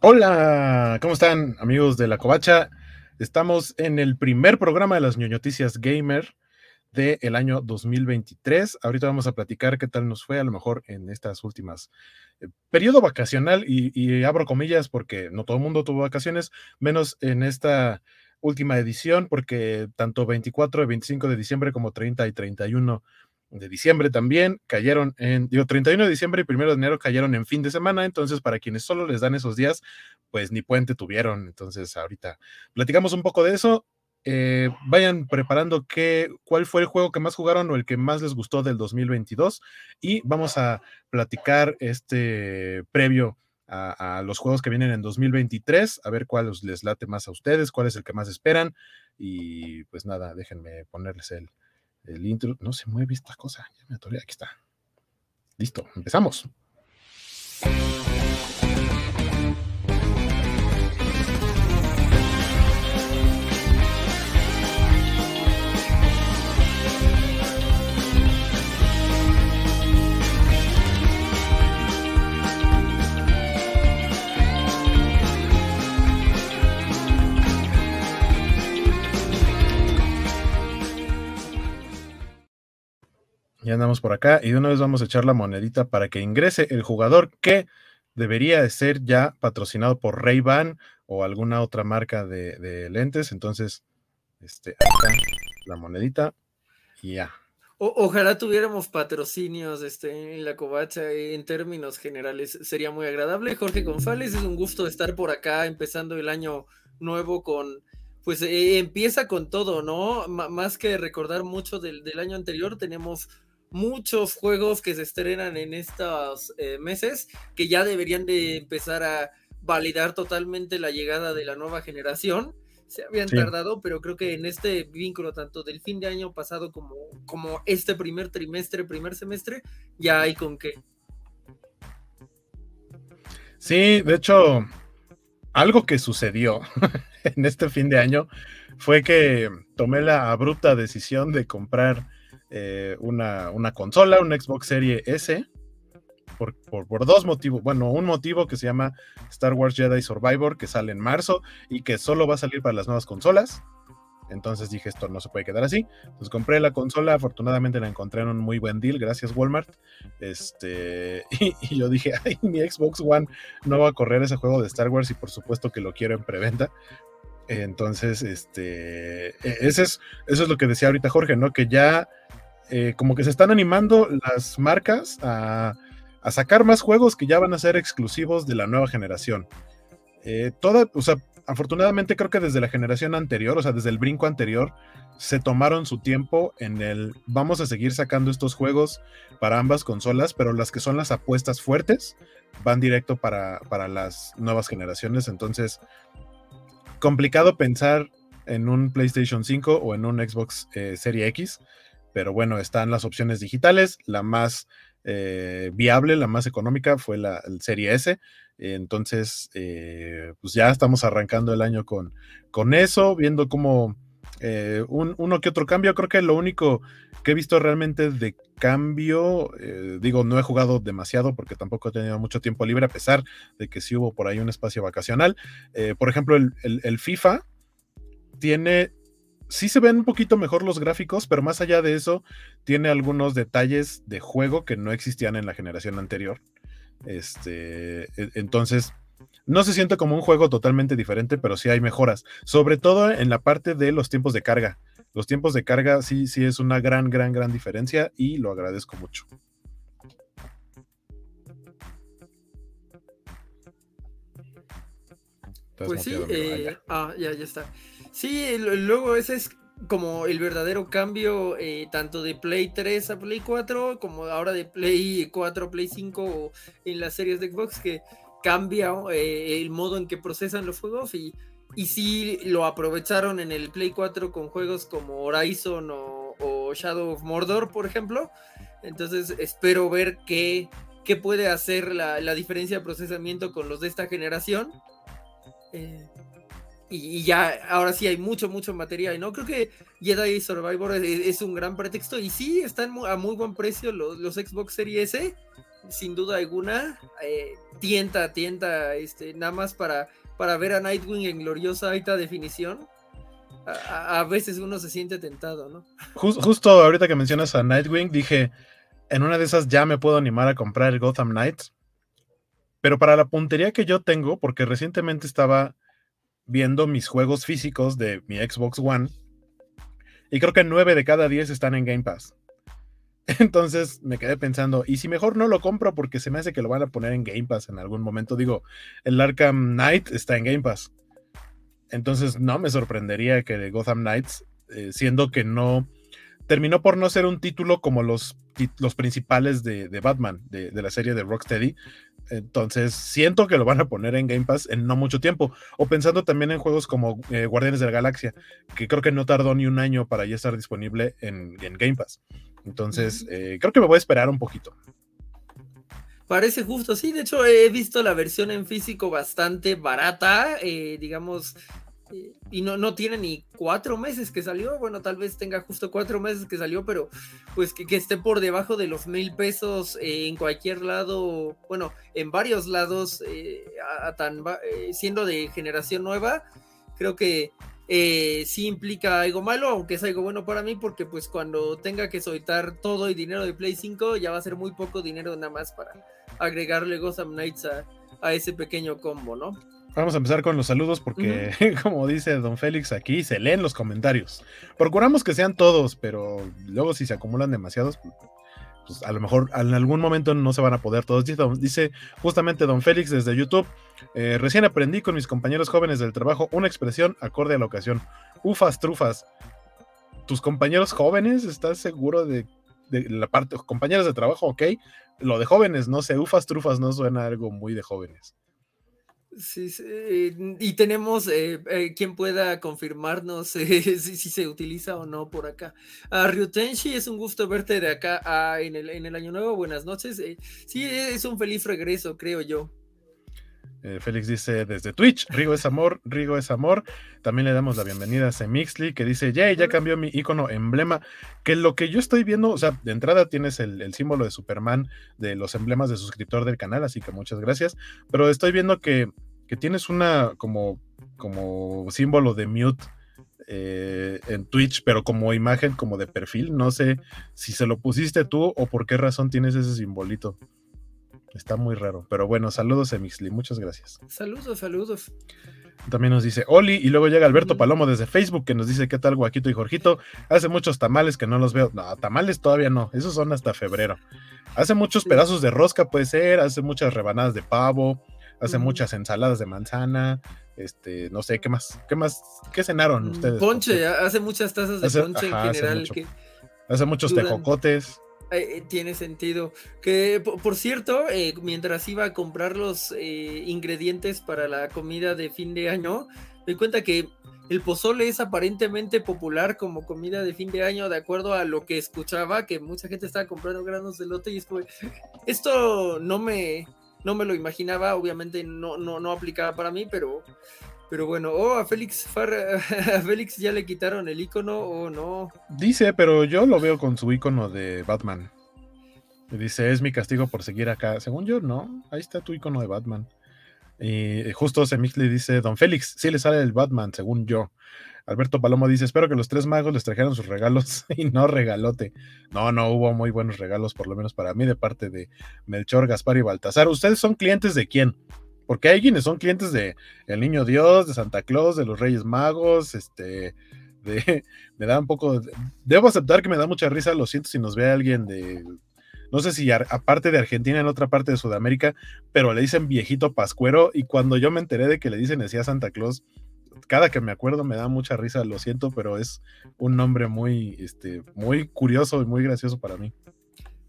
Hola, ¿cómo están amigos de la Covacha? Estamos en el primer programa de las ñoñoticias gamer del año 2023. Ahorita vamos a platicar qué tal nos fue a lo mejor en estas últimas eh, periodo vacacional y, y abro comillas porque no todo el mundo tuvo vacaciones, menos en esta última edición porque tanto 24 y 25 de diciembre como 30 y 31 de diciembre también cayeron en, digo, 31 de diciembre y 1 de enero cayeron en fin de semana, entonces para quienes solo les dan esos días, pues ni puente tuvieron, entonces ahorita platicamos un poco de eso. Eh, vayan preparando qué, cuál fue el juego que más jugaron o el que más les gustó del 2022 y vamos a platicar este previo a, a, los juegos que vienen en 2023, a ver cuál les late más a ustedes, cuál es el que más esperan y pues nada, déjenme ponerles el, el intro. No se mueve esta cosa. Ya me atoré. Aquí está. Listo. Empezamos. Ya andamos por acá y de una vez vamos a echar la monedita para que ingrese el jugador que debería de ser ya patrocinado por Ray-Ban o alguna otra marca de, lentes. Entonces, este, acá la monedita y ya. Ojalá tuviéramos patrocinios este, en la covacha en términos generales. Sería muy agradable. Jorge González, es un gusto estar por acá empezando el año nuevo con, pues eh, empieza con todo, ¿no? Más que recordar mucho del año anterior, tenemos muchos juegos que se estrenan en estos eh, meses que ya deberían de empezar a validar totalmente la llegada de la nueva generación. Se habían sí. tardado, pero creo que en este vínculo, tanto del fin de año pasado como, como este primer trimestre, primer semestre, ya hay con qué. Sí, de hecho, algo que sucedió en este fin de año fue que tomé la abrupta decisión de comprar eh, una, una, consola, una Xbox Series S, por, por, por, dos motivos. Bueno, un motivo que se llama Star Wars Jedi Survivor, que sale en marzo y que solo va a salir para las nuevas consolas. Entonces dije, esto no se puede quedar así. Entonces compré la consola, afortunadamente la encontré en un muy buen deal, gracias Walmart. Este, y, yo dije, ay, mi Xbox One no va a correr ese juego de Star Wars y por supuesto que lo quiero en preventa. Entonces, este, e, es, eso es lo que decía ahorita Jorge, ¿no? Que ya eh, como que se están animando las marcas a, sacar más juegos que ya van a ser exclusivos de la nueva generación. Eh, toda, o sea, afortunadamente creo que desde la generación anterior, o sea, desde el brinco anterior, se tomaron su tiempo en el vamos a seguir sacando estos juegos para ambas consolas, pero las que son las apuestas fuertes van directo para, para las nuevas generaciones. Entonces, complicado pensar en un PlayStation 5 o en un Xbox eh, Serie X, pero bueno, están las opciones digitales, la más eh, viable, la más económica fue la Serie S, entonces eh, pues ya estamos arrancando el año con, con eso, viendo cómo eh, un, uno que otro cambio, creo que lo único que he visto realmente de cambio, eh, digo, no he jugado demasiado porque tampoco he tenido mucho tiempo libre, a pesar de que sí hubo por ahí un espacio vacacional. Por ejemplo, el, el, el, FIFA tiene, sí se ven un poquito mejor los gráficos, pero más allá de eso, tiene algunos detalles de juego que no existían en la generación anterior. Este, e, entonces, no se siente como un juego totalmente diferente, pero sí hay mejoras, sobre todo en la parte de los tiempos de carga. Los tiempos de carga sí, sí es una gran, gran, gran diferencia y lo agradezco mucho. Pues sí, eh, ah, ya, ya está. Sí, luego ese es como el verdadero cambio eh, tanto de Play 3 a Play 4 como ahora de Play 4 a Play 5 en las series de Xbox que cambia eh, el modo en que procesan los juegos y, y sí lo aprovecharon en el Play 4 con juegos como Horizon o, o Shadow of Mordor, por ejemplo. Entonces espero ver qué, qué puede hacer la, la, diferencia de procesamiento con los de esta generación. Eh, y, ya, ahora sí hay mucho, mucho material, ¿no? Creo que Jedi Survivor es, un gran pretexto y sí, están a muy buen precio los, los Xbox Series S sin duda alguna, eh, tienta, tienta, este, nada más para, para ver a Nightwing en gloriosa alta definición. A, veces uno se siente tentado, ¿no? justo ahorita que mencionas a Nightwing, dije, en una de esas ya me puedo animar a comprar el Gotham Knights. Pero para la puntería que yo tengo, porque recientemente estaba viendo mis juegos físicos de mi Xbox One, y creo que 9 de cada 10 están en Game Pass. Entonces me quedé pensando, ¿y si mejor no lo compro porque se me hace que lo van a poner en Game Pass en algún momento? Digo, el Arkham Knight está en Game Pass. Entonces no me sorprendería que Gotham Knights, eh, siendo que no terminó por no ser un título como los, los principales de, Batman, de, la serie de Rocksteady, entonces, siento que lo van a poner en Game Pass en no mucho tiempo. O pensando también en juegos como eh, Guardianes de la Galaxia, que creo que no tardó ni un año para ya estar disponible en, Game Pass. Entonces, eh, creo que me voy a esperar un poquito. Parece justo, sí. De hecho, he visto la versión en físico bastante barata. Eh, digamos, y no, no tiene ni cuatro meses que salió. Bueno, tal vez tenga justo cuatro meses que salió, pero pues que, esté por debajo de los mil pesos eh, en cualquier lado, bueno, en varios lados, eh, eh, siendo de generación nueva, creo que sí implica algo malo, aunque es algo bueno para mí, porque pues cuando tenga que soltar todo el dinero de Play 5, ya va a ser muy poco dinero nada más para agregarle Gotham Knights a ese pequeño combo, ¿no? Vamos a empezar con los saludos porque, como dice don Félix aquí, se leen los comentarios. Procuramos que sean todos, pero luego si se acumulan demasiados, pues a lo mejor en algún momento no se van a poder todos. Dice, justamente don Félix desde YouTube, eh, recién aprendí con mis compañeros jóvenes del trabajo una expresión acorde a la ocasión. Ufas, trufas. ¿Tus compañeros jóvenes? ¿Estás seguro de, de la parte, compañeros de trabajo, ok? Lo de jóvenes, no sé, ufas, trufas no suena algo muy de jóvenes. Sí, y tenemos eh, eh, quien pueda confirmarnos si, se utiliza o no por acá. A Ryutenshi, es un gusto verte de acá ah, en, el, en, el, Año Nuevo. Buenas noches. Eh, sí, es un feliz regreso, creo yo. Félix dice desde Twitch, Rigo es amor, Rigo es amor. También le damos la bienvenida a Semixly que dice, yay, ya cambió mi icono emblema. Que lo que yo estoy viendo, o sea, de entrada tienes el, el, símbolo de Superman de los emblemas de suscriptor del canal, así que muchas gracias. Pero estoy viendo que que tienes una como, como símbolo de mute eh, en Twitch, pero como imagen, como de perfil. No sé si se lo pusiste tú o por qué razón tienes ese simbolito. Está muy raro. Pero bueno, saludos, Emixli. Muchas gracias. Saludos, saludos. También nos dice Oli y luego llega Alberto Palomo desde Facebook que nos dice qué tal Guaquito y Jorgito. Hace muchos tamales que no los veo. No, tamales todavía no. Esos son hasta febrero. Hace muchos pedazos de rosca puede ser. Hace muchas rebanadas de pavo hace muchas ensaladas de manzana, este, no sé, ¿qué más? ¿Qué más? ¿Qué cenaron mm, ustedes? Ponche, hace muchas tazas de ponche en general. Hace, muchos tejocotes. Eh, tiene sentido. Que, por, cierto, eh, mientras iba a comprar los eh, ingredientes para la comida de fin de año, me di cuenta que el pozole es aparentemente popular como comida de fin de año, de acuerdo a lo que escuchaba, que mucha gente estaba comprando granos de lote y es esto no me, no me lo imaginaba, obviamente no, no, no aplicaba para mí, pero, pero bueno, oh, a Félix a Félix ya le quitaron el icono o no. Dice, pero yo lo veo con su icono de Batman. Dice, es mi castigo por seguir acá. Según yo, no. Ahí está tu icono de Batman. Y justo le dice, Don Félix, sí le sale el Batman, según yo. Alberto Palomo dice, espero que los tres magos les trajeran sus regalos y no regalote. No, no hubo muy buenos regalos, por lo menos para mí, de parte de Melchor, Gaspar y Baltasar. ¿Ustedes son clientes de quién? Porque hay quienes son clientes de El Niño Dios, de Santa Claus, de los Reyes Magos, este, de, me da un poco, debo aceptar que me da mucha risa, lo siento si nos ve alguien de, no sé si aparte de Argentina en otra parte de Sudamérica, pero le dicen viejito pascuero y cuando yo me enteré de que le dicen decía Santa Claus, cada que me acuerdo me da mucha risa, lo siento, pero es un nombre muy, este, muy curioso y muy gracioso para mí.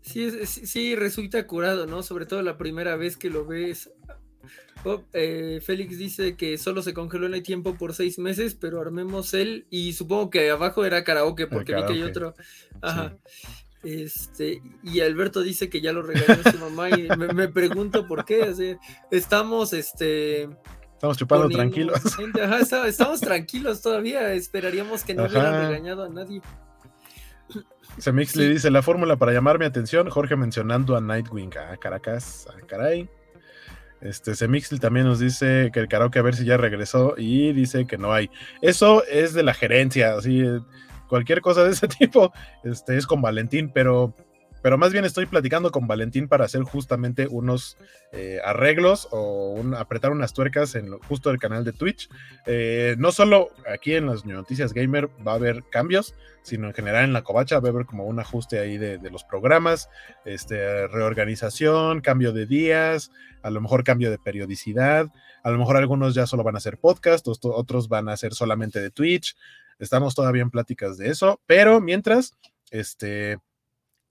Sí, sí, resulta curado, ¿no? Sobre todo la primera vez que lo ves. Eh, Félix dice que solo se congeló en el tiempo por seis meses, pero armemos él y supongo que abajo era karaoke porque vi que hay otro. Ajá. Este, y Alberto dice que ya lo regaló a su mamá y me, pregunto por qué. estamos, este, Estamos chupando tranquilos. estamos tranquilos todavía. Esperaríamos que no hubiera regañado a nadie. Semix le dice la fórmula para llamar mi atención. Jorge mencionando a Nightwing. Ah, Caracas. Ah, caray. Este, Semixl también nos dice que el karaoke a ver si ya regresó y dice que no hay. Eso es de la gerencia, así, cualquier cosa de ese tipo este, es con Valentín, pero pero más bien estoy platicando con Valentín para hacer justamente unos eh, arreglos o apretar unas tuercas en justo el canal de Twitch. Eh, no solo aquí en las noticias gamer va a haber cambios, sino en general en la covacha va a haber como un ajuste ahí de, los programas, este, reorganización, cambio de días, a lo mejor cambio de periodicidad, a lo mejor algunos ya solo van a ser podcast, otros van a ser solamente de Twitch. Estamos todavía en pláticas de eso, pero mientras, este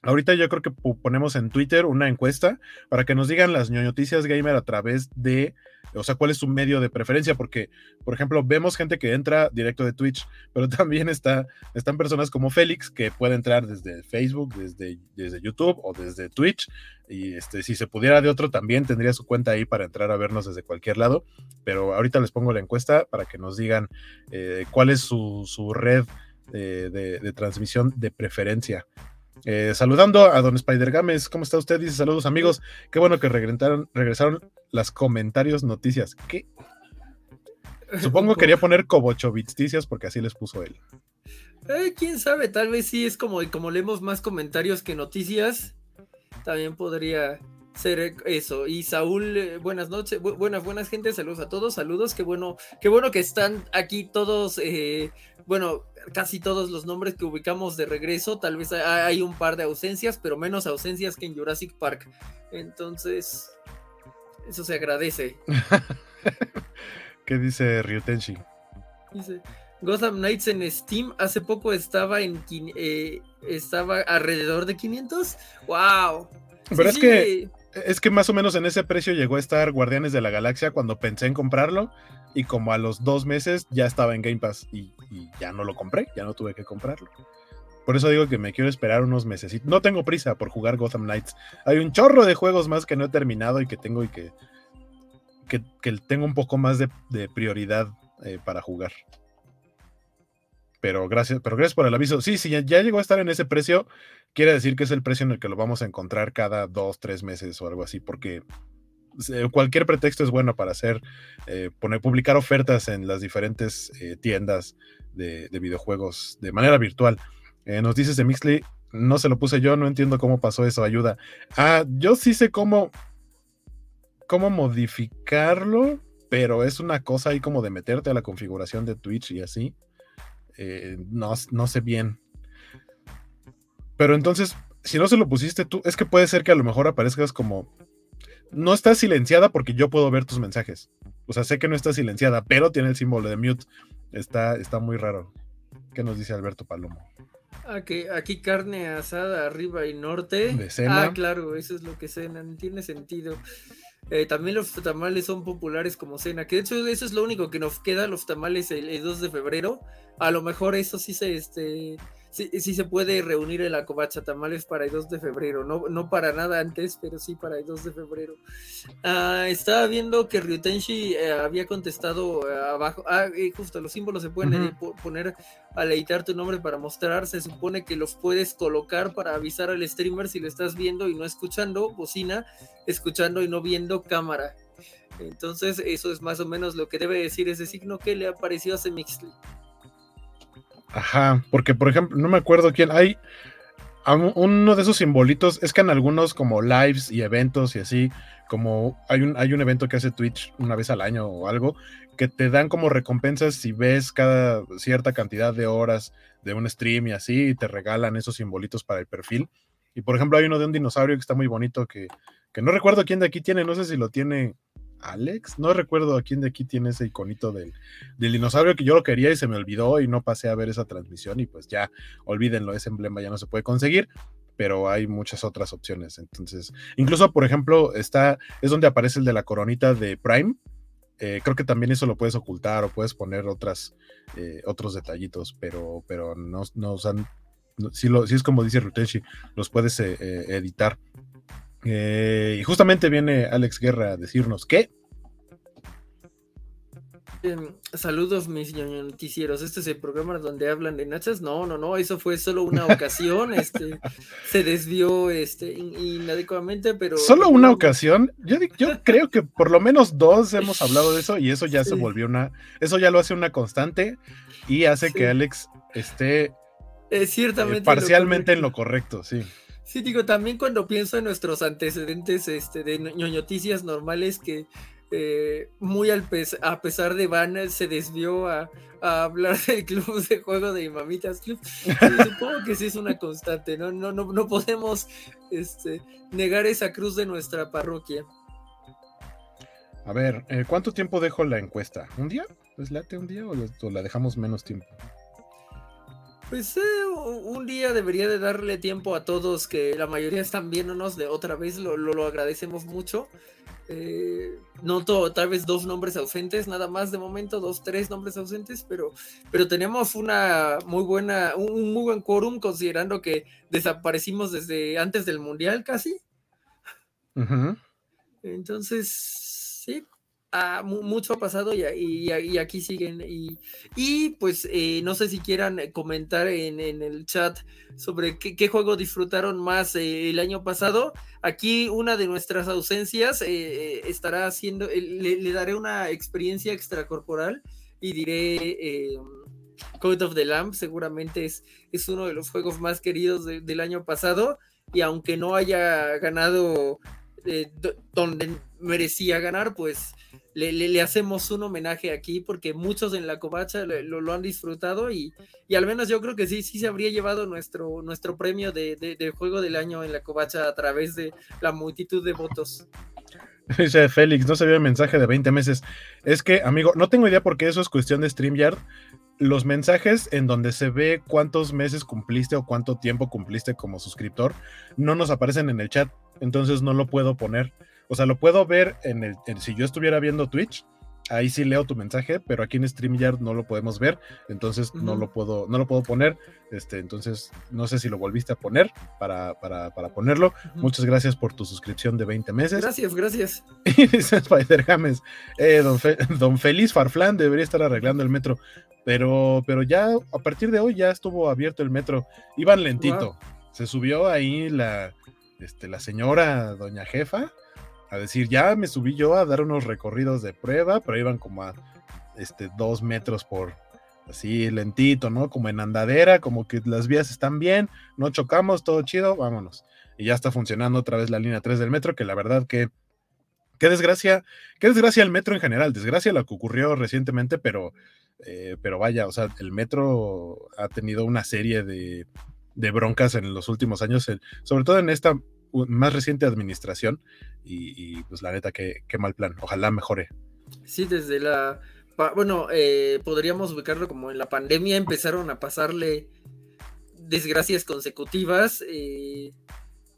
Ahorita yo creo que ponemos en Twitter una encuesta para que nos digan las noticias gamer a través de, o sea, cuál es su medio de preferencia, porque, por ejemplo, vemos gente que entra directo de Twitch, pero también está, están personas como Félix que puede entrar desde Facebook, desde, desde YouTube o desde Twitch, y este, si se pudiera de otro también tendría su cuenta ahí para entrar a vernos desde cualquier lado, pero ahorita les pongo la encuesta para que nos digan eh, cuál es su, red eh, de, de transmisión de preferencia. Eh, saludando a don Spider Games, ¿cómo está usted? Dice saludos amigos, qué bueno que regresaron, regresaron las comentarios noticias. ¿Qué? Supongo quería poner Cobochovitsticias porque así les puso él. Eh, quién sabe, tal vez sí es como, como leemos más comentarios que noticias. También podría eso. Y Saúl, eh, buenas noches, buenas, buenas gente, saludos a todos, saludos, qué bueno, qué bueno que están aquí todos, bueno, casi todos los nombres que ubicamos de regreso. Tal vez hay un par de ausencias, pero menos ausencias que en Jurassic Park. Entonces, eso se agradece. ¿Qué dice Ryutenshi? Dice. Gotham Knights en Steam hace poco estaba en eh, estaba alrededor de 500. ¡Wow! Pero es que es que más o menos en ese precio llegó a estar Guardianes de la Galaxia cuando pensé en comprarlo y como a los dos meses ya estaba en Game Pass y, ya no lo compré, ya no tuve que comprarlo. Por eso digo que me quiero esperar unos meses. No tengo prisa por jugar Gotham Knights. Hay un chorro de juegos más que no he terminado y que tengo y que, que, tengo un poco más de, prioridad eh, para jugar. Pero gracias, pero gracias por el aviso. Sí, sí, ya, llegó a estar en ese precio. Quiere decir que es el precio en el que lo vamos a encontrar cada dos, tres meses o algo así, porque cualquier pretexto es bueno para hacer, eh, poner, publicar ofertas en las diferentes eh, tiendas de, videojuegos de manera virtual. Eh, nos dices de Mixley, no se lo puse yo, no entiendo cómo pasó eso, ayuda. Ah, yo sí sé cómo, cómo modificarlo, pero es una cosa ahí como de meterte a la configuración de Twitch y así. No, no sé bien. Pero entonces, si no se lo pusiste tú, es que puede ser que a lo mejor aparezcas como no está silenciada porque yo puedo ver tus mensajes. O sea, sé que no está silenciada, pero tiene el símbolo de mute. Está, está muy raro. ¿Qué nos dice Alberto Palomo? Aquí, aquí carne asada arriba y norte. Ah, claro, eso es lo que cenan. Tiene sentido. Eh, también los tamales son populares como cena, que de hecho eso es lo único que nos queda, los tamales el, el 2 de febrero. A lo mejor eso sí se, este, sí, se puede reunir en la covacha tamales para el 2 de febrero, no, no para nada antes, pero sí para el 2 de febrero. Ah, estaba viendo que Ryutenshi eh, había contestado eh, abajo, ah, justo los símbolos se pueden poner a editar tu nombre para mostrar, se supone que los puedes colocar para avisar al streamer si lo estás viendo y no escuchando, bocina, escuchando y no viendo cámara. Entonces, eso es más o menos lo que debe decir ese signo que le apareció a Semixly. Ajá, porque por ejemplo, no me acuerdo quién, hay uno de esos simbolitos, es que en algunos como lives y eventos y así, como hay un, hay un evento que hace Twitch una vez al año o algo, que te dan como recompensas si ves cada cierta cantidad de horas de un stream y así, y te regalan esos simbolitos para el perfil. Y por ejemplo, hay uno de un dinosaurio que está muy bonito, que, que no recuerdo quién de aquí tiene, no sé si lo tiene Alex, no recuerdo a quién de aquí tiene ese iconito del, dinosaurio que yo lo quería y se me olvidó y no pasé a ver esa transmisión y pues ya olvídenlo, ese emblema ya no se puede conseguir, pero hay muchas otras opciones. Entonces, incluso por ejemplo, está, es donde aparece el de la coronita de Prime. Eh, creo que también eso lo puedes ocultar o puedes poner otras, eh, otros detallitos, pero, pero no, no, si, es como dice Ruteshi, los puedes eh, editar. Eh, y justamente viene Alex Guerra a decirnos que. Em, saludos mis noticieros. Este es el programa donde hablan de nachas. No, no, no, eso fue solo una ocasión. este se desvió este inadecuadamente, pero. Solo una ocasión. Yo, yo creo que por lo menos dos hemos hablado de eso y eso ya se volvió una. Eso ya lo hace una constante y hace que Alex esté ciertamente parcialmente en lo correcto, sí. Sí, digo, también cuando pienso en nuestros antecedentes este, de noticias normales que eh, muy al a pesar de Van se desvió a, hablar del club de juego de Mamitas Club. supongo que sí es una constante, ¿no? No, no, no podemos este, negar esa cruz de nuestra parroquia. A ver, eh, ¿cuánto tiempo dejo la encuesta? ¿Un día? ¿Es late un día o, la dejamos menos tiempo? Pues eh, un día debería de darle tiempo a todos que la mayoría están viéndonos de otra vez, lo, lo agradecemos mucho. Eh, noto tal vez dos nombres ausentes, nada más de momento, dos, tres nombres ausentes, pero, pero tenemos una muy buena, un muy buen quórum considerando que desaparecimos desde antes del Mundial casi. Entonces, Ah, mucho ha pasado y, aquí siguen. Y, pues eh, no sé si quieran comentar en, el chat sobre qué, juego disfrutaron más eh, el año pasado. Aquí una de nuestras ausencias eh, estará haciendo, le, daré una experiencia extracorporal y diré Code of the Lamb. Seguramente es, es uno de los juegos más queridos del año pasado. Y aunque no haya ganado donde merecía ganar, pues le, hacemos un homenaje aquí porque muchos en la covacha lo, han disfrutado y, al menos yo creo que sí, sí se habría llevado nuestro, nuestro premio de, juego del año en la covacha a través de la multitud de votos. Dice Félix, no se vio el mensaje de 20 meses. Es que, amigo, no tengo idea porque eso es cuestión de StreamYard. Los mensajes en donde se ve cuántos meses cumpliste o cuánto tiempo cumpliste como suscriptor no nos aparecen en el chat, entonces no lo puedo poner. O sea, lo puedo ver en el, si yo estuviera viendo Twitch, ahí sí leo tu mensaje, pero aquí en StreamYard no lo podemos ver, entonces no lo puedo, no lo puedo poner. Este, entonces, no sé si lo volviste a poner para, para, para ponerlo. Muchas gracias por tu suscripción de 20 meses. Gracias, gracias. Y dice Spider James, eh, don, don Feliz Farflán debería estar arreglando el metro, pero, pero ya a partir de hoy ya estuvo abierto el metro. Iban lentito. Se subió ahí la, este, la señora, doña jefa a decir, ya me subí yo a dar unos recorridos de prueba, pero iban como a este, dos metros por así lentito, ¿no? Como en andadera, como que las vías están bien, no chocamos, todo chido, vámonos. Y ya está funcionando otra vez la línea 3 del metro, que la verdad que qué desgracia, qué desgracia el metro en general, desgracia lo que ocurrió recientemente, pero, eh, pero vaya, o sea, el metro ha tenido una serie de, de broncas en los últimos años, sobre todo en esta más reciente administración y, pues la neta, qué, qué, mal plan. Ojalá mejore. Sí, desde la... Bueno, eh, podríamos ubicarlo como en la pandemia empezaron a pasarle desgracias consecutivas. Eh,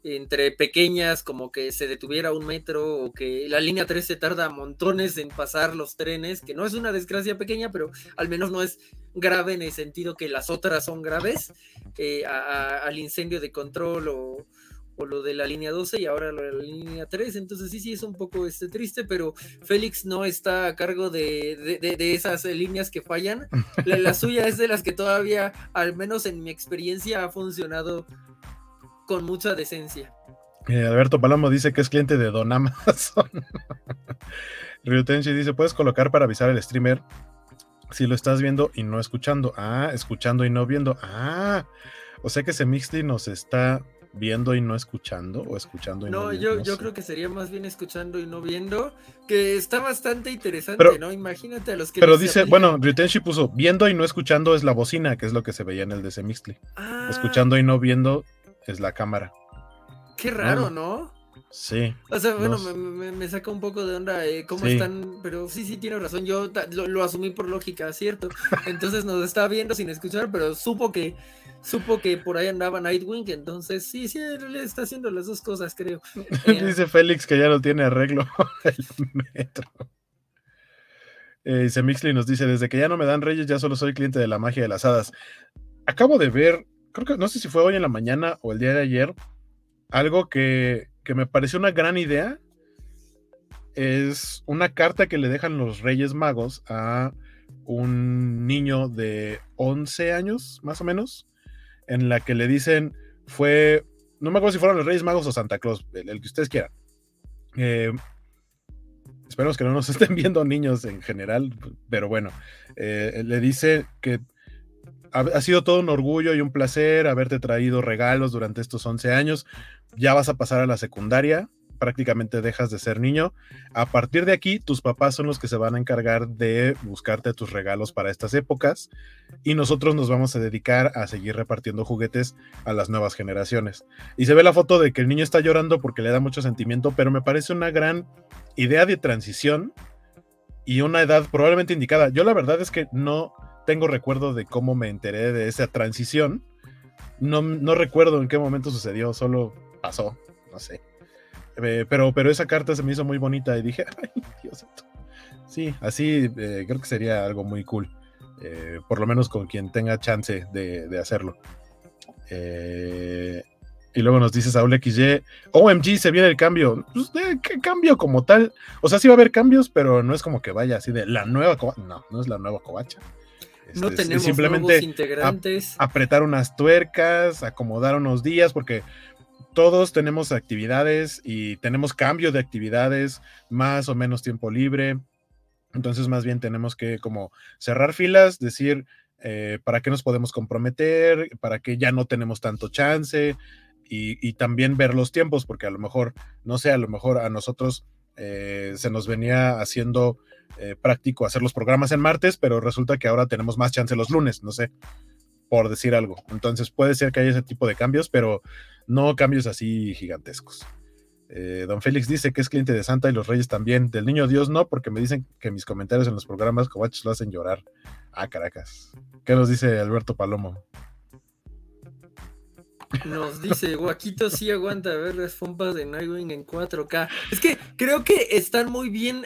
entre pequeñas, como que se detuviera un metro o que la línea 3 se tarda montones en pasar los trenes, que no es una desgracia pequeña, pero al menos no es grave en el sentido que las otras son graves, eh, al incendio de control o, lo de la línea 12 y ahora lo de la línea 3. Entonces sí, sí es un poco este, triste, pero Félix no está a cargo de, esas líneas que fallan. La, suya es de las que todavía, al menos en mi experiencia, ha funcionado con mucha decencia. Eh, Alberto Palomo dice que es cliente de Don Amazon. Ryutenshi dice, puedes colocar para avisar al streamer si lo estás viendo y no escuchando. Ah, escuchando y no viendo. Ah, o sea que ese Mixly nos está viendo y no escuchando o escuchando y no, viendo. Yo, no, yo creo que sería más bien escuchando y no viendo, que está bastante interesante, ¿no? Imagínate a los que... Pero dice, bueno, Ryutenshi puso, viendo y no escuchando es la bocina, que es lo que se veía en el de Mixly. Ah. Escuchando y no viendo es la cámara. Qué raro, ¿no? Sí. O sea, bueno, me, saca un poco de onda eh, cómo están, pero sí, sí, tiene razón. Yo lo, asumí por lógica, ¿cierto? Entonces nos está viendo sin escuchar, pero supo que supo que por ahí andaba Nightwing, entonces sí, sí, él está haciendo las dos cosas, creo. Eh, dice Félix que ya no tiene arreglo el metro. Eh, Mixley nos dice, desde que ya no me dan reyes, ya solo soy cliente de la magia de las hadas. Acabo de ver, creo que no sé si fue hoy en la mañana o el día de ayer, algo que, que me pareció una gran idea es una carta que le dejan los Reyes Magos a un niño de 11 años, más o menos, en la que le dicen, fue, no me acuerdo si fueron los Reyes Magos o Santa Claus, el, que ustedes quieran. Eh, esperemos que no nos estén viendo niños en general, pero bueno, eh, le dice que ha, sido todo un orgullo y un placer haberte traído regalos durante estos 11 años. Ya vas a pasar a la secundaria, prácticamente dejas de ser niño. A partir de aquí, tus papás son los que se van a encargar de buscarte tus regalos para estas épocas y nosotros nos vamos a dedicar a seguir repartiendo juguetes a las nuevas generaciones. Y se ve la foto de que el niño está llorando porque le da mucho sentimiento, pero me parece una gran idea de transición y una edad probablemente indicada. Yo la verdad es que no tengo recuerdo de cómo me enteré de esa transición. No, no recuerdo en qué momento sucedió, solo pasó, no sé. Eh, pero, pero esa carta se me hizo muy bonita y dije, ay, Dios Sí, así eh, creo que sería algo muy cool. Eh, por lo menos con quien tenga chance de, de hacerlo. y luego nos dice Saúl XY, OMG, se viene el cambio. Pues, ¿Qué cambio como tal? O sea, sí va a haber cambios, pero no es como que vaya así de la nueva No, no es la nueva covacha no este, tenemos simplemente integrantes. apretar unas tuercas, acomodar unos días, porque todos tenemos actividades y tenemos cambio de actividades, más o menos tiempo libre. Entonces, más bien tenemos que como cerrar filas, decir eh, para qué nos podemos comprometer, para qué ya no tenemos tanto chance y, también ver los tiempos, porque a lo mejor, no sé, a lo mejor a nosotros eh, se nos venía haciendo eh, práctico hacer los programas en martes, pero resulta que ahora tenemos más chance los lunes, no sé, por decir algo. Entonces puede ser que haya ese tipo de cambios, pero no cambios así gigantescos. Eh, don Félix dice que es cliente de Santa y los Reyes también. Del niño Dios no, porque me dicen que mis comentarios en los programas Covaches lo hacen llorar. Ah, Caracas. ¿Qué nos dice Alberto Palomo? Nos dice, Guaquito sí aguanta ver las pompas de Nightwing en 4K. Es que creo que están muy bien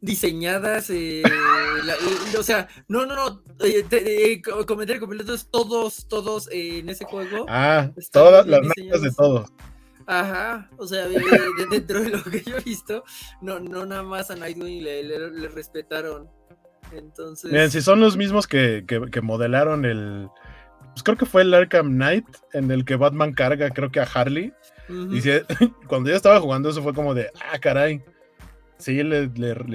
diseñadas, eh, o sea, no, no, no, eh, eh comentario completo todos, todos eh, en ese juego. Ah, todas las marcas de todos. Ajá, o sea, dentro de lo que yo he visto, no, no nada más a Nightwing le, le, respetaron. Entonces. Miren, si son los mismos que, que, modelaron el. Pues creo que fue el Arkham Knight, en el que Batman carga, creo que a Harley. Y cuando yo estaba jugando, eso fue como de, ah, caray Sí, le,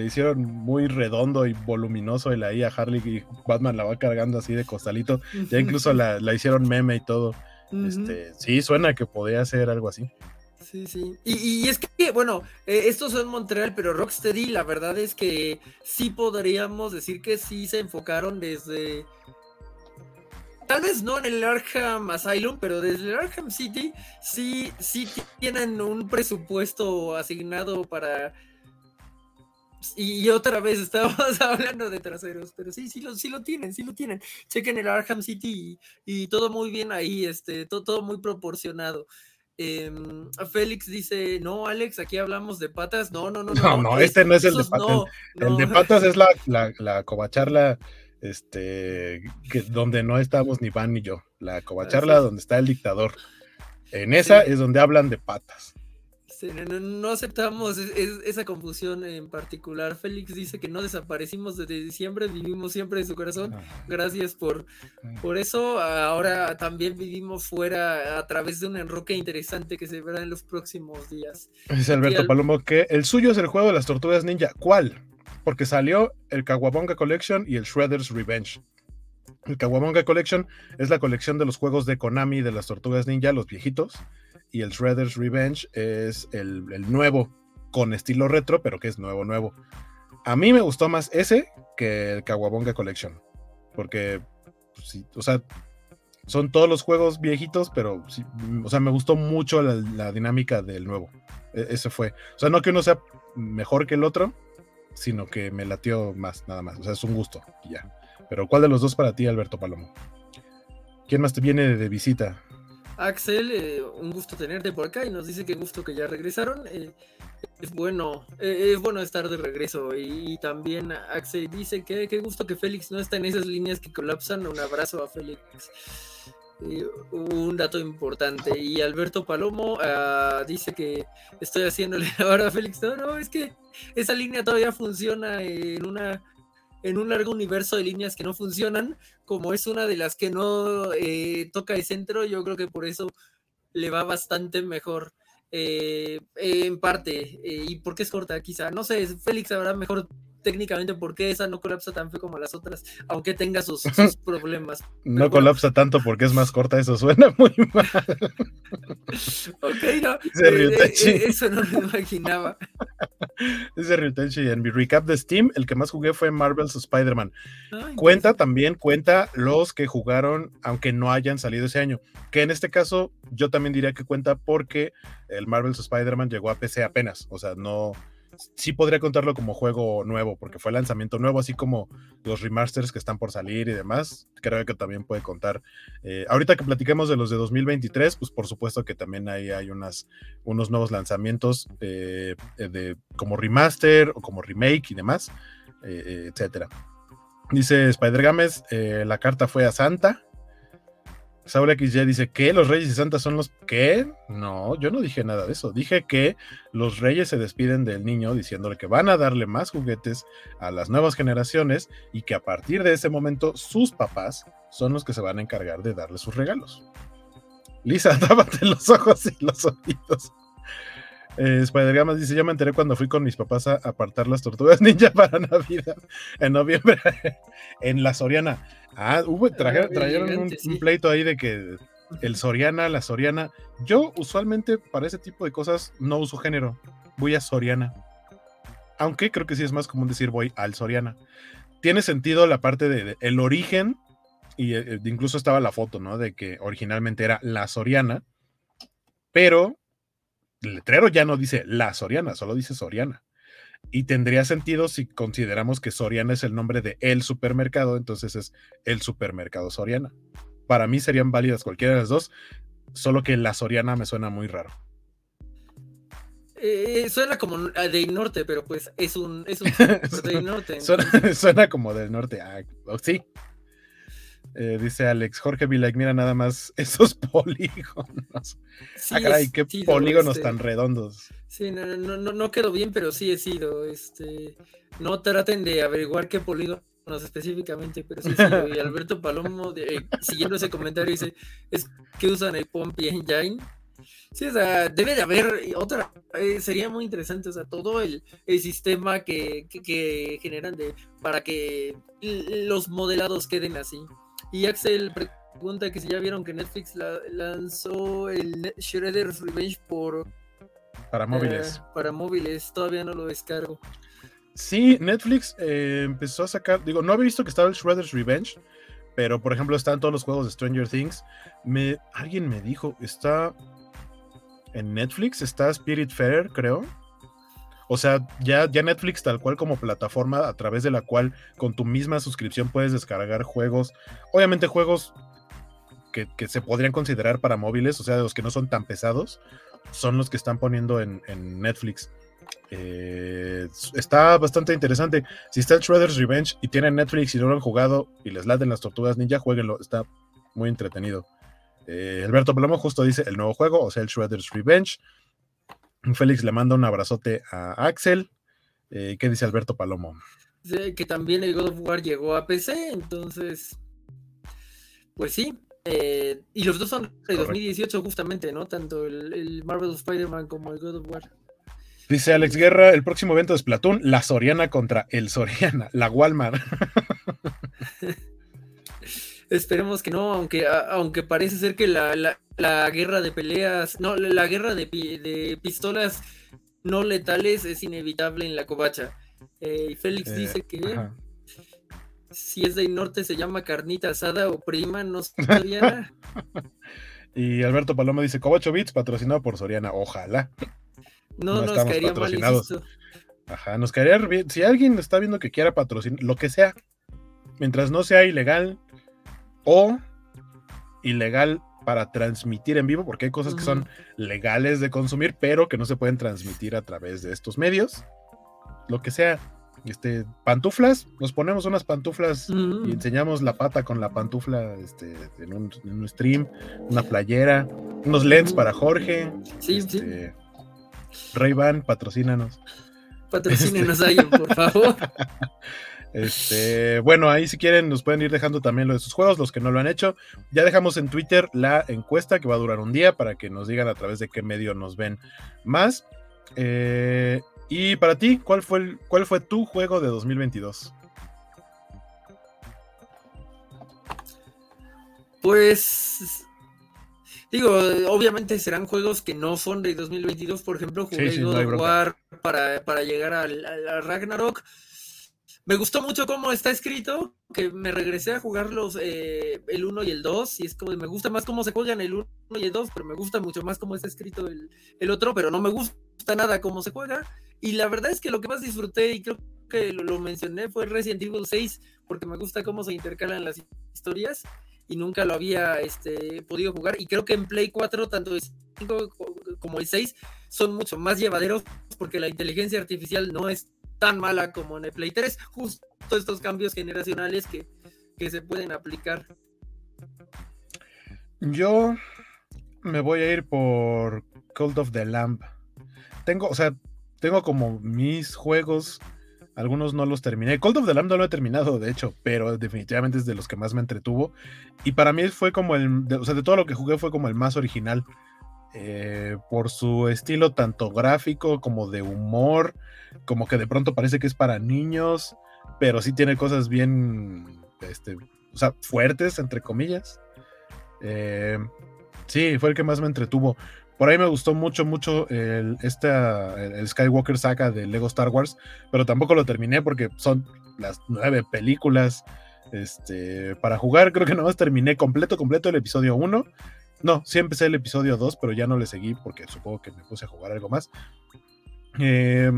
hicieron muy redondo y voluminoso el ahí a Harley y Batman la va cargando así de costalito. Ya incluso la, hicieron meme y todo. este, sí, suena que podría ser algo así. Sí, sí. Y, es que, bueno, eh, estos son Montreal, pero Rocksteady, la verdad es que sí podríamos decir que sí se enfocaron desde. Tal vez no en el Arkham Asylum, pero desde el Arkham City sí, sí tienen un presupuesto asignado para y otra vez estábamos hablando de traseros, pero sí, sí lo, sí lo tienen, sí lo tienen. Chequen el Arkham City y, todo muy bien ahí, este, todo, todo muy proporcionado. Em, Félix dice, no, Alex, aquí hablamos de patas. No, no, no. No, no, este no es el de patas. el, de patas es la, la, la covacharla, este, que, donde no estamos ni Van ni yo. La covacharla donde está el dictador. En esa es donde hablan de patas. No, aceptamos esa confusión en particular. Félix dice que no desaparecimos desde diciembre, vivimos siempre en su corazón. Gracias por, por eso. Ahora también vivimos fuera a través de un enroque interesante que se verá en los próximos días. Dice Alberto Palomo que el suyo es el juego de las tortugas ninja. ¿Cuál? Porque salió el Kawabonga Collection y el Shredder's Revenge. El Kawabonga Collection es la colección de los juegos de Konami de las tortugas ninja, los viejitos y el Shredder's Revenge es el, nuevo con estilo retro, pero que es nuevo, nuevo. A mí me gustó más ese que el Kawabonga Collection, porque, pues, sí, o sea, son todos los juegos viejitos, pero, sí, o sea, me gustó mucho la, dinámica del nuevo. E, ese fue. O sea, no que uno sea mejor que el otro, sino que me latió más, nada más. O sea, es un gusto, ya. Pero ¿cuál de los dos para ti, Alberto Palomo? ¿Quién más te viene de visita? Axel, eh, un gusto tenerte por acá y nos dice que gusto que ya regresaron. Eh, es bueno, eh, es bueno estar de regreso. Y, también Axel dice que qué gusto que Félix no está en esas líneas que colapsan. Un abrazo a Félix. un dato importante. Y Alberto Palomo ah, dice que estoy haciéndole ahora a Félix. No, no, es que esa línea todavía funciona en una en un largo universo de líneas que no funcionan, como es una de las que no eh, toca el centro, yo creo que por eso le va bastante mejor. Eh, en parte, eh, y porque es corta, quizá, no sé, Félix habrá mejor técnicamente por qué esa no colapsa tan feo como las otras, aunque tenga sus, problemas. no colapsa tanto porque es más corta, eso suena muy mal. ok, no, eh, eh, eso no me imaginaba. Dice Ryutechi, en mi recap de Steam, el que más jugué fue Marvel's Spider-Man. cuenta también, cuenta los que jugaron, aunque no hayan salido ese año, que en este caso yo también diría que cuenta porque el Marvel's Spider-Man llegó a PC apenas, o sea, no sí podría contarlo como juego nuevo, porque fue lanzamiento nuevo, así como los remasters que están por salir y demás, creo que también puede contar. Eh, ahorita que platiquemos de los de 2023, pues por supuesto que también ahí hay unas, unos nuevos lanzamientos eh, de, como remaster o como remake y demás, eh, etcétera. Dice Spider Games, la carta fue a Santa. Saúl XY dice que los Reyes y Santa son los que no, yo no dije nada de eso. Dije que los Reyes se despiden del niño diciéndole que van a darle más juguetes a las nuevas generaciones y que a partir de ese momento sus papás son los que se van a encargar de darle sus regalos. Lisa, tápate los ojos y los oídos. Eh, Spider dice: Yo me enteré cuando fui con mis papás a apartar las tortugas ninja para Navidad en noviembre en la Soriana. Ah, hubo, trajeron, un, pleito ahí de que el Soriana, la Soriana. Yo usualmente para ese tipo de cosas no uso género. Voy a Soriana. Aunque creo que sí es más común decir voy al Soriana. Tiene sentido la parte de, el origen, y eh, incluso estaba la foto, ¿no? De que originalmente era la Soriana, pero el letrero ya no dice la Soriana, solo dice Soriana. Y tendría sentido si consideramos que Soriana es el nombre de el supermercado, entonces es el supermercado Soriana. Para mí serían válidas cualquiera de las dos, solo que la Soriana me suena muy raro. Eh, suena como de norte, pero pues es un, es un del norte. suena, como del norte. Ah, sí, eh, dice Alex, Jorge like mira nada más esos polígonos. Sí, ah, qué polígonos este tan redondos. Sí, no, no, no, no quedó bien, pero sí he sido. Este, no traten de averiguar qué polígonos específicamente, pero sí he sido. Y Alberto Palomo, eh, siguiendo ese comentario, dice, es que usan el Pompi Engine. Sí, o sea, debe de haber otra, eh, sería muy interesante, o sea, todo el, el sistema que, que, que, generan de, para que los modelados queden así. Y Axel pregunta que si ya vieron que Netflix lanzó el Shredder's Revenge por... Para móviles. Eh, para móviles, todavía no lo descargo. Sí, Netflix eh, empezó a sacar, digo, no había visto que estaba el Shredder's Revenge, pero por ejemplo están todos los juegos de Stranger Things. Me, alguien me dijo, está en Netflix, está Spirit Fair, creo. O sea, ya, ya Netflix tal cual como plataforma a través de la cual con tu misma suscripción puedes descargar juegos, obviamente juegos que, se podrían considerar para móviles, o sea, de los que no son tan pesados, son los que están poniendo en, Netflix. Eh, está bastante interesante. Si está el Shredder's Revenge y tienen Netflix y no lo han jugado y les laten las tortugas ninja, jueguenlo, está muy entretenido. Eh, Alberto Palomo justo dice el nuevo juego, o sea, el Shredder's Revenge. Félix le manda un abrazote a Axel. Eh, ¿Qué dice Alberto Palomo? que también el God of War llegó a PC, entonces, pues sí. Eh, y los dos son de 2018 justamente, ¿no? Tanto el, Marvel Spider-Man como el God of War. Dice Alex Guerra, el próximo evento de Splatoon, la Soriana contra el Soriana, la Walmart. Esperemos que no, aunque, aunque parece ser que la, la guerra de peleas, no, la guerra de, de pistolas no letales es inevitable en la covacha. Eh, Félix eh, dice que si es del norte se llama carnita asada o prima, no sabía. y Alberto Paloma dice, Covacho Beats patrocinado por Soriana, ojalá. No, nos caería mal Ajá, nos caería bien. Si alguien está viendo que quiera patrocinar, lo que sea, mientras no sea ilegal o ilegal para transmitir en vivo, porque hay cosas que son legales de consumir, pero que no se pueden transmitir a través de estos medios. Lo que sea, este, pantuflas, nos ponemos unas pantuflas y Mm. enseñamos la pata con la pantufla este, en, un, en un stream, una playera, unos leds para Jorge. Sí, sí. este, Ray-Ban, patrocínanos. Patrocínenos ahí, por favor. Este, bueno, ahí si quieren nos pueden ir dejando también lo de sus juegos, los que no lo han hecho. Ya dejamos en Twitter la encuesta que va a durar un día para que nos digan a través de qué medio nos ven más. Eh, y para ti, ¿cuál fue, el, ¿cuál fue tu juego de 2022? Pues digo, obviamente serán juegos que no son de 2022. Por ejemplo, jugué Sí, sí, God no hay of bronca. War para, para llegar al Ragnarok. Me gustó mucho cómo está escrito, que me regresé a jugar los, eh, el 1 y el 2, y es como, me gusta más cómo se juegan el 1 y el 2, pero me gusta mucho más cómo está escrito el, el otro, pero no me gusta nada cómo se juega. Y la verdad es que lo que más disfruté, y creo que lo, mencioné, fue Resident Evil 6, porque me gusta cómo se intercalan las historias, y nunca lo había este, podido jugar, y creo que en Play 4, tanto el 5 co- como el 6, son mucho más llevaderos, porque la inteligencia artificial no es tan mala como en el Play 3, justo estos cambios generacionales que, que se pueden aplicar. Yo me voy a ir por Cult of the Lamb. Tengo, o sea, tengo como mis juegos, algunos no los terminé. Cult of the Lamb no lo he terminado, de hecho, pero definitivamente es de los que más me entretuvo. Y para mí fue como el, o sea, de todo lo que jugué fue como el más original. Eh, por su estilo tanto gráfico como de humor, como que de pronto parece que es para niños, pero sí tiene cosas bien, este, o sea, fuertes, entre comillas. Eh, sí, fue el que más me entretuvo. Por ahí me gustó mucho, mucho el, el, Skywalker saga de Lego Star Wars, pero tampoco lo terminé porque son las nueve películas este, para jugar. Creo que nomás terminé completo, completo el episodio 1. No, sí empecé el episodio 2, pero ya no le seguí porque supongo que me puse a jugar algo más. Eh,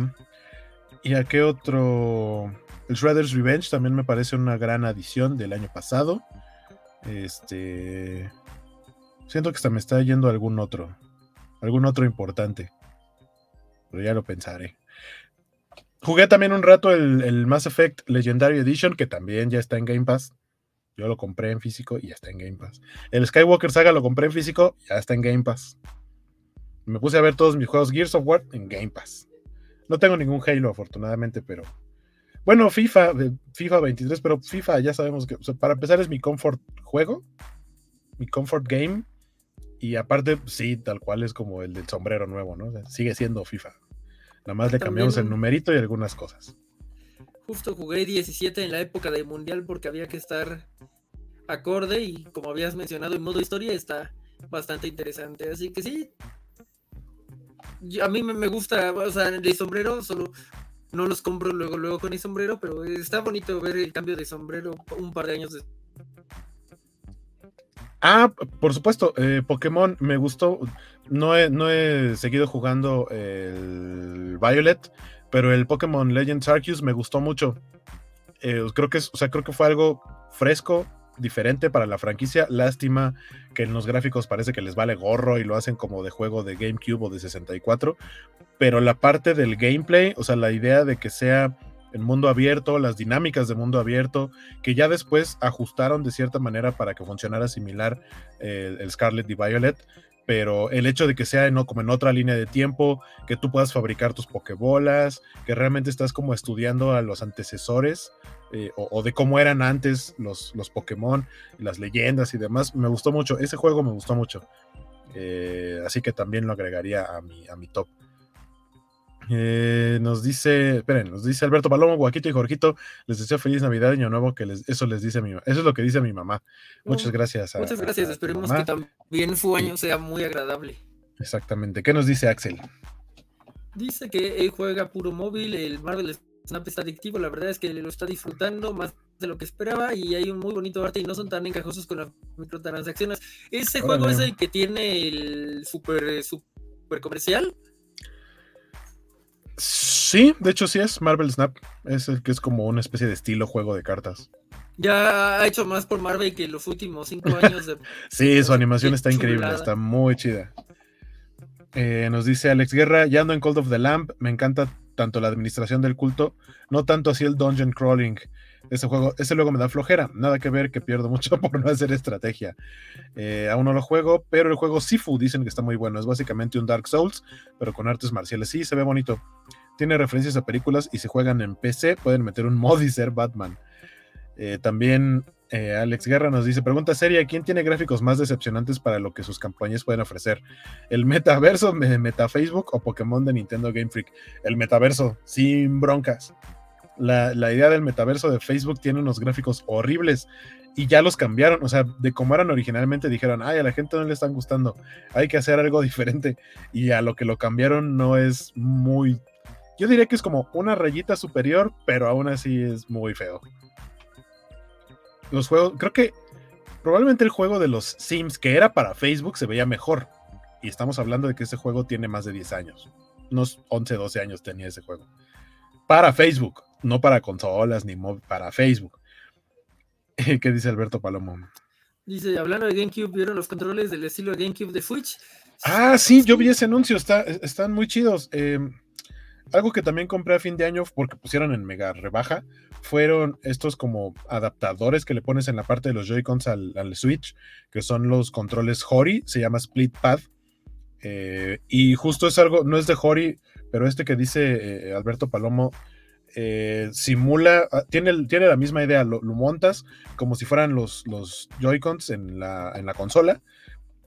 ¿Y a qué otro? El Shredder's Revenge también me parece una gran adición del año pasado. Este. Siento que hasta me está yendo algún otro. Algún otro importante. Pero ya lo pensaré. Jugué también un rato el, el Mass Effect Legendary Edition, que también ya está en Game Pass. Yo lo compré en físico y ya está en Game Pass. El Skywalker Saga lo compré en físico, ya está en Game Pass. Me puse a ver todos mis juegos Gears of War en Game Pass. No tengo ningún Halo, afortunadamente, pero. Bueno, FIFA, eh, FIFA 23, pero FIFA ya sabemos que, o sea, para empezar, es mi comfort juego, mi comfort game. Y aparte, sí, tal cual es como el del sombrero nuevo, ¿no? O sea, sigue siendo FIFA. Nada más le cambiamos el numerito y algunas cosas. Justo jugué 17 en la época del Mundial porque había que estar acorde y como habías mencionado en modo historia está bastante interesante. Así que sí, a mí me, gusta, o sea, de sombrero solo no los compro luego luego con el sombrero, pero está bonito ver el cambio de sombrero un par de años después. Ah, por supuesto, eh, Pokémon me gustó. No no he seguido jugando el Violet, pero el Pokémon Legends Arceus me gustó mucho. Eh, creo que o sea, creo que fue algo fresco, diferente para la franquicia. Lástima que en los gráficos parece que les vale gorro y lo hacen como de juego de GameCube o de 64. Pero la parte del gameplay, o sea, la idea de que sea el mundo abierto, las dinámicas de mundo abierto, que ya después ajustaron de cierta manera para que funcionara similar el, el Scarlet y Violet, pero el hecho de que sea no como en otra línea de tiempo, que tú puedas fabricar tus pokebolas, que realmente estás como estudiando a los antecesores eh, o, de cómo eran antes los, los Pokémon, las leyendas y demás, me gustó mucho, ese juego me gustó mucho, Eh, así que también lo agregaría a mi, a mi top. Eh, nos dice, esperen, nos dice Alberto Palomo, Guaquito y Jorgito, les deseo feliz Navidad, Año Nuevo, que les, eso les dice mi eso es lo que dice mi mamá. Muchas gracias. a- Muchas gracias, a esperemos que también su año sea muy agradable. Exactamente. ¿Qué nos dice Axel? Dice que él juega puro móvil, el Marvel Snap está adictivo, la verdad es que lo está disfrutando más de lo que esperaba y hay un muy bonito arte y no son tan encajosos con las microtransacciones. Ese juego es el que tiene el super, super comercial. Sí, de hecho sí es Marvel Snap. Es el que es como una especie de estilo juego de cartas. Ya ha hecho más por Marvel que los últimos cinco años de Sí, su animación está increíble, está muy chida. Eh, nos dice Alex Guerra, ya ando en Cold of the Lamp, me encanta tanto la administración del culto, no tanto así el dungeon crawling. Ese juego, ese luego me da flojera, nada que ver que pierdo mucho por no hacer estrategia. Eh, aún no lo juego, pero el juego Sifu dicen que está muy bueno. Es básicamente un Dark Souls, pero con artes marciales. Sí, se ve bonito. Tiene referencias a películas y si juegan en PC pueden meter un mod y ser Batman. Eh, también eh, Alex Guerra nos dice, pregunta seria, ¿quién tiene gráficos más decepcionantes para lo que sus campañas pueden ofrecer? ¿El metaverso, meta Facebook o Pokémon de Nintendo Game Freak? El metaverso, sin broncas. La, idea del metaverso de Facebook tiene unos gráficos horribles y ya los cambiaron, o sea, de como eran originalmente dijeron, ay, a la gente no le están gustando, hay que hacer algo diferente y a lo que lo cambiaron no es muy, yo diría que es como una rayita superior, pero aún así es muy feo los juegos, creo que probablemente el juego de los Sims que era para Facebook se veía mejor. Y estamos hablando de que ese juego tiene más de 10 años. Unos 11, 12 años tenía ese juego. Para Facebook, no para consolas ni para Facebook. ¿Qué dice Alberto Palomo? Dice, hablando de GameCube, ¿vieron los controles del estilo de GameCube de Switch? Ah, sí, yo vi ese anuncio, está, están muy chidos. Eh, algo que también compré a fin de año porque pusieron en mega rebaja fueron estos como adaptadores que le pones en la parte de los Joy-Cons al, Switch, que son los controles Hori, se llama Split Pad. Eh, y justo es algo, no es de Hori, pero este que dice eh, Alberto Palomo, eh, simula, ah, tiene, tiene, la misma idea, lo, montas como si fueran los, los Joy-Cons en la, en la consola,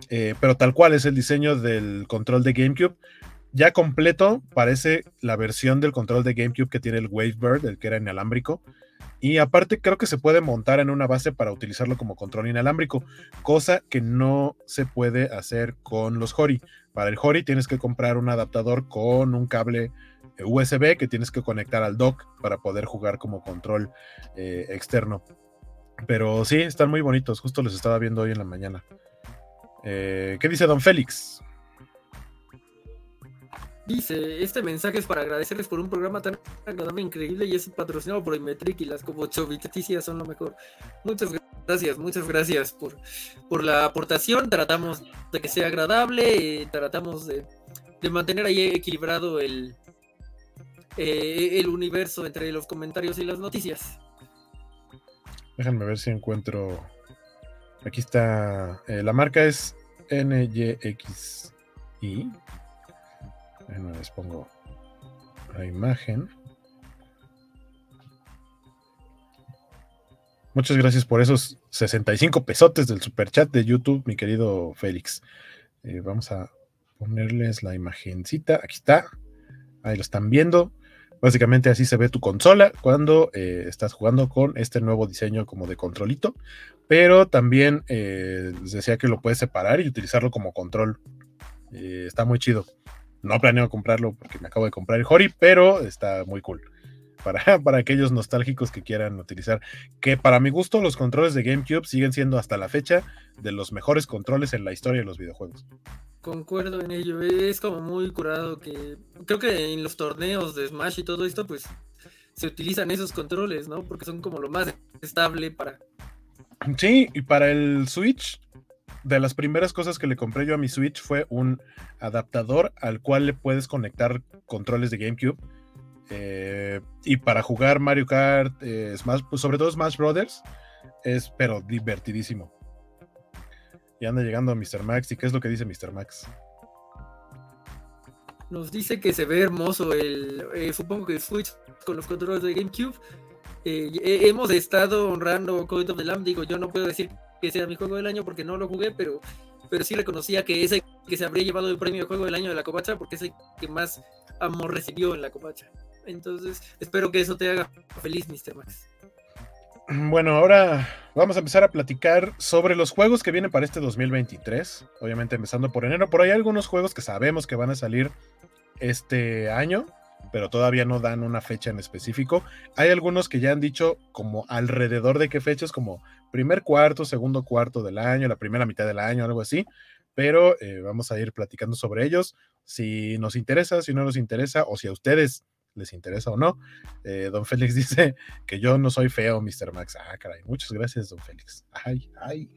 pero tal cual es el diseño del control de GameCube, ya completo, parece la versión del control de GameCube que tiene el Wavebird, el que era inalámbrico. Y aparte creo que se puede montar en una base para utilizarlo como control inalámbrico, cosa que no se puede hacer con los Hori. Para el Hori tienes que comprar un adaptador con un cable eh, USB que tienes que conectar al dock para poder jugar como control eh, externo. Pero sí, están muy bonitos, justo los estaba viendo hoy en la mañana. Eh, ¿Qué dice Don Félix? Dice, este mensaje es para agradecerles por un programa tan agradable, increíble y es patrocinado por Imetric y las como choviticias son lo mejor. Muchas gracias, muchas gracias por, por la aportación. Tratamos de que sea agradable, eh, tratamos de, mantener ahí equilibrado el, eh, el universo entre los comentarios y las noticias. Déjenme ver si encuentro. Aquí está. Eh, la marca es NYXI. Bueno, les pongo la imagen. Muchas gracias por esos 65 pesotes del super chat de YouTube, mi querido Félix. Eh, vamos a ponerles la imagencita. Aquí está. Ahí lo están viendo. Básicamente así se ve tu consola cuando eh, estás jugando con este nuevo diseño como de controlito. Pero también eh, decía que lo puedes separar y utilizarlo como control. está muy chido. No planeo comprarlo porque me acabo de comprar el Hori, pero está muy cool. Para, para, aquellos nostálgicos que quieran utilizar. Que para mi gusto, los controles de GameCube siguen siendo hasta la fecha de los mejores controles en la historia de los videojuegos. Concuerdo en ello. Es como muy curado que. Creo que en los torneos de Smash y todo esto, pues se utilizan esos controles, ¿no? Porque son como lo más estable para. Sí, y para el Switch, de las primeras cosas que le compré yo a mi Switch fue un adaptador al cual le puedes conectar controles de GameCube. Eh, y para jugar Mario Kart, eh, pues sobre todo Smash Brothers, es pero divertidísimo. Y anda llegando a Mr. Max. ¿Y qué es lo que dice Mr. Max? Nos dice que se ve hermoso el, eh, supongo que Switch con los controles de GameCube. hemos estado honrando Code of the Lamb. Digo, yo no puedo decir que sea mi juego del año porque no lo jugué, pero, pero sí reconocía que ese que se habría llevado el premio de juego del año de la Copacha porque es el que más amor recibió en la Copacha. Entonces, espero que eso te haga feliz, Mr. Max. Bueno, ahora vamos a empezar a platicar sobre los juegos que vienen para este 2023. Obviamente empezando por enero. Por ahí hay algunos juegos que sabemos que van a salir este año pero todavía no dan una fecha en específico. Hay algunos que ya han dicho como alrededor de qué fechas, como primer cuarto, segundo cuarto del año, la primera mitad del año, algo así, pero eh, vamos a ir platicando sobre ellos. Si nos interesa, si no nos interesa, o si a ustedes les interesa o no. Eh, don Félix dice que yo no soy feo, Mr. Max. Ah, caray, muchas gracias, don Félix. Ay, ay.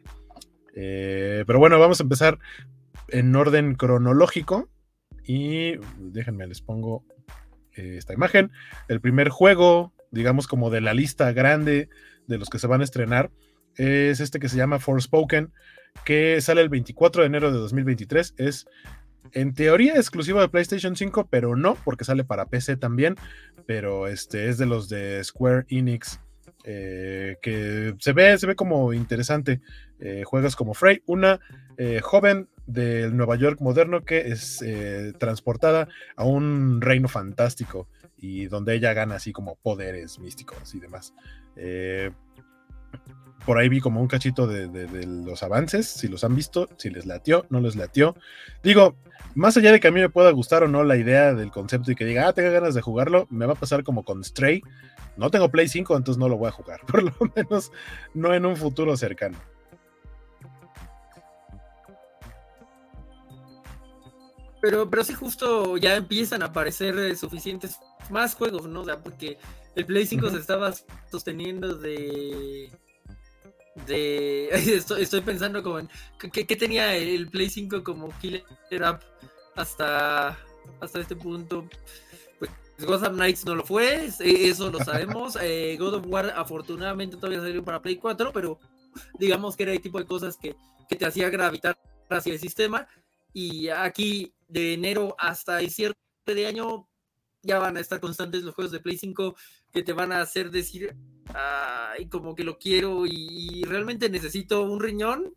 Eh, pero bueno, vamos a empezar en orden cronológico. Y déjenme, les pongo eh, esta imagen. El primer juego, digamos como de la lista grande de los que se van a estrenar, es este que se llama Forspoken, que sale el 24 de enero de 2023. Es en teoría exclusivo de PlayStation 5, pero no, porque sale para PC también. Pero este es de los de Square Enix. Eh, que se ve, se ve como interesante. Eh, juegas como Frey, una eh, joven del Nueva York moderno que es transportada a un reino fantástico y donde ella gana así como poderes místicos y demás por ahí vi como un cachito de, los avances, si los han visto, si les latió, no les latió. Digo, más allá de que a mí me pueda gustar o no la idea del concepto y que diga, ah, tengo ganas de jugarlo, me va a pasar como con Stray. No tengo Play 5, entonces no lo voy a jugar, por lo menos no en un futuro cercano. Pero, pero sí, justo ya empiezan a aparecer eh, suficientes más juegos, ¿no? O sea, porque el Play 5 se estaba sosteniendo de de estoy, pensando como en ¿qué, tenía el Play 5 como killer app hasta hasta este punto pues Gotham Knights no lo fue eso lo sabemos eh, God of War afortunadamente todavía salió para Play 4 pero digamos que era el tipo de cosas que, que te hacía gravitar hacia el sistema. Y aquí de enero hasta el cierre de año ya van a estar constantes los juegos de Play 5 que te van a hacer decir, ay, como que lo quiero y, realmente necesito un riñón.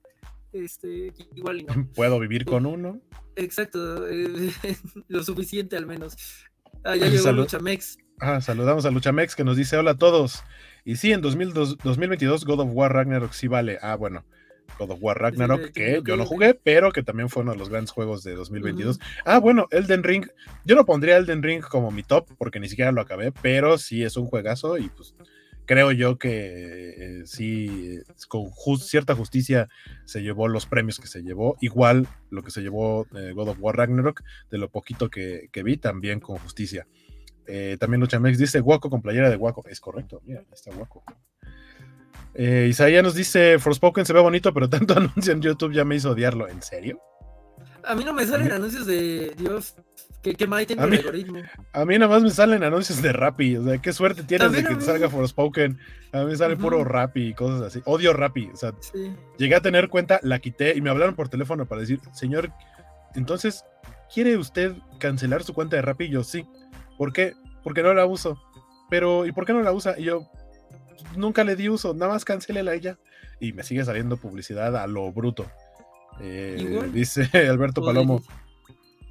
Este, igual Puedo vivir con uno. Exacto, eh, lo suficiente al menos. Ah, ya llegó Luchamex. Ah, saludamos a Luchamex que nos dice hola a todos. Y sí, en 2022 God of War Ragnarok sí vale. Ah, bueno. God of War Ragnarok, que yo no jugué, pero que también fue uno de los grandes juegos de 2022. Ah, bueno, Elden Ring, yo no pondría Elden Ring como mi top, porque ni siquiera lo acabé, pero sí es un juegazo y pues creo yo que eh, sí, con cierta justicia se llevó los premios que se llevó, igual lo que se llevó eh, God of War Ragnarok, de lo poquito que, vi, también con justicia. Eh, también Luchamex dice Guaco con playera de Guaco. Es correcto, mira, está Guaco. Eh, Isaías nos dice, Forspoken se ve bonito, pero tanto anuncio en YouTube ya me hizo odiarlo. ¿En serio? A mí no me salen anuncios de Dios. Que, que mal tengo el algoritmo. A mí nada más me salen anuncios de Rappi. O sea, qué suerte tienes de que te salga Forspoken. A mí me sale puro Rappi y cosas así. Odio Rappi. O sea, llegué a tener cuenta, la quité y me hablaron por teléfono para decir, señor, entonces, ¿quiere usted cancelar su cuenta de Rappi? Y yo, sí. ¿Por qué? Porque no la uso. Pero, ¿y por qué no la usa? Y yo, nunca le di uso, nada más cancelela ella. Y me sigue saliendo publicidad a lo bruto. Eh, dice Alberto Palomo.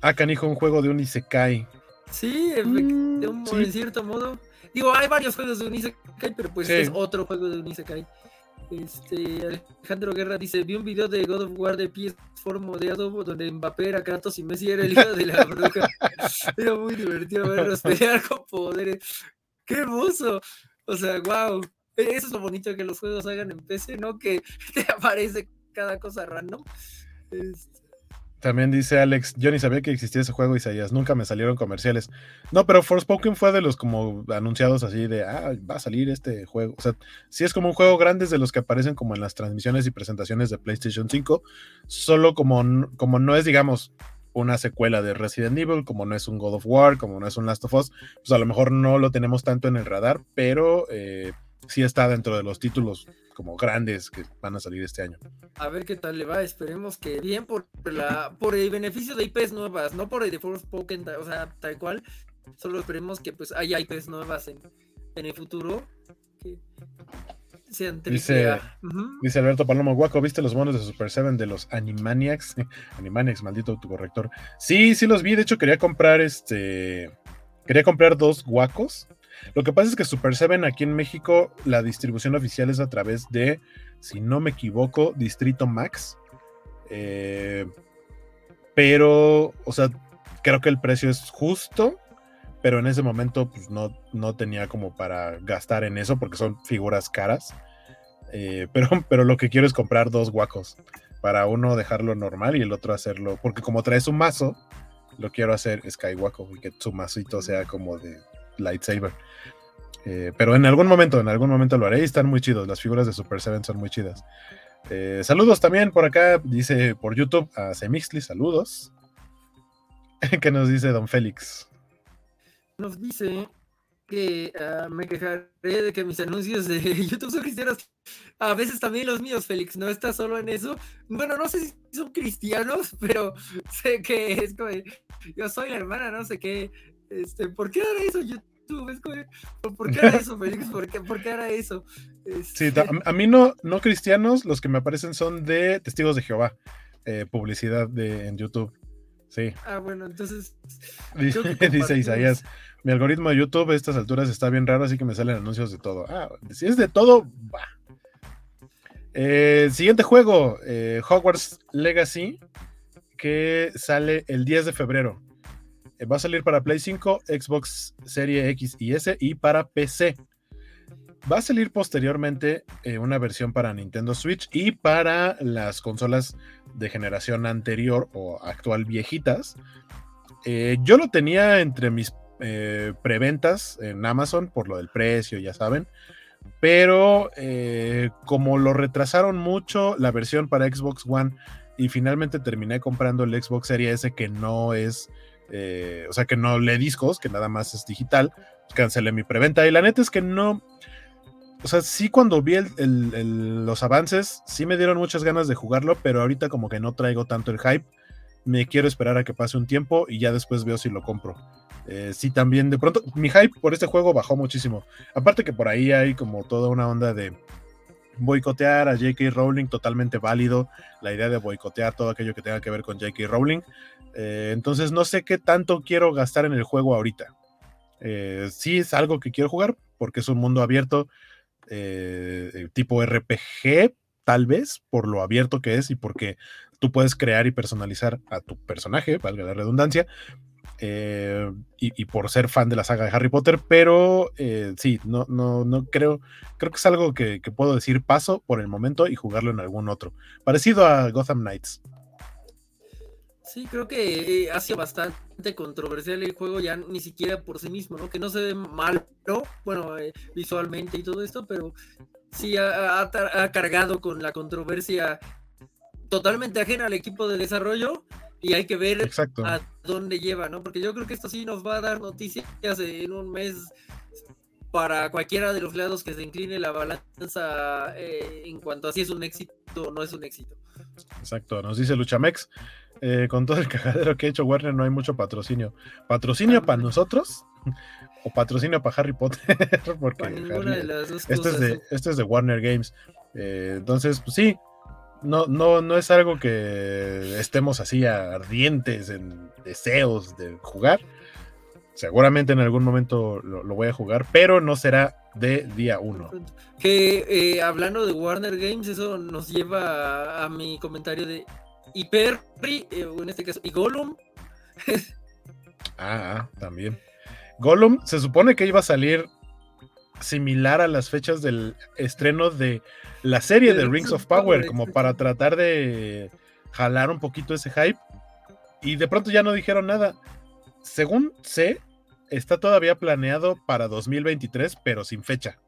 Ah, canijo, un juego de un Isekai. Sí, mm, de un, en cierto modo. Digo, hay varios juegos de un Isekai, pero pues es otro juego de un Isekai. Este, Alejandro Guerra dice: Vi un video de God of War de PS4 modeado donde Mbappé era Kratos y Messi era el hijo de la bruja. era muy divertido verlos pelear con poderes. ¡Qué hermoso! O sea, wow. Eso es lo bonito que los juegos hagan en PC, ¿no? Que te aparece cada cosa random. Este, También dice Alex, yo ni sabía que existía ese juego, Isaías, nunca me salieron comerciales. No, pero Forspoken fue de los como anunciados así de, ah, va a salir este juego. O sea, sí es como un juego grande de los que aparecen como en las transmisiones y presentaciones de PlayStation 5, solo como, como no es, digamos, una secuela de Resident Evil, como no es un God of War, como no es un Last of Us, pues a lo mejor no lo tenemos tanto en el radar, pero eh, sí está dentro de los títulos como grandes que van a salir este año. A ver qué tal le va, esperemos que bien por la por el beneficio de IPs nuevas, no por el de Forspoken, o sea, tal cual, solo esperemos que pues haya IPs nuevas en, en el futuro Dice, dice Alberto Palomo, guaco, ¿viste los monos de Super 7 de los Animaniacs? Animaniacs, maldito tu corrector. Sí, sí los vi, de hecho quería comprar este... Quería comprar dos guacos. Lo que pasa es que Super 7 aquí en México, la distribución oficial es a través de, si no me equivoco, Distrito Max. Eh, pero, o sea, creo que el precio es justo pero en ese momento pues no, no tenía como para gastar en eso porque son figuras caras. Eh, pero, pero lo que quiero es comprar dos guacos para uno dejarlo normal y el otro hacerlo, porque como trae su mazo, lo quiero hacer Skywaco y que su mazito sea como de lightsaber. Eh, pero en algún momento, en algún momento lo haré y están muy chidos. Las figuras de Super Seven son muy chidas. Eh, saludos también por acá, dice por YouTube a Semixli, saludos. ¿Qué nos dice Don Félix? Nos dice que ah, me quejaré de que mis anuncios de YouTube son cristianos. A veces también los míos, Félix, no está solo en eso. Bueno, no sé si son cristianos, pero sé que es como, yo soy la hermana, no sé qué. Este, ¿Por qué hará eso YouTube? Es como, ¿Por qué hará eso, Félix? ¿Por qué, por qué hará eso? Sí, este a mí no, no cristianos, los que me aparecen son de testigos de Jehová, eh, publicidad de, en YouTube. Sí. Ah, bueno, entonces. Dice Isaías, mi algoritmo de YouTube a estas alturas está bien raro, así que me salen anuncios de todo. Ah, si es de todo, va. Eh, siguiente juego, eh, Hogwarts Legacy, que sale el 10 de febrero. Eh, va a salir para Play 5, Xbox Series X y S y para PC. Va a salir posteriormente una versión para Nintendo Switch y para las consolas de generación anterior o actual viejitas. yo lo tenía entre mis eh, preventas en Amazon por lo del precio, ya saben. Pero eh, como lo retrasaron mucho la versión para Xbox One y finalmente terminé comprando el Xbox Series S que no es, eh, o sea, que no lee discos, que nada más es digital, cancelé mi preventa. Y la neta es que no, o sea, sí cuando vi los avances, sí me dieron muchas ganas de jugarlo, pero ahorita como que no traigo tanto el hype. Me quiero esperar a que pase un tiempo y ya después veo si lo compro. Eh, sí, también de pronto mi hype por este juego bajó muchísimo. Aparte que por ahí hay como toda una onda de boicotear a J.K. Rowling, totalmente válido la idea de boicotear todo aquello que tenga que ver con J.K. Rowling. Eh, entonces no sé qué tanto quiero gastar en el juego ahorita. Eh, sí es algo que quiero jugar porque es un mundo abierto tipo RPG, tal vez, por lo abierto que es y porque tú puedes crear y personalizar a tu personaje, valga la redundancia, eh, y, por ser fan de la saga de Harry Potter, pero eh, sí, no, no, no creo, creo que es algo que, puedo decir paso por el momento y jugarlo en algún otro, parecido a Gotham Knights. Sí, creo que eh, ha sido bastante controversial el juego ya ni siquiera por sí mismo, ¿no? Que no se ve mal, ¿no? Bueno, visualmente y todo esto, pero sí ha, cargado con la controversia totalmente ajena al equipo de desarrollo y hay que ver a dónde lleva, ¿no? Porque yo creo que esto sí nos va a dar noticias en un mes para cualquiera de los lados que se incline la balanza eh, en cuanto a si es un éxito o no es un éxito. Exacto, nos dice Luchamex, eh, con todo el cagadero que ha hecho Warner no hay mucho patrocinio. ¿Patrocinio para nosotros? ¿O patrocinio para Harry Potter? Porque este, es de, este es de Warner Games. Eh, entonces, pues sí, no, no, no es algo que estemos así ardientes en deseos de jugar. Seguramente en algún momento lo, voy a jugar, pero no será de día uno. Que eh, hablando de Warner Games, eso nos lleva a, mi comentario de Hyper, eh, en este caso, y Gollum. ah, también. Gollum se supone que iba a salir similar a las fechas del estreno de la serie de Rings of Power, como para tratar de jalar un poquito ese hype. Y de pronto ya no dijeron nada. Según sé, está todavía planeado para 2023, pero sin fecha.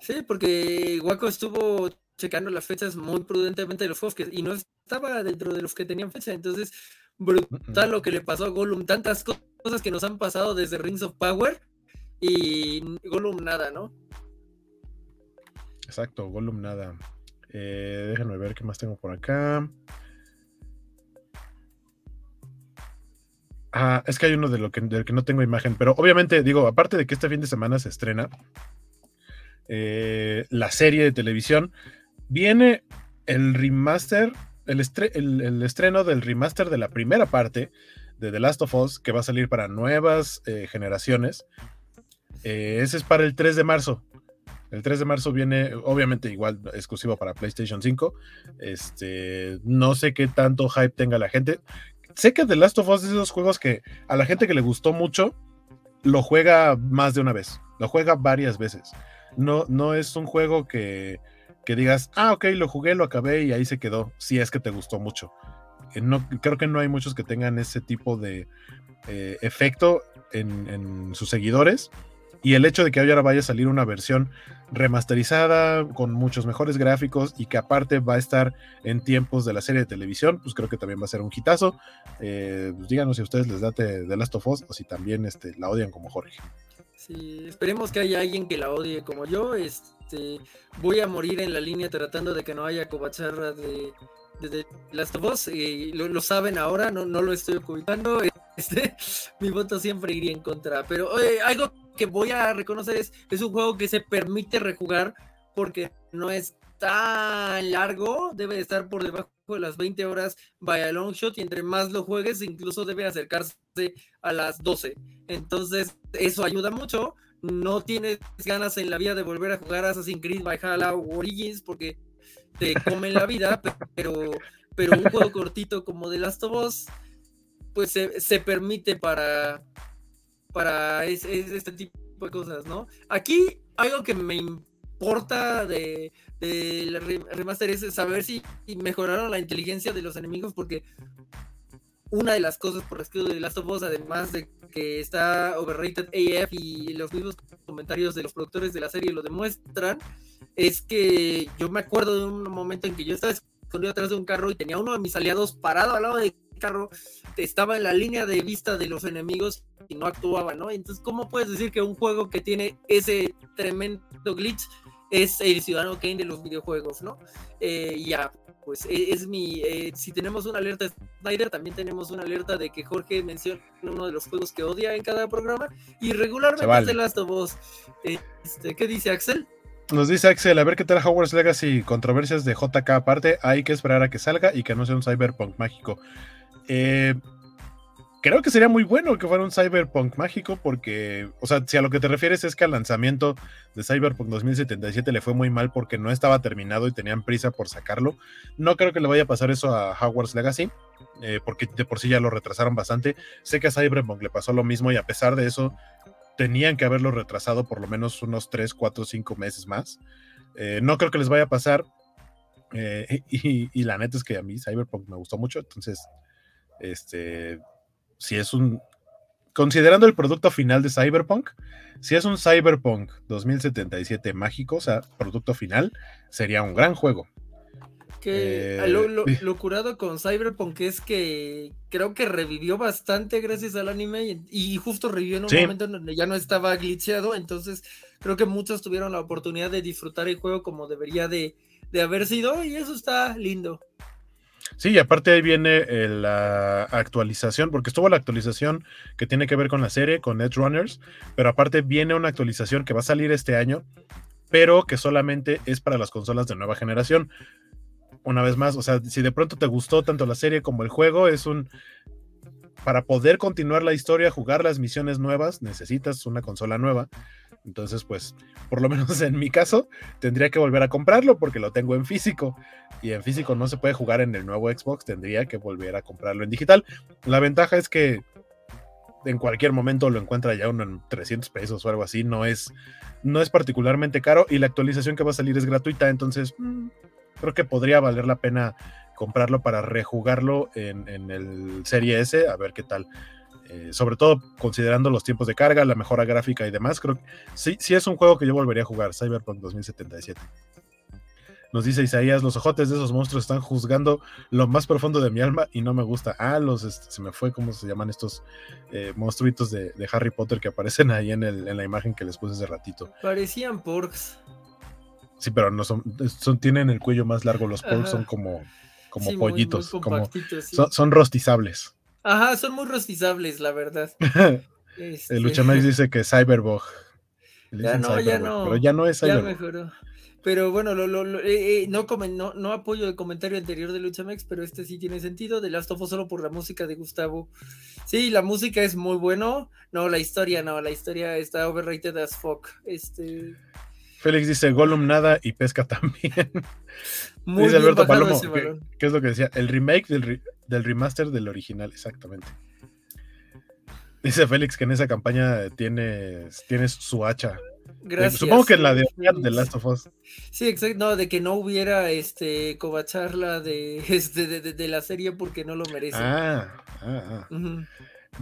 Sí, porque Waco estuvo checando las fechas muy prudentemente de los juegos y no estaba dentro de los que tenían fecha. Entonces, brutal lo que le pasó a Gollum. Tantas cosas que nos han pasado desde Rings of Power y Gollum nada, ¿no? Exacto, Gollum nada. Eh, déjenme ver qué más tengo por acá. Ah, es que hay uno de lo que, del que no tengo imagen, pero obviamente digo, aparte de que este fin de semana se estrena eh, la serie de televisión, viene el remaster, el, estreno del remaster de la primera parte de The Last of Us, que va a salir para nuevas eh, generaciones. Eh, ese es para el 3 de marzo. El 3 de marzo viene, obviamente, igual exclusivo para PlayStation 5. Este, no sé qué tanto hype tenga la gente. Sé que The Last of Us es de esos juegos que a la gente que le gustó mucho lo juega más de una vez. Lo juega varias veces. No, no es un juego que, que digas, ah, ok, lo jugué, lo acabé y ahí se quedó. Si es que te gustó mucho. Eh, no, creo que no hay muchos que tengan ese tipo de eh, efecto en, en sus seguidores Y el hecho de que ahora vaya a salir una versión remasterizada, con muchos mejores gráficos y que aparte va a estar en tiempos de la serie de televisión, pues creo que también va a ser un hitazo. Eh, pues díganos si a ustedes les date The Last of Us o si también este, la odian como Jorge. Sí, esperemos que haya alguien que la odie como yo. Este, voy a morir en la línea tratando de que no haya cobacharra de, de, Us. Y lo, saben ahora, no, no lo estoy ocultando. Este, mi voto siempre iría en contra. Pero algo que voy a reconocer es, es un juego que se permite rejugar porque no es tan largo, debe estar por debajo de las 20 horas vaya long shot y entre más lo juegues incluso debe acercarse a las 12. Entonces eso ayuda mucho. No tienes ganas en la vida de volver a jugar Assassin's Creed Valhalla o Origins porque te comen la vida, pero, pero un juego cortito como The Last of Us pues se, permite para, para este tipo de cosas, ¿no? Aquí algo que me importa de, de remaster es saber si mejoraron la inteligencia de los enemigos, porque una de las cosas por las que de Last of Us, además de que está overrated AF y los mismos comentarios de los productores de la serie lo demuestran, es que yo me acuerdo de un momento en que yo estaba escondido atrás de un carro y tenía uno de mis aliados parado al lado del carro, estaba en la línea de vista de los enemigos y no actuaba, ¿no? Entonces, ¿cómo puedes decir que un juego que tiene ese tremendo glitch es el Ciudadano Kane de los videojuegos, ¿no? Eh, ya, pues e, es, mi. Eh, si tenemos una alerta de Snyder, también tenemos una alerta de que Jorge menciona uno de los juegos que odia en cada programa y regularmente es The Last of Us. Este, ¿Qué dice Axel? Nos dice Axel, a ver qué tal Hogwarts Legacy, controversias de JK aparte, hay que esperar a que salga y que no sea un cyberpunk mágico. Eh, creo que sería muy bueno que fuera un Cyberpunk mágico porque, o sea, si a lo que te refieres es que al lanzamiento de Cyberpunk 2077 le fue muy mal porque no estaba terminado y tenían prisa por sacarlo, no creo que le vaya a pasar eso a Hogwarts Legacy, eh, porque de por sí ya lo retrasaron bastante. Sé que a Cyberpunk le pasó lo mismo y a pesar de eso tenían que haberlo retrasado por lo menos unos 3, 4, 5 meses más. Eh, no creo que les vaya a pasar. y, y la neta es que a mí Cyberpunk me gustó mucho, entonces este, si es un, considerando el producto final de Cyberpunk, si es un Cyberpunk 2077 mágico, o sea, producto final, sería un gran juego. Que eh, lo, curado con Cyberpunk es que creo que revivió bastante gracias al anime y, justo revivió en un momento en donde ya no estaba glitcheado, entonces creo que muchos tuvieron la oportunidad de disfrutar el juego como debería de, de haber sido y eso está lindo. Sí, y aparte ahí viene eh, la actualización, porque estuvo la actualización que tiene que ver con la serie, con Edge Runners, pero aparte viene una actualización que va a salir este año, pero que solamente es para las consolas de nueva generación. Una vez más, o sea, si de pronto te gustó tanto la serie como el juego, es un... Para poder continuar la historia, jugar las misiones nuevas, necesitas una consola nueva. Entonces, pues, por lo menos en mi caso, tendría que volver a comprarlo porque lo tengo en físico. Y en físico no se puede jugar en el nuevo Xbox, tendría que volver a comprarlo en digital. La ventaja es que en cualquier momento lo encuentra ya uno en 300 pesos o algo así. No es, no es particularmente caro y la actualización que va a salir es gratuita. Entonces, mm, creo que podría valer la pena comprarlo para rejugarlo en, en el Serie S, a ver qué tal. Eh, sobre todo considerando los tiempos de carga, la mejora gráfica y demás, creo que sí, sí es un juego que yo volvería a jugar, Cyberpunk 2077. Nos dice Isaías, los ojotes de esos monstruos están juzgando lo más profundo de mi alma y no me gusta. Ah, los, este, se me fue, ¿cómo se llaman estos eh, monstruitos de, Harry Potter que aparecen ahí en, el, en, la imagen que les puse hace ratito? Parecían porks. Sí, pero no son, son tienen el cuello más largo, los porks son como, como pollitos, como, son, son rostizables. Ajá, son muy rostizables, la verdad. El este, Luchamex dice que Cyberbug. Ya no, ya no. Pero ya no es. Ya mejoró. Pero bueno, lo, lo, eh, eh, no, no, no, apoyo el comentario anterior de Luchamex, pero este sí tiene sentido. De Last of Us solo por la música de Gustavo. Sí, la música es muy bueno. No, la historia no, la historia está overrated as fuck. Este. Félix dice Gollum nada y pesca también. Muy dice Alberto Palomo, ¿qué, es lo que decía? El remake del, del remaster del original, exactamente. Dice Félix que en esa campaña tienes, tienes su hacha. Gracias. Supongo que en la de, de, Last of Us. Sí, exacto. No, de que no hubiera este covacharla de, este, de, de, la serie porque no lo merece. Ah, ah, ah.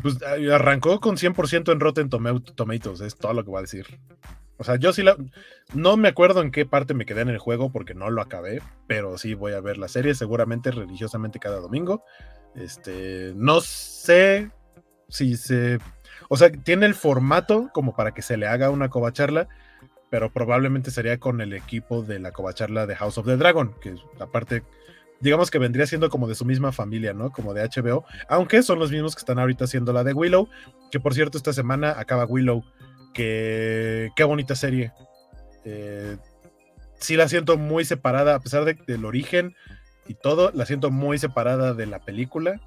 Pues arrancó con 100% en Rotten Tomatoes, es todo lo que voy a decir. O sea, yo sí la. No me acuerdo en qué parte me quedé en el juego porque no lo acabé, pero sí voy a ver la serie seguramente religiosamente cada domingo. Este. No sé si se. O sea, tiene el formato como para que se le haga una covacharla, pero probablemente sería con el equipo de la covacharla de House of the Dragon, que aparte digamos que vendría siendo como de su misma familia, ¿no? Como de HBO, aunque son los mismos que están ahorita haciendo la de Willow, que por cierto esta semana acaba Willow, que qué bonita serie. Eh, sí la siento muy separada, a pesar del origen y todo, la siento muy separada de la película.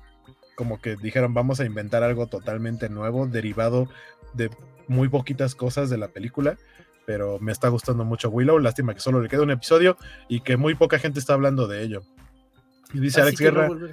Como que dijeron, vamos a inventar algo totalmente nuevo, derivado de muy poquitas cosas de la película pero me está gustando mucho Willow. Lástima que solo le queda un episodio y que muy poca gente está hablando de ello. Y dice Alex Guerra. No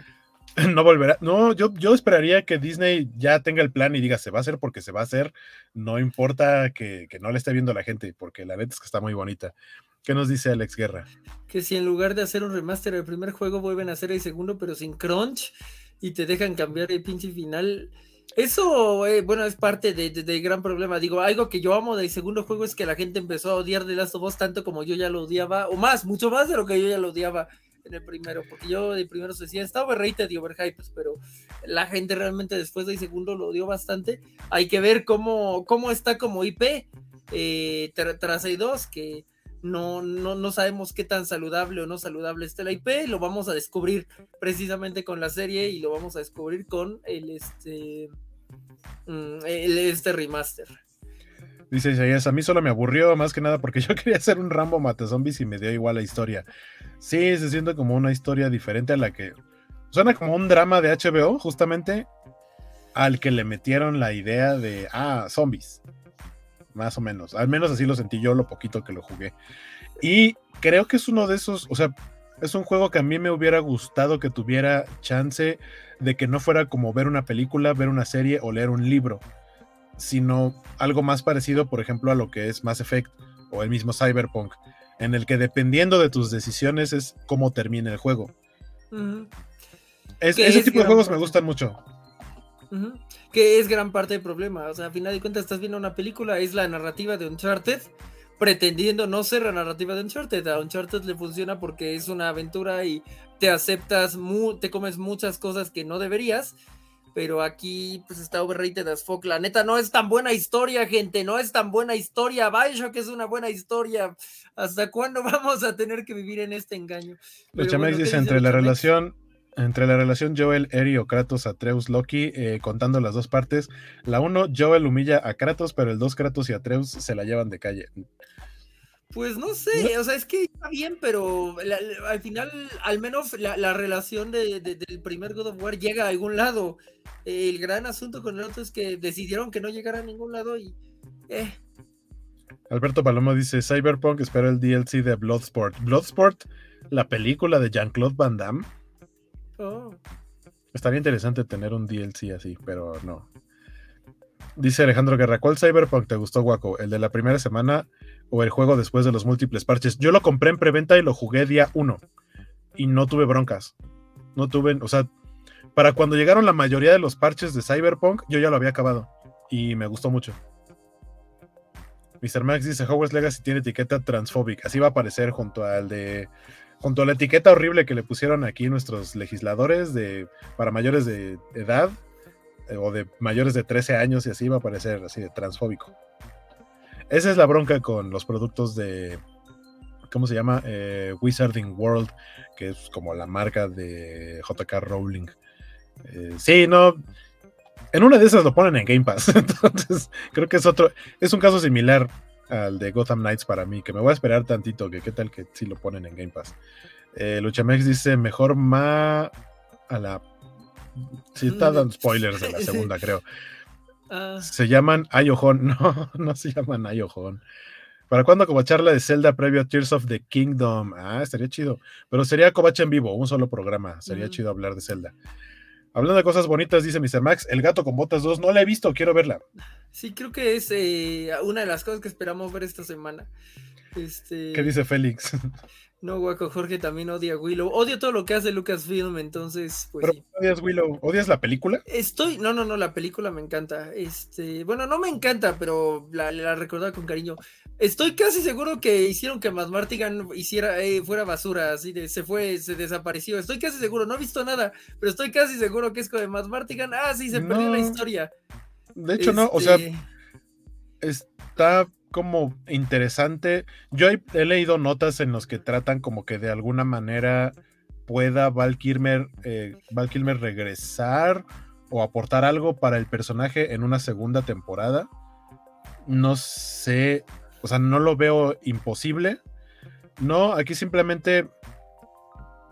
volverá. No, yo, yo esperaría que Disney ya tenga el plan y diga se va a hacer porque se va a hacer. No importa que, no le esté viendo la gente, porque la neta es que está muy bonita. ¿Qué nos dice Alex Guerra? Que si en lugar de hacer un remaster del primer juego vuelven a hacer el segundo, pero sin crunch y te dejan cambiar el pinche final. Eso, eh, bueno, es parte del de, gran problema. Digo, algo que yo amo del segundo juego es que la gente empezó a odiar de Last of Us tanto como yo ya lo odiaba, o más, mucho más de lo que yo ya lo odiaba en el primero, porque yo de primero se decía, está overrated y overhyped, pero la gente realmente después del segundo lo dio bastante. Hay que ver cómo, cómo está como IP eh, tras el 2, que no, no, no sabemos qué tan saludable o no saludable está la IP, lo vamos a descubrir precisamente con la serie y lo vamos a descubrir con el este, mm, el, este remaster. Dice a mí solo me aburrió más que nada porque yo quería hacer un Rambo mate zombies y me dio igual la historia. Sí, se siente como una historia diferente a la que. Suena como un drama de HBO, justamente, al que le metieron la idea de, ah, zombies. Más o menos. Al menos así lo sentí yo lo poquito que lo jugué. Y creo que es uno de esos, o sea, es un juego que a mí me hubiera gustado que tuviera chance de que no fuera como ver una película, ver una serie o leer un libro, sino algo más parecido, por ejemplo, a lo que es Mass Effect o el mismo Cyberpunk, en el que dependiendo de tus decisiones es cómo termina el juego. ese tipo de juegos me gustan mucho. Que es gran parte del problema. O sea, a final de cuentas estás viendo una película, es la narrativa de Uncharted, pretendiendo no ser la narrativa de Uncharted. A Uncharted le funciona porque es una aventura y te aceptas, te comes muchas cosas que no deberías pero aquí pues está overrated as fuck. La neta no es tan buena historia, gente, no es tan buena historia. Bioshock es una buena historia. ¿Hasta cuándo vamos a tener que vivir en este engaño? Los Chamex dice entre la relación entre la relación Joel, Eri o Kratos, Atreus, Loki, eh, contando las dos partes. La uno, Joel humilla a Kratos, pero el dos, Kratos y Atreus se la llevan de calle. Pues no sé, o sea, es que está bien, pero al final, al menos la, relación de, del primer God of War llega a algún lado. El gran asunto con el otro es que decidieron que no llegara a ningún lado y... Eh. Alberto Palomo dice, Cyberpunk espera el DLC de Bloodsport. Bloodsport, la película de Jean-Claude Van Damme. Oh. Estaría interesante tener un DLC así, pero no. Dice Alejandro Guerra, ¿cuál Cyberpunk te gustó, Guaco? ¿El de la primera semana o el juego después de los múltiples parches. Yo lo compré en preventa y lo jugué día uno y no tuve broncas. No tuve, o sea, para cuando llegaron la mayoría de los parches de Cyberpunk, yo ya lo había acabado y me gustó mucho. Mr. Max dice Hogwarts Legacy tiene etiqueta transfóbica. Así va a aparecer junto al de. junto a la etiqueta horrible que le pusieron aquí nuestros legisladores de para mayores de edad eh, o de mayores de 13 años y así va a aparecer así de transfóbico. Esa es la bronca con los productos de, ¿cómo se llama? Eh, Wizarding World, que es como la marca de JK Rowling. Eh, sí, no. En una de esas lo ponen en Game Pass. Entonces, creo que es otro. Es un caso similar al de Gotham Knights para mí, que me voy a esperar tantito, que qué tal que sí lo ponen en Game Pass. Eh, Luchamex dice: mejor ma. A la. Sí, está dando spoilers de la segunda, creo. Ah. Se llaman Ayohon. No, no se llaman Ayohon. ¿Para cuándo charla de Zelda previo a Tears of the Kingdom? Ah, estaría chido. Pero sería Covacha en vivo, un solo programa. Sería mm. chido hablar de Zelda. Hablando de cosas bonitas, dice Mr. Max, El gato con botas 2, no la he visto, quiero verla. Sí, creo que es eh, una de las cosas que esperamos ver esta semana. Este... ¿Qué dice Félix? No, Guaco Jorge también odia a Willow. Odio todo lo que hace Lucasfilm, entonces, pues Pero odias Willow, ¿odias la película? Estoy, no, no, no, la película me encanta. Este, bueno, no me encanta, pero la, la recordaba con cariño. Estoy casi seguro que hicieron que Matt Martigan hiciera, eh, fuera basura, así de, se fue, se desapareció. Estoy casi seguro, no he visto nada, pero estoy casi seguro que es con Matt Martigan. Ah, sí, se perdió la historia. De hecho, no, o sea, este está como interesante. Yo he, leído notas en los que tratan como que de alguna manera pueda Val Kilmer, eh, Val Kilmer regresar o aportar algo para el personaje en una segunda temporada. No sé, o sea, no lo veo imposible. No, aquí simplemente,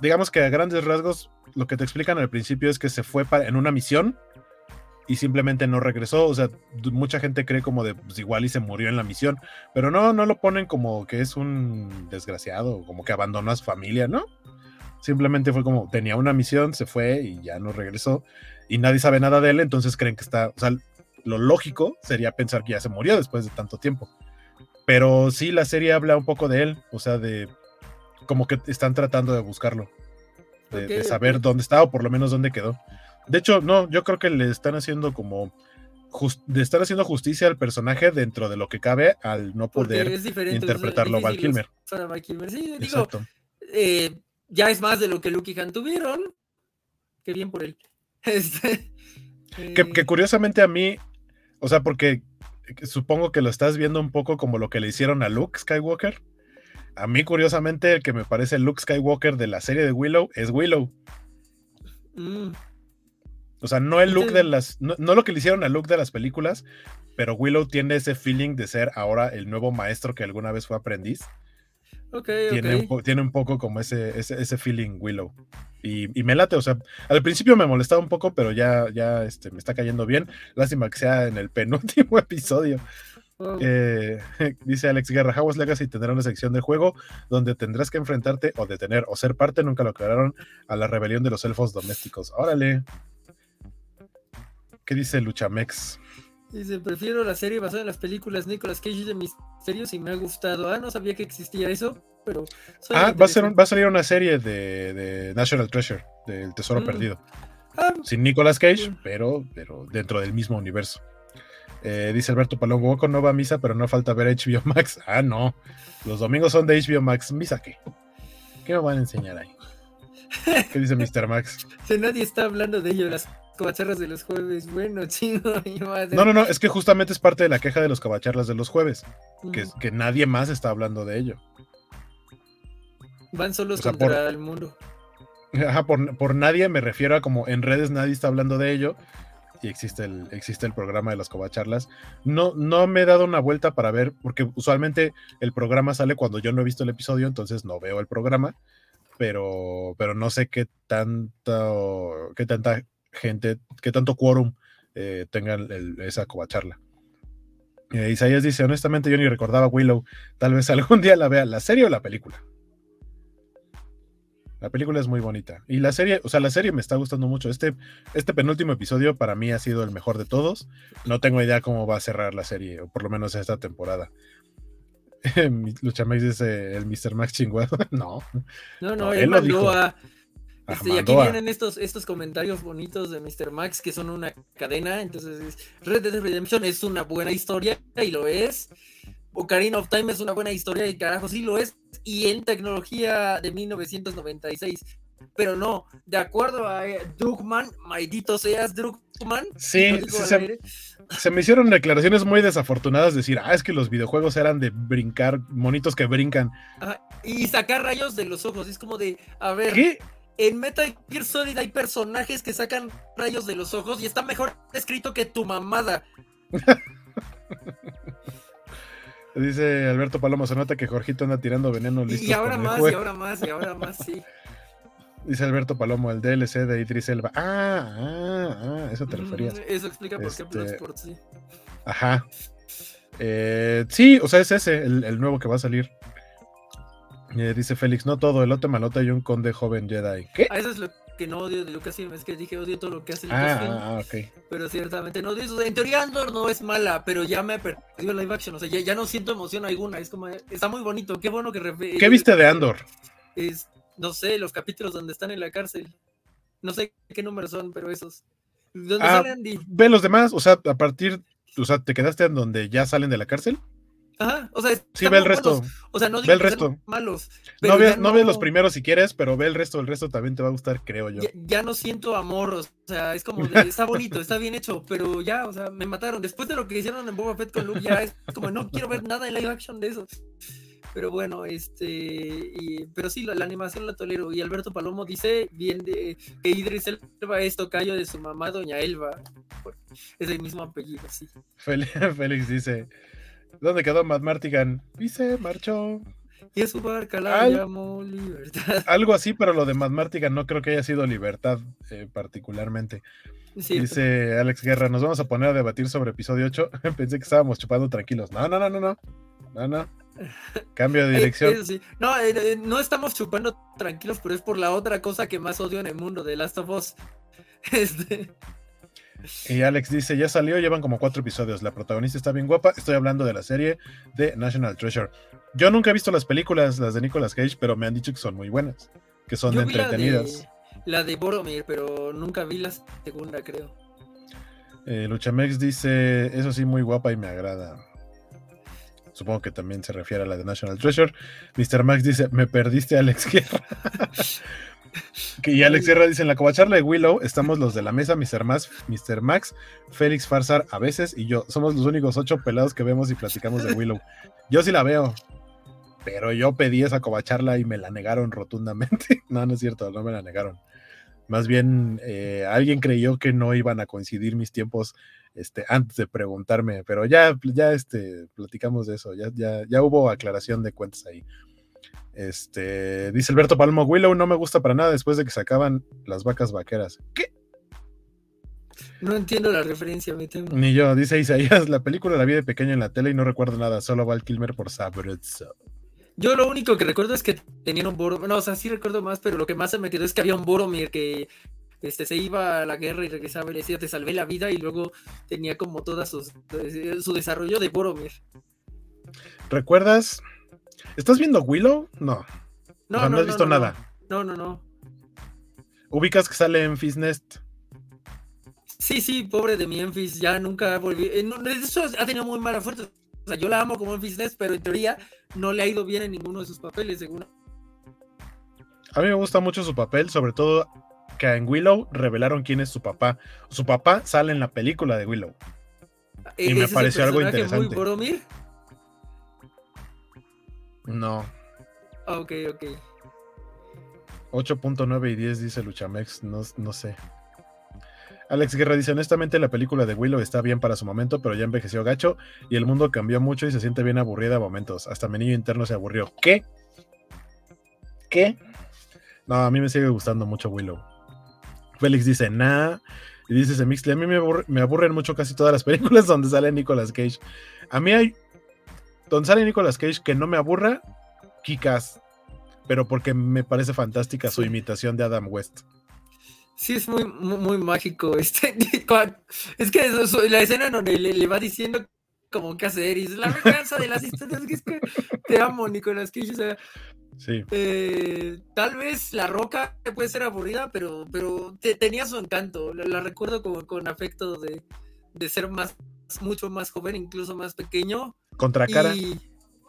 digamos que a grandes rasgos, lo que te explican al principio es que se fue para, en una misión y simplemente no regresó. O sea, mucha gente cree como de pues igual y se murió en la misión, pero no, no lo ponen como que es un desgraciado, como que abandonó a su familia, ¿no? Simplemente fue como tenía una misión, se fue y ya no regresó y nadie sabe nada de él, entonces creen que está, o sea, lo lógico sería pensar que ya se murió después de tanto tiempo. Pero sí, la serie habla un poco de él, o sea, de como que están tratando de buscarlo, de, saber dónde está o por lo menos dónde quedó. De hecho, no, yo creo que le están haciendo como. de estar haciendo justicia al personaje dentro de lo que cabe al no poder interpretarlo Val Kilmer. Sí, digo, eh, ya es más de lo que Luke y Han tuvieron. Qué bien por él. Este, que, que, eh, curiosamente a mí, o sea, porque supongo que lo estás viendo un poco como lo que le hicieron a Luke Skywalker. A mí, curiosamente, el que me parece Luke Skywalker de la serie de Willow es Willow. Mm. O sea, no el look de las. No, lo que le hicieron al look de las películas, pero Willow tiene ese feeling de ser ahora el nuevo maestro que alguna vez fue aprendiz. Ok, tiene, Un tiene un poco como ese, ese, feeling Willow. Y, me late, o sea, al principio me molestaba un poco, pero ya, ya este, me está cayendo bien. Lástima que sea en el penúltimo episodio. Eh, dice Alex Guerra, Hogwarts Legacy tendrá una sección de juego donde tendrás que enfrentarte o detener o ser parte, nunca lo aclararon, a la rebelión de los elfos domésticos. Órale. ¿Qué dice Luchamex? Dice, prefiero la serie basada en las películas Nicolas Cage de misterios y me ha gustado. Ah, no sabía que existía eso, pero... Ah, va a, ser va a salir una serie de, National Treasure, del Tesoro mm. Perdido. Ah, Sin Nicolas Cage, pero, pero dentro del mismo universo. Eh, dice Alberto Palón, Goku no va a misa, pero no falta ver HBO Max. Ah, no. Los domingos son de HBO Max. ¿Misa qué? ¿Qué me van a enseñar ahí? ¿Qué dice Mr. Max? Si nadie está hablando de ello, las cabacharlas de los jueves. Bueno, chino. No, no, no, es que justamente es parte de la queja de los cabacharlas de los jueves. Que, que nadie más está hablando de ello. Van solos contra el mundo. Ajá, por, nadie me refiero a como en redes nadie está hablando de ello. Y existe el, existe el programa de las covacharlas. No, no me he dado una vuelta para ver, porque usualmente el programa sale cuando yo no he visto el episodio, entonces no veo el programa. Pero, pero no sé qué tanto, qué tanta gente, que tanto quórum eh, tengan esa covacharla. Eh, Isaías dice, honestamente yo ni recordaba Willow, tal vez algún día la vea, la serie o la película. La película es muy bonita. Y la serie, o sea, la serie me está gustando mucho. Este, este penúltimo episodio para mí ha sido el mejor de todos. No tengo idea cómo va a cerrar la serie, o por lo menos esta temporada. Luchamex dice el Mr. Max chingüado. no. No, no, él, lo dijo. a, este, y aquí vienen estos, estos comentarios bonitos de Mr. Max que son una cadena. Entonces, Red Dead Redemption es una buena historia y lo es. Ocarina of Time es una buena historia y carajo, sí lo es. Y en tecnología de 1996. Pero no, de acuerdo a eh, Drugman, maldito seas Drugman. Sí, se, me hicieron declaraciones muy desafortunadas decir, ah, es que los videojuegos eran de brincar, monitos que brincan. y sacar rayos de los ojos, es como de, a ver. ¿Qué? en Metal Gear Solid hay personajes que sacan rayos de los ojos y está mejor escrito que tu mamada. Dice Alberto Paloma, se nota que Jorgito anda tirando veneno listo. Y ahora más, y ahora más, y ahora más, sí. Dice Alberto Palomo, el DLC de Idris Elba. Ah, ah, ah, eso te referías. Eso explica por qué este... sí. Ajá. Eh, sí, o sea, es ese, el nuevo que va a salir. Eh, dice Félix, no todo, el otro malota y un conde joven Jedi. ¿Qué? Ah, eso es lo que no odio de Lucasfilm, es que dije odio todo lo que hace Lucasfilm. Ah, ah, ok. Pero ciertamente no odio. En teoría Andor no es mala, pero ya me el live action, o sea, ya, no siento emoción alguna, es como, está muy bonito, qué bueno que... ¿Qué viste de Andor? es, no sé, los capítulos donde están en la cárcel. No sé qué números son, pero esos. ¿Dónde Ah, sale Andy? Ve los demás, o sea, a partir, o sea, ¿te quedaste en donde ya salen de la cárcel? Ajá, o sea, Sí, ve el resto. O sea, no Ve digo el que sean resto. malos. No pero ya no ves los primeros si quieres, pero ve el resto, el resto también te va a gustar, creo yo. Ya, ya no siento amor, o sea, es como, de, está bonito, está bien hecho, pero ya, o sea, me mataron. Después de lo que hicieron en Boba Fett con Luke, ya es como, no quiero ver nada en live action de eso. Pero bueno, este, y- pero sí, la, la animación la tolero. Y Alberto Palomo dice bien de que Idris Elba es tocayo de su mamá, Doña Elba. Es el mismo apellido, sí. Félix dice, ¿dónde quedó Matt Martigan? Se marchó. Y a su barca la Al- llamó Libertad. Algo así, pero lo de Matt Martigan no creo que haya sido libertad eh, particularmente. Dice Alex Guerra, nos vamos a poner a debatir sobre episodio 8. Pensé que estábamos chupando tranquilos. No, no, no, no, no. No, no. Cambio de dirección. sí. No, eh, eh, no estamos chupando tranquilos, pero es por la otra cosa que más odio en el mundo, de Last of Us. Este, Y Alex dice, ya salió, llevan como cuatro episodios. La protagonista está bien guapa. Estoy hablando de la serie de National Treasure. Yo nunca he visto las películas, las de Nicolas Cage, pero me han dicho que son muy buenas, que son yo la entretenidas. de, la de Boromir, pero nunca vi la segunda, creo. Eh, Luchamex dice, eso sí, muy guapa y me agrada. Supongo que también se refiere a la de National Treasure. Mr. Max dice, me perdiste, Alex Guerra. Que- y Alex Guerra dice, en la covacharla de Willow estamos los de la mesa, Mr. Max, Mr. Max, Félix Farsar a veces y yo. Somos los únicos ocho pelados que vemos y platicamos de Willow. Yo sí la veo, pero yo pedí esa covacharla y me la negaron rotundamente. no, no es cierto, no me la negaron. Más bien, eh, alguien creyó que no iban a coincidir mis tiempos este, antes de preguntarme, pero ya, ya este, platicamos de eso, ya, ya, ya hubo aclaración de cuentas ahí. Este, dice Alberto Palmo, Willow no me gusta para nada después de que sacaban las vacas vaqueras. ¿Qué? No entiendo la referencia, me temo. Ni yo, dice Isaías, la película la vi de pequeño en la tele y no recuerdo nada, solo Val Kilmer por sabroso. Yo lo único que recuerdo es que tenían un Boromir. No, o sea, sí recuerdo más, pero lo que más se me quedó es que había un Boromir que este, se iba a la guerra y regresaba y le decía, te salvé la vida, y luego tenía como toda sus, su desarrollo de Boromir. ¿Recuerdas? ¿Estás viendo Willow? No. No, O sea, no, has visto no, nada. No, no, no. ¿Ubicas que sale en Fisnest? Sí, sí, pobre de mi Enfis, ya nunca volvió. eh, no, no, eso ha tenido muy mala suerte. O sea, yo la amo como Enfis Nest, pero en teoría no le ha ido bien en ninguno de sus papeles, según. A mí me gusta mucho su papel, sobre todo que en Willow revelaron quién es su papá. Su papá sale en la película de Willow. Y me ¿Ese es el pareció algo interesante. Muy Boromir? No. Ah, ok, ok. 8.9 y 10 dice Luchamex, no, no sé. Alex Guerra dice, honestamente la película de Willow está bien para su momento, pero ya envejeció gacho y el mundo cambió mucho y se siente bien aburrida a momentos. Hasta mi niño interno se aburrió. ¿Qué? ¿Qué? No, a mí me sigue gustando mucho Willow. Félix dice, nah. Y dice Semixle, a mí me, aburre- me aburren mucho casi todas las películas donde sale Nicolas Cage. A mí hay... Donde sale Nicolas Cage que no me aburra, Kikas. Pero porque me parece fantástica su imitación de Adam West. Sí, es muy, muy, muy mágico. Este, es que eso- la escena donde le, le va diciendo como qué hacer y es la venganza de las historias. que es que te amo, Nicolás Cage. O sea, Sí. eh, tal vez la roca puede ser aburrida, pero, pero te- tenía su encanto. La, la recuerdo con, con afecto de, de ser más, mucho más joven, incluso más pequeño. Contra cara. Y,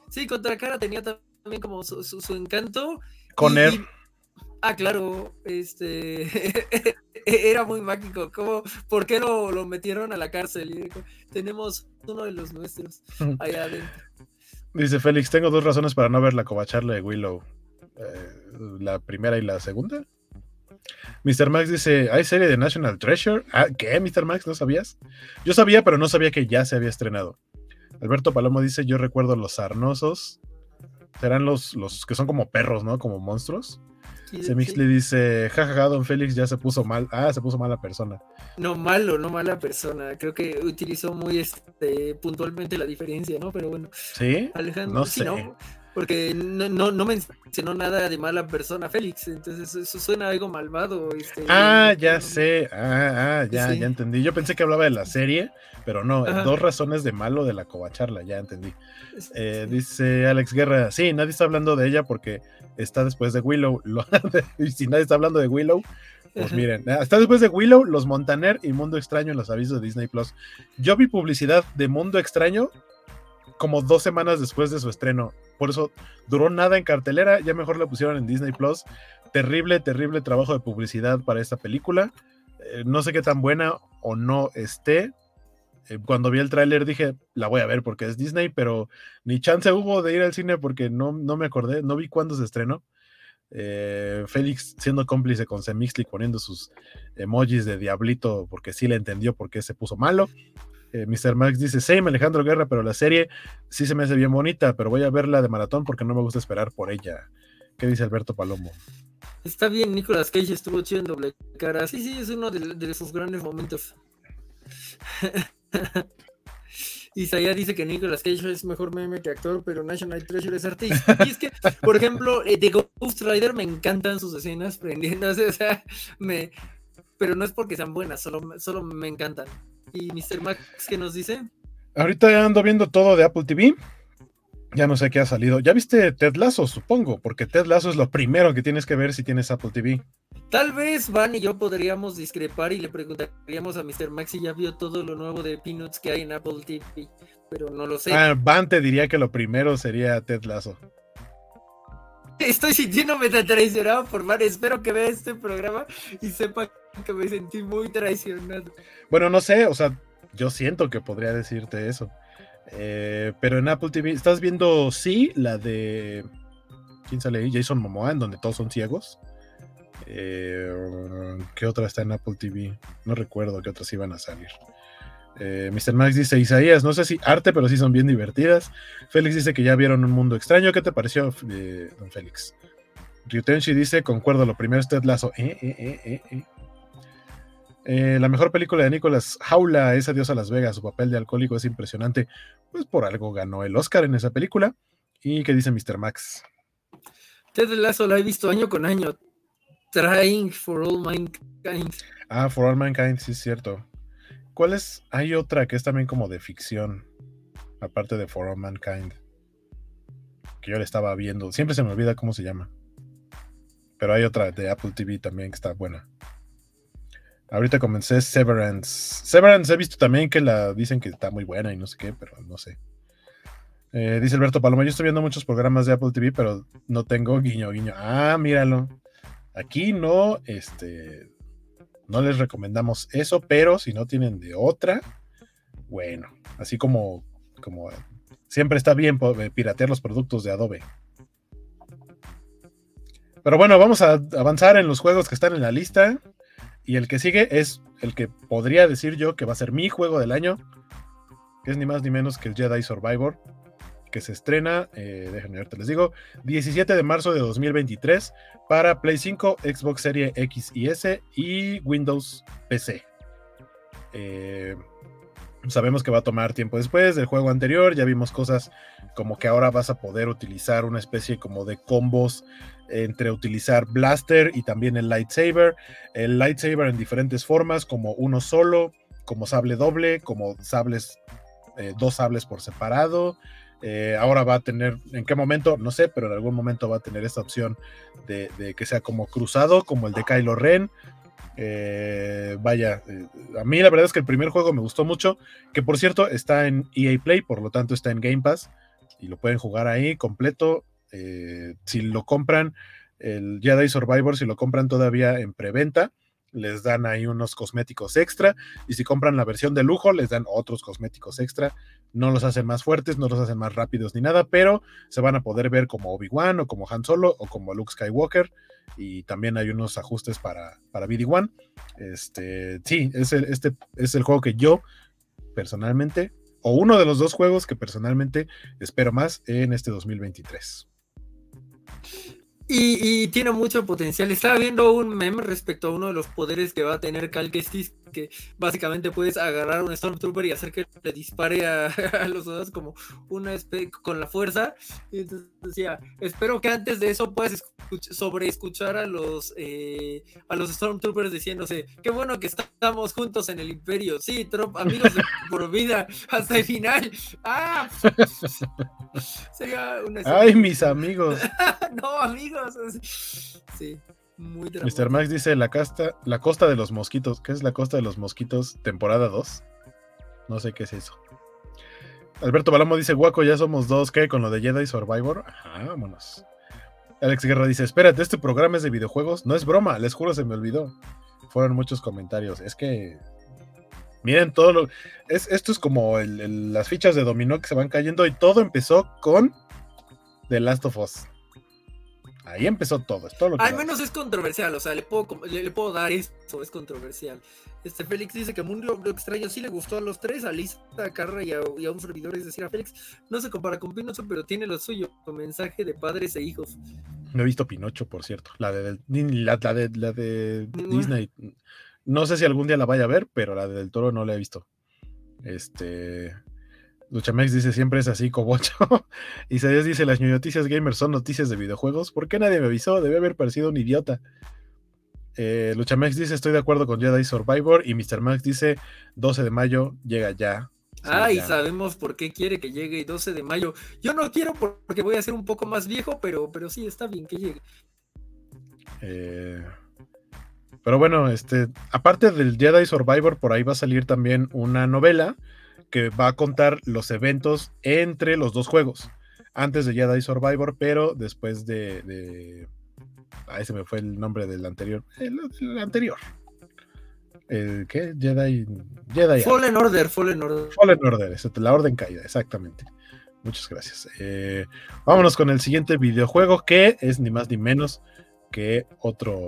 sí, contra cara tenía también como su, su- su encanto. Con y- él. y- ah, claro, este era muy mágico. ¿Cómo, ¿Por qué lo, lo metieron a la cárcel? Y dijo, Tenemos uno de los nuestros allá adentro. Dice Félix, tengo dos razones para no ver la covacharla de Willow. Eh, la primera y la segunda. Mr. Max dice, ¿hay serie de National Treasure? Ah, ¿Qué, Mr. Max? ¿No sabías? Yo sabía, pero no sabía que ya se había estrenado. Alberto Palomo dice, yo recuerdo los sarnosos. Serán los, los que son como perros, ¿no? Como monstruos. Y- Semixly dice, jajaja, don Félix ya se puso mal. Ah, se puso mala persona. No malo, no mala persona. Creo que utilizó muy este, puntualmente la diferencia, ¿no? Pero bueno, ¿Sí? Alejandro, No sí. ¿no? Porque no, no, mencionó nada de mala persona Félix, entonces eso suena algo malvado. Este, ah, ya sé, ah, ah ya, ya entendí. Yo pensé que hablaba de la serie, pero no, dos razones de malo de la covacharla, ya entendí. Eh, dice Alex Guerra, sí, nadie está hablando de ella porque está después de Willow. y si nadie está hablando de Willow, pues miren, está después de Willow, Los Montaner y Mundo Extraño en los avisos de Disney Plus. Yo vi publicidad de Mundo Extraño como dos semanas después de su estreno. Por eso duró nada en cartelera, ya mejor la pusieron en Disney Plus. Terrible, terrible trabajo de publicidad para esta película. Eh, no sé qué tan buena o no esté. Eh, cuando vi el tráiler dije, la voy a ver porque es Disney, pero ni chance hubo de ir al cine porque no, no me acordé, no vi cuándo se estrenó. Eh, Félix siendo cómplice con Semixli poniendo sus emojis de diablito porque sí le entendió por qué se puso malo. Eh, Mr. Max dice, same Alejandro Guerra, pero la serie sí se me hace bien bonita, pero voy a verla de maratón porque no me gusta esperar por ella. ¿Qué dice Alberto Palomo? Está bien, Nicolas Cage estuvo chido en doble cara. Sí, sí, es uno de, sus grandes momentos. Isaiah dice que Nicolas Cage es mejor meme que actor, pero National Treasure es artista. Y es que, por ejemplo, eh, de Ghost Rider me encantan sus escenas prendiéndose, o sea, me... Pero no es porque sean buenas, solo, solo me encantan. ¿Y Mr. Max qué nos dice? Ahorita ya ando viendo todo de Apple TV. Ya no sé qué ha salido. ¿Ya viste Ted Lasso, supongo? Porque Ted Lasso es lo primero que tienes que ver si tienes Apple TV. Tal vez Van y yo podríamos discrepar y le preguntaríamos a Mr. Max si ya vio todo lo nuevo de Peanuts que hay en Apple TV, pero no lo sé. Ah, Van te diría que lo primero sería Ted Lasso. Estoy sintiéndome traicionado por Van. Espero que vea este programa y sepa que me sentí muy traicionado. Bueno, no sé, o sea, yo siento que podría decirte eso. Eh, pero en Apple TV, ¿estás viendo, sí, la de... ¿Quién sale ahí? Jason Momoa, en donde todos son ciegos. Eh, ¿Qué otra está en Apple TV? No recuerdo qué otras iban a salir. Eh, Mr. Max dice, Isaías, no sé si arte, pero sí son bien divertidas. Félix dice que ya vieron un mundo extraño. ¿Qué te pareció, don Félix? Ryutenshi dice, concuerdo, lo primero es Ted Lazo. Eh, eh, eh, eh. Eh, la mejor película de Nicolas Jaula es Adiós a Las Vegas. Su papel de alcohólico es impresionante. Pues por algo ganó el Oscar en esa película. ¿Y qué dice Mr. Max? Ted Lasso la he visto año con año. Trying for All Mankind. Ah, For All Mankind, sí es cierto. ¿Cuál es? Hay otra que es también como de ficción. Aparte de For All Mankind. Que yo le estaba viendo. Siempre se me olvida cómo se llama. Pero hay otra de Apple TV también que está buena. Ahorita comencé Severance. Severance he visto también que la dicen que está muy buena y no sé qué, pero no sé. Eh, dice Alberto Paloma, yo estoy viendo muchos programas de Apple TV, pero no tengo guiño, guiño. Ah, míralo. Aquí no, este, no les recomendamos eso, pero si no tienen de otra, bueno, así como, como siempre está bien eh, piratear los productos de Adobe. Pero bueno, vamos a avanzar en los juegos que están en la lista. Y el que sigue es el que podría decir yo que va a ser mi juego del año, que es ni más ni menos que el Jedi Survivor, que se estrena, eh, déjenme ver, te les digo, 17 de marzo de 2023 para Play 5, Xbox Series X y S y Windows PC. Eh, sabemos que va a tomar tiempo después del juego anterior, ya vimos cosas como que ahora vas a poder utilizar una especie como de combos entre utilizar blaster y también el lightsaber. El lightsaber en diferentes formas, como uno solo, como sable doble, como sables, eh, dos sables por separado. Eh, ahora va a tener, ¿en qué momento? No sé, pero en algún momento va a tener esta opción de, que sea como cruzado, como el de Kylo Ren. Eh, vaya, a mí la verdad es que el primer juego me gustó mucho, que por cierto está en EA Play, por lo tanto está en Game Pass y lo pueden jugar ahí completo. Eh, si lo compran, el Jedi Survivor, si lo compran todavía en preventa, les dan ahí unos cosméticos extra. Y si compran la versión de lujo, les dan otros cosméticos extra. No los hacen más fuertes, no los hacen más rápidos ni nada, pero se van a poder ver como Obi-Wan o como Han Solo o como Luke Skywalker. Y también hay unos ajustes para, para BD-1. Este, sí, este es el juego que yo personalmente, o uno de los dos juegos que personalmente espero más en este 2023. Y, tiene mucho potencial. Estaba viendo un meme respecto a uno de los poderes que va a tener Cal que básicamente puedes agarrar a un Stormtrooper y hacer que le dispare a, los soldados como una con la fuerza. Y entonces decía, espero que antes de eso puedas sobre escuchar a los eh, a los Stormtroopers diciéndose, qué bueno que estamos juntos en el imperio. Sí, Trump, amigos de por vida hasta el final. ¡Ah! Sería una Ay, mis amigos. no, amigos. Sí. Muy Mr. Max dice la, casta, la costa de los mosquitos. ¿Qué es la costa de los mosquitos? Temporada 2. No sé qué es eso. Alberto Balamo dice, guaco, ya somos dos, ¿qué? Con lo de Jedi Survivor. Ajá, vámonos. Alex Guerra dice, espérate, este programa es de videojuegos. No es broma, les juro, se me olvidó. Fueron muchos comentarios. Es que... Miren todo lo... Es, esto es como las fichas de dominó que se van cayendo y todo empezó con The Last of Us. Ahí empezó todo. Al menos es controversial, o sea, le puedo, le, puedo dar esto, es controversial. Este Félix dice que Mundo Extraño sí le gustó a los tres, a Lisa, a Carra y a, un servidor, es decir, a Félix. No se compara con Pinocho, pero tiene lo suyo, con mensaje de padres e hijos. No he visto Pinocho, por cierto. La de, la, de, la de Disney. No sé si algún día la vaya a ver, pero la del toro no la he visto. Este. Luchamex dice siempre es así, cobocho. y Sadías dice las noticias gamers son noticias de videojuegos. ¿Por qué nadie me avisó? Debe haber parecido un idiota. Eh, Luchamex dice estoy de acuerdo con Jedi Survivor. Y Mr. Max dice 12 de mayo llega ya. ah, y sabemos por qué quiere que llegue 12 de mayo. Yo no quiero porque voy a ser un poco más viejo, pero, pero sí, está bien que llegue. Eh, pero bueno, este, aparte del Jedi Survivor, por ahí va a salir también una novela que va a contar los eventos entre los dos juegos. Antes de Jedi Survivor, pero después de. de... Ah, ese me fue el nombre del anterior. El, anterior. El, ¿Qué? Jedi. Jedi. Fallen Order, Fallen Order. Fallen Order, la orden caída, exactamente. Muchas gracias. Eh, vámonos con el siguiente videojuego que es ni más ni menos que otro,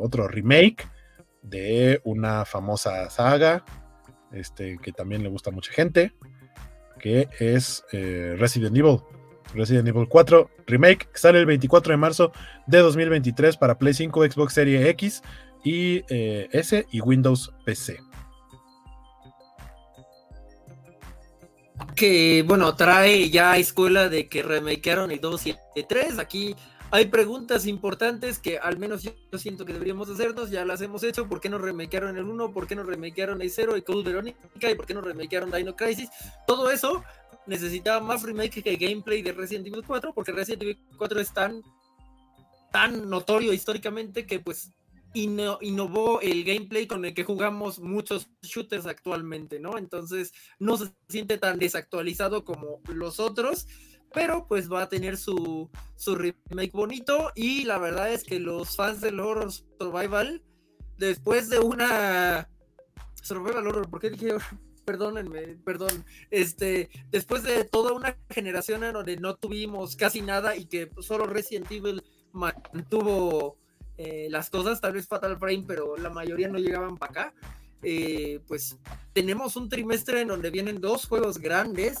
otro remake de una famosa saga este, que también le gusta a mucha gente, que es eh, Resident Evil. Resident Evil 4 Remake, sale el 24 de marzo de 2023 para Play 5, Xbox Series X y eh, S y Windows PC. Que bueno, trae ya escuela de que remakearon el 2 y el 3. Aquí hay preguntas importantes que al menos yo siento que deberíamos hacernos, ya las hemos hecho, ¿por qué no remakearon el 1? ¿Por qué no remakearon el 0 y Code Veronica? ¿Y por qué no remakearon Dino Crisis? Todo eso necesitaba más remake que gameplay de Resident Evil 4, porque Resident Evil 4 es tan, tan notorio históricamente que pues innovó el gameplay con el que jugamos muchos shooters actualmente, ¿no? Entonces no se siente tan desactualizado como los otros pero pues va a tener su, remake bonito y la verdad es que los fans del horror survival, después de una survival horror, ¿por qué dije perdónenme, perdón, este, después de toda una generación en donde no tuvimos casi nada y que solo Resident Evil mantuvo eh, las cosas, tal vez Fatal Frame, pero la mayoría no llegaban para acá. Eh, pues tenemos un trimestre en donde vienen dos juegos grandes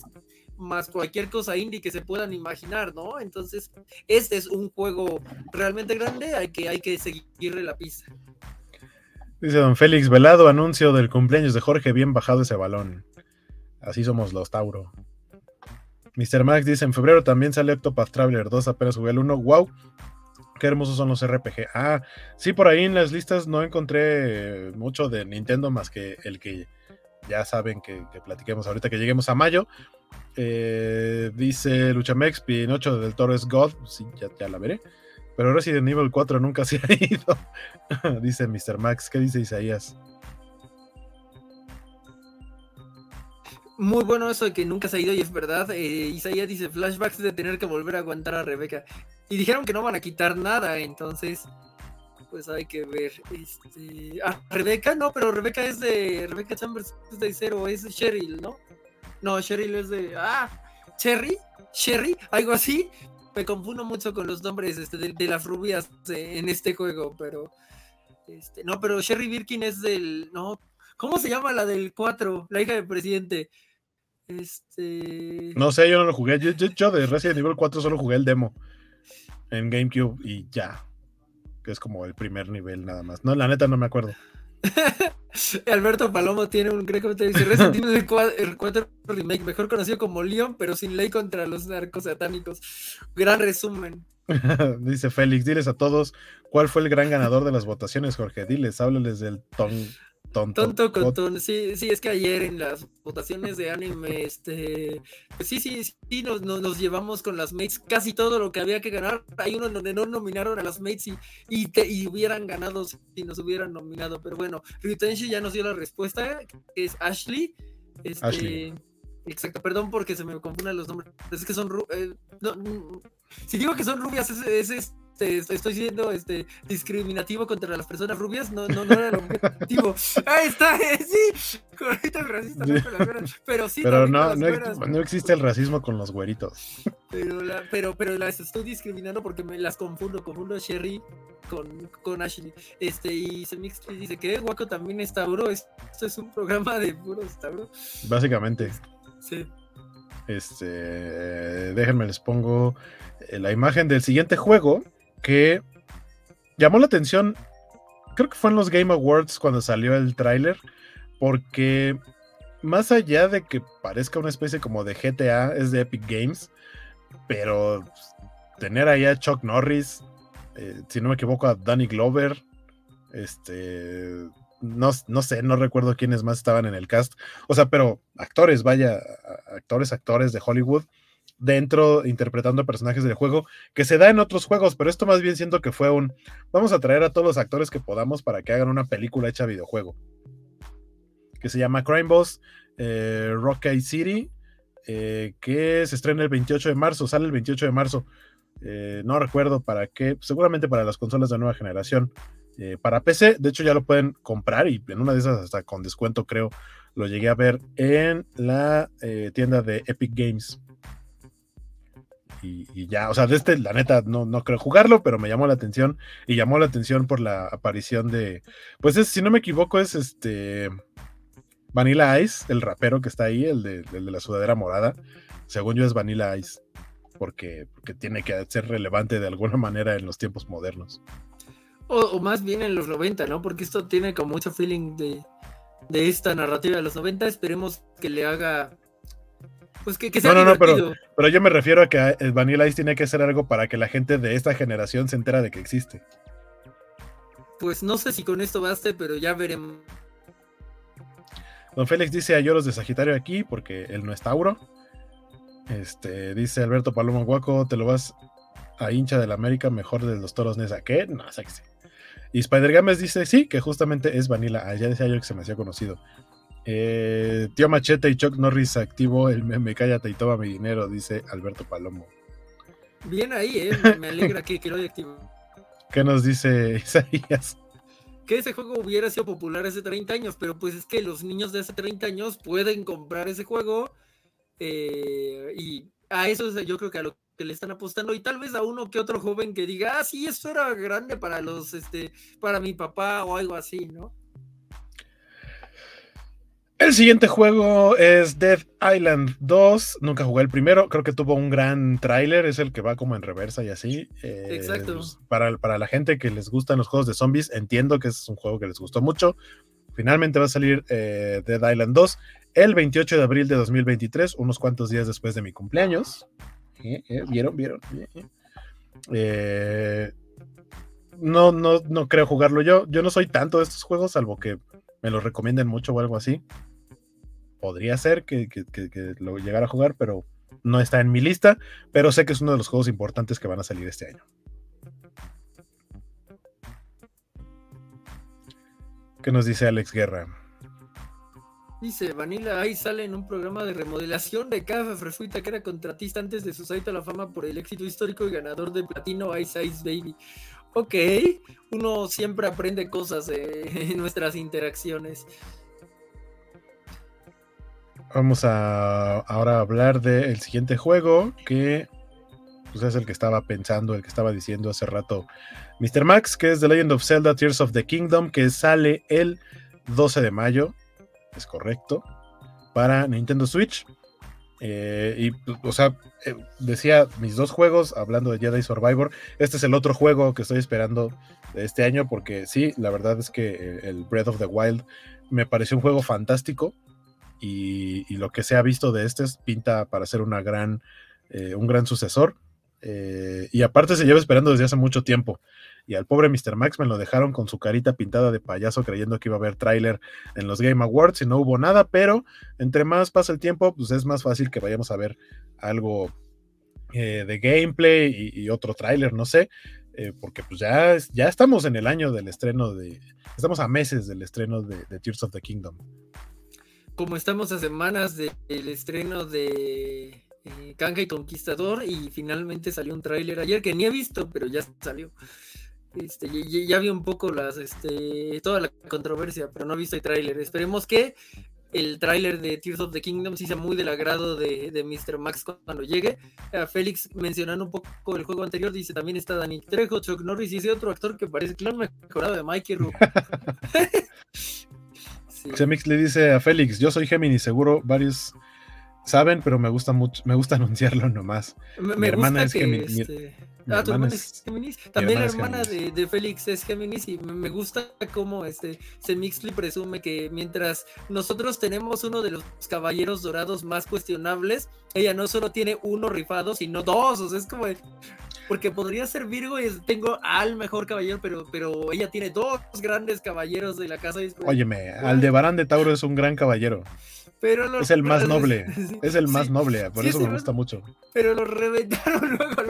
más cualquier cosa indie que se puedan imaginar, ¿no? Entonces, este es un juego realmente grande, hay que, hay que seguirle la pista. Dice don Félix Velado, anuncio del cumpleaños de Jorge, bien bajado ese balón. Así somos los Tauro. Mr. Max dice, en febrero también sale Octopath Traveler 2, apenas jugué el 1. ¡Wow! Qué hermosos son los RPG. Ah, sí, por ahí en las listas no encontré mucho de Nintendo más que el que ya saben que platiquemos ahorita que lleguemos a mayo. Eh, dice Luchamex, Pinocho del Toro es God. Sí, ya, la veré. Pero Resident Evil 4 nunca se ha ido. dice Mr. Max. ¿Qué dice Isaías? Muy bueno eso de que nunca se ha ido y es verdad. Eh, Isaías dice flashbacks de tener que volver a aguantar a Rebeca. Y dijeron que no van a quitar nada, entonces pues hay que ver. Este... Rebeca no, pero Rebeca es de Rebeca Chambers es de cero, es Cheryl, ¿no? No, Cheryl es de. Ah, Cherry, Cherry, algo así. Me confundo mucho con los nombres este, de, las rubias en este juego, pero. Este, no, pero Sherry Birkin es del. No, ¿cómo se llama la del 4? La hija del presidente. Este. No sé, yo no lo jugué. Yo, yo, de Resident Evil 4 solo jugué el demo en GameCube y ya. Que es como el primer nivel nada más. No, la neta no me acuerdo. Alberto Palomo tiene un gran. Dice Resident Evil 4 Remake, mejor conocido como Leon, pero sin ley contra los narcos satánicos. Gran resumen. Dice Félix, diles a todos cuál fue el gran ganador de las votaciones, Jorge. Diles, háblales del ton, tonto. Tonto con Sí, sí, es que ayer en las votaciones de anime, este, pues sí, sí, sí, nos, nos, llevamos con las mates casi todo lo que había que ganar. Hay uno donde no nominaron a las mates y, y, y hubieran ganado si nos hubieran nominado. Pero bueno, Ryutenshi ya nos dio la respuesta, que es Ashley. Este, Ashley. Exacto, perdón porque se me confunden los nombres. Es que son. Eh, no, si digo que son rubias, es, este, estoy siendo este, discriminativo contra las personas rubias, no, no, no era el objetivo. Ahí está, eh, sí, correcto el racista, no pero sí. Pero no, no, existe el racismo con los güeritos. Pero, pero, pero las estoy discriminando porque me las confundo, confundo a Sherry con, con Ashley. Este, y Semix dice que Guaco también está bro. Esto es un programa de puros bro. Básicamente. Sí. Este, déjenme les pongo eh, la imagen del siguiente juego que llamó la atención. Creo que fue en los Game Awards cuando salió el tráiler, porque más allá de que parezca una especie como de GTA, es de Epic Games, pero tener ahí a Chuck Norris, eh, si no me equivoco, a Danny Glover, este, no, no, sé, no recuerdo quiénes más estaban en el cast. O sea, pero actores, vaya, actores, actores de Hollywood dentro interpretando personajes del juego, que se da en otros juegos, pero esto más bien siento que fue un, vamos a traer a todos los actores que podamos para que hagan una película hecha videojuego, que se llama Crime Boss, eh, Rocky City, eh, que se estrena el 28 de marzo, sale el 28 de marzo, eh, no recuerdo para qué, seguramente para las consolas de nueva generación. Eh, para PC. De hecho, ya lo pueden comprar y en una de esas hasta con descuento, creo, lo llegué a ver en la tienda de Epic Games. Y, ya, o sea, de este, la neta, no, no creo jugarlo, pero me llamó la atención y llamó la atención por la aparición de, pues es, si no me equivoco, es este Vanilla Ice, el rapero que está ahí, el de, de la sudadera morada. Según yo es Vanilla Ice, porque, porque tiene que ser relevante de alguna manera en los tiempos modernos. O, más bien en los 90, ¿no? Porque esto tiene como mucho feeling de, esta narrativa de los 90. Esperemos que le haga. Pues que, sea. No, no, no, pero, pero yo me refiero a que el Vanilla Ice tiene que hacer algo para que la gente de esta generación se entera de que existe. Pues no sé si con esto baste, pero ya veremos. Don Félix dice a lloros de Sagitario aquí porque él no es Tauro. Este, dice Alberto Paloma Guaco, te lo vas a hincha del América mejor de los toros Nesa. ¿Qué? No, sexy. Y Spider Games dice, sí, que justamente es Vanilla. Ah, ya decía yo que se me hacía conocido. Eh, tío Machete y Chuck Norris activo el meme Cállate y toma mi dinero, dice Alberto Palomo. Bien ahí, eh. me alegra que, lo haya activo. ¿Qué nos dice Isaías? Que ese juego hubiera sido popular hace 30 años, pero pues es que los niños de hace 30 años pueden comprar ese juego eh, y a eso yo creo que a lo que le están apostando y tal vez a uno que otro joven que diga, ah, sí, esto era grande para los, este, para mi papá o algo así, ¿no? El siguiente juego es Dead Island 2. Nunca jugué el primero. Creo que tuvo un gran tráiler. Es el que va como en reversa y así. Eh, Exacto. Pues, para, para, la gente que les gustan los juegos de zombies, entiendo que es un juego que les gustó mucho. Finalmente va a salir eh, Dead Island 2 el 28 de abril de 2023, unos cuantos días después de mi cumpleaños. Eh, ¿Vieron? ¿Vieron? No, no, no creo jugarlo yo. Yo no soy tanto de estos juegos, salvo que me los recomienden mucho o algo así. Podría ser que, lo llegara a jugar, pero no está en mi lista. Pero sé que es uno de los juegos importantes que van a salir este año. ¿Qué nos dice Alex Guerra? Dice, Vanilla ahí sale en un programa de remodelación de Café Frefuita que era contratista antes de su salto a la fama por el éxito histórico y ganador de platino Ice Ice Baby. Ok, uno siempre aprende cosas en nuestras interacciones. Vamos a ahora hablar del siguiente juego que pues, es el que estaba pensando, el que estaba diciendo hace rato Mr. Max, que es The Legend of Zelda Tears of the Kingdom, que sale el 12 de mayo es correcto, para Nintendo Switch. Eh, y, o sea, eh, decía mis dos juegos, hablando de Jedi Survivor, este es el otro juego que estoy esperando este año, porque sí, la verdad es que el Breath of the Wild me pareció un juego fantástico y, lo que se ha visto de este pinta para ser gran, eh, un gran sucesor. y aparte se lleva esperando desde hace mucho tiempo y al pobre Mr. Max me lo dejaron con su carita pintada de payaso creyendo que iba a haber tráiler en los Game Awards y no hubo nada, pero entre más pasa el tiempo, pues es más fácil que vayamos a ver algo eh, de gameplay y, otro tráiler, no sé, eh, porque pues ya, ya estamos en el año del estreno de, estamos a meses del estreno de, Tears of the Kingdom. Como estamos a semanas del estreno de eh, y Conquistador y finalmente salió un tráiler ayer que ni he visto, pero ya salió. Este, ya, vi un poco las, este, toda la controversia, pero no he visto el tráiler. Esperemos que el tráiler de Tears of the Kingdom sí sea muy del agrado de, de Mr. Max cuando llegue. A Félix, mencionando un poco el juego anterior, dice también está Danny Trejo, Chuck Norris y ese otro actor que parece claro mejorado de Mikey Rook. sí. Le dice a Félix, yo soy Gemini, seguro varios saben, pero me gusta mucho, me gusta anunciarlo nomás. mi hermana es Gemini. Este, ah, tu hermana es Géminis. También la hermana de, Félix es Géminis y me gusta cómo este Semixly presume que mientras nosotros tenemos uno de los caballeros dorados más cuestionables, ella no solo tiene uno rifado, sino dos. O sea, es como porque podría ser Virgo y tengo al mejor caballero, pero, pero ella tiene dos grandes caballeros de la casa. Óyeme, Aldebarán de Tauro es un gran caballero es el más noble, es el más noble, por eso me gusta mucho. Pero lo reventaron luego,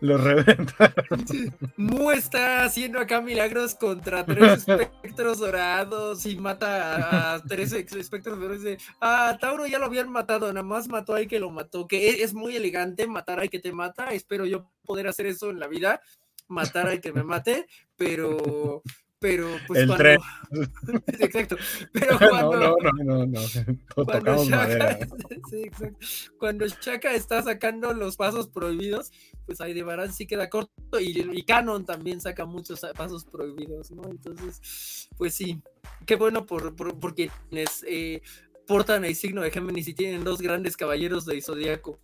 Lo reventaron. Mu está haciendo acá milagros contra tres espectros dorados y mata a tres espectros dorados. Ah, Tauro ya lo habían matado, nada más mató a que lo mató. Que es muy elegante matar al que te mata. Espero yo poder hacer eso en la vida, matar al que me mate, pero pero pues el cuando... tren. exacto, pero cuando... No, no, no, no, no. Cuando Shaka... sí, exacto. Cuando Shaka está sacando los pasos prohibidos, pues Aidebaran sí queda corto y, y Canon también saca muchos pasos prohibidos, ¿no? Entonces, pues sí, qué bueno por, por, quienes eh, portan el signo de Géminis y tienen dos grandes caballeros de Zodíaco.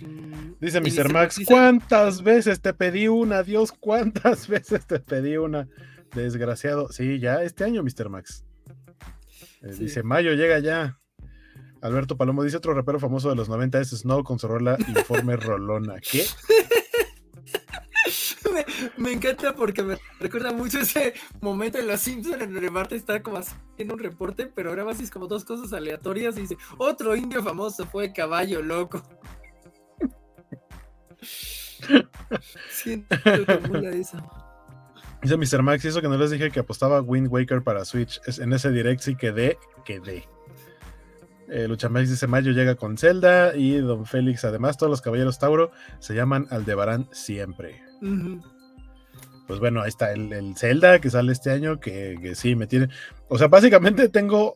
Mm, dice Mr. Max, ¿cuántas veces te pedí una? Dios, ¿cuántas veces te pedí una? Desgraciado. Sí, ya este año, Mr. Max. Eh, dice, Mayo llega ya. Alberto Palomo dice otro rapero famoso de los 90 es Snow con su rola Informe Rolona. ¿Qué? me, encanta porque me recuerda mucho ese momento en Los Simpsons en donde Marta está como haciendo un reporte, pero ahora más es como dos cosas aleatorias y dice, otro indio famoso fue Caballo Loco. Siento que eso. Dice Mr. Max, eso que no les dije que apostaba Wind Waker para Switch. Es, en ese direct sí quedé, quedé. Eh, Luchamex dice Mayo llega con Zelda y Don Félix, además, todos los caballeros Tauro se llaman Aldebarán siempre. Pues bueno, ahí está el, Zelda que sale este año, que, sí me tiene. O sea, básicamente tengo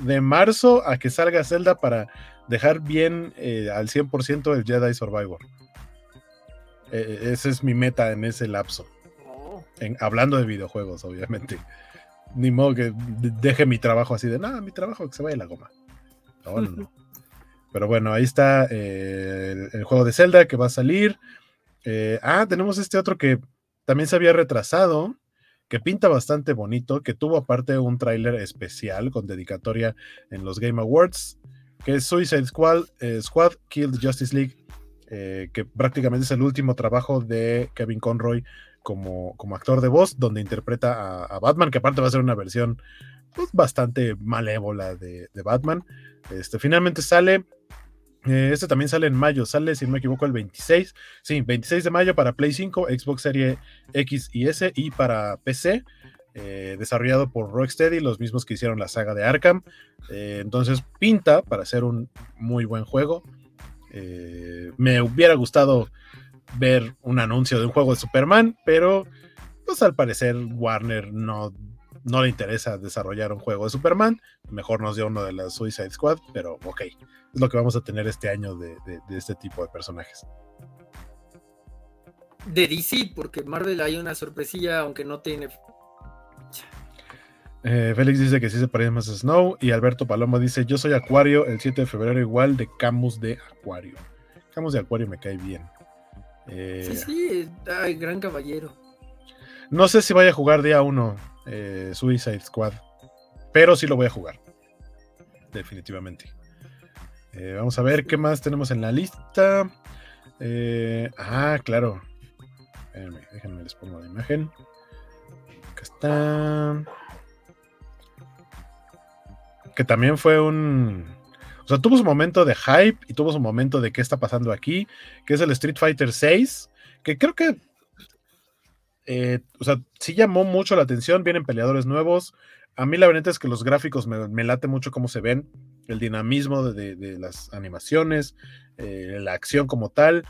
de marzo a que salga Zelda para dejar bien eh, al 100% el Jedi Survivor. Eh, esa es mi meta en ese lapso hablando de videojuegos, obviamente. Ni modo que deje mi trabajo así de, nada, mi trabajo que se vaya la goma. No, Pero bueno, ahí está eh, el, juego de Zelda que va a salir. Eh, ah, tenemos este otro que también se había retrasado, que pinta bastante bonito, que tuvo aparte un tráiler especial con dedicatoria en los Game Awards, que es Suicide Squad, eh, Squad Killed Justice League, que prácticamente es el último trabajo de Kevin Conroy como, como actor de voz, donde interpreta a, Batman, que aparte va a ser una versión pues, bastante malévola de, Batman. Este, finalmente sale, eh, este también sale en mayo, sale, si no me equivoco, el 26, sí, 26 de mayo para Play 5, Xbox Series X y S y para PC. Eh, desarrollado por Rocksteady, los mismos que hicieron la saga de Arkham. Eh, entonces pinta para ser un muy buen juego. me hubiera gustado ver un anuncio de un juego de Superman, pero pues al parecer Warner no, no le interesa desarrollar un juego de Superman, mejor nos dio uno de la Suicide Squad, pero ok, es lo que vamos a tener este año de, este tipo de personajes. De DC, porque Marvel hay una sorpresilla, aunque no tiene. Eh, Félix dice que sí se parece más a Snow. Y Alberto Palomo dice: Yo soy Acuario el 7 de febrero, igual de Camus de Acuario. Camus de Acuario me cae bien. Eh, sí, sí, ay, gran caballero. No sé si vaya a jugar día 1 eh, Suicide Squad, pero sí lo voy a jugar. Definitivamente. vamos a ver qué más tenemos en la lista. ah, claro. déjenme les pongo la imagen. Acá está que también fue un... Sea, tuvo su momento de hype y tuvo su momento de qué está pasando aquí, que es el Street Fighter 6, que creo que... Eh, o sea, sí llamó mucho la atención, vienen peleadores nuevos. A mí la verdad es que los gráficos me, late mucho cómo se ven, el dinamismo de, las animaciones, eh, la acción como tal.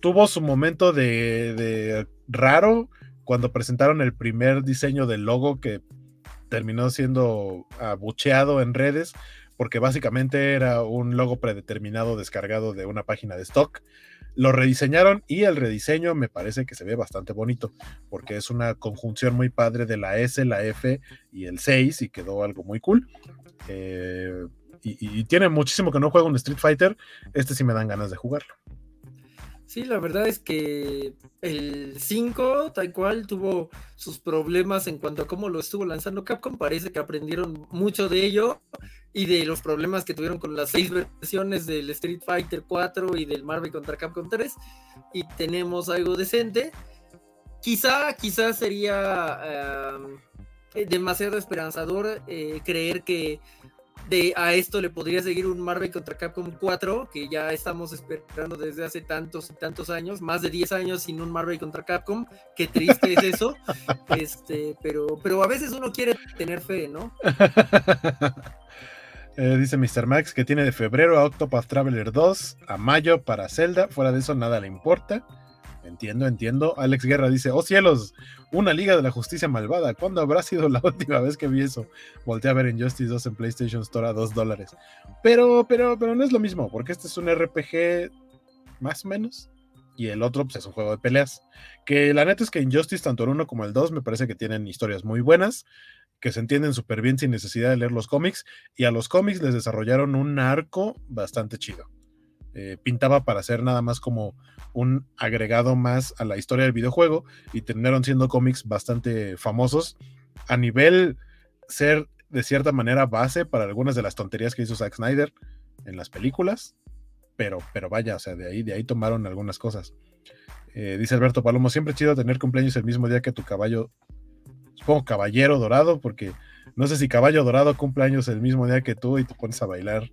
Tuvo su momento de, de raro cuando presentaron el primer diseño del logo que terminó siendo abucheado en redes porque básicamente era un logo predeterminado descargado de una página de stock. Lo rediseñaron y el rediseño me parece que se ve bastante bonito porque es una conjunción muy padre de la S, la F y el 6 y quedó algo muy cool. Eh, y, y, tiene muchísimo que no juego un Street Fighter. Este sí me dan ganas de jugarlo. Sí, la verdad es que el 5, tal cual, tuvo sus problemas en cuanto a cómo lo estuvo lanzando Capcom. Parece que aprendieron mucho de ello y de los problemas que tuvieron con las seis versiones del Street Fighter 4 y del Marvel contra Capcom 3. Y tenemos algo decente. Quizá, quizá sería eh, demasiado esperanzador eh, creer que de a esto le podría seguir un Marvel contra Capcom 4, que ya estamos esperando desde hace tantos y tantos años, más de 10 años sin un Marvel contra Capcom, qué triste es eso, este, pero, pero a veces uno quiere tener fe, ¿no? Eh, dice Mr. Max que tiene de febrero a Octopath Traveler 2 a mayo para Zelda, fuera de eso nada le importa. Entiendo, entiendo. Alex Guerra dice, oh cielos, una Liga de la Justicia malvada. ¿Cuándo habrá sido la última vez que vi eso? Volté a ver en Justice 2 en PlayStation Store a 2 dólares. Pero, pero, pero no es lo mismo, porque este es un RPG más o menos. Y el otro, pues es un juego de peleas. Que la neta es que en Justice, tanto el 1 como el 2, me parece que tienen historias muy buenas, que se entienden súper bien sin necesidad de leer los cómics. Y a los cómics les desarrollaron un arco bastante chido. Eh, pintaba para ser nada más como un agregado más a la historia del videojuego y terminaron siendo cómics bastante famosos a nivel ser de cierta manera base para algunas de las tonterías que hizo Zack Snyder en las películas, pero, pero vaya, o sea, de ahí, de ahí tomaron algunas cosas. Eh, dice Alberto Palomo, siempre chido tener cumpleaños el mismo día que tu caballo, supongo caballero dorado, porque no sé si caballo dorado cumpleaños el mismo día que tú y te pones a bailar,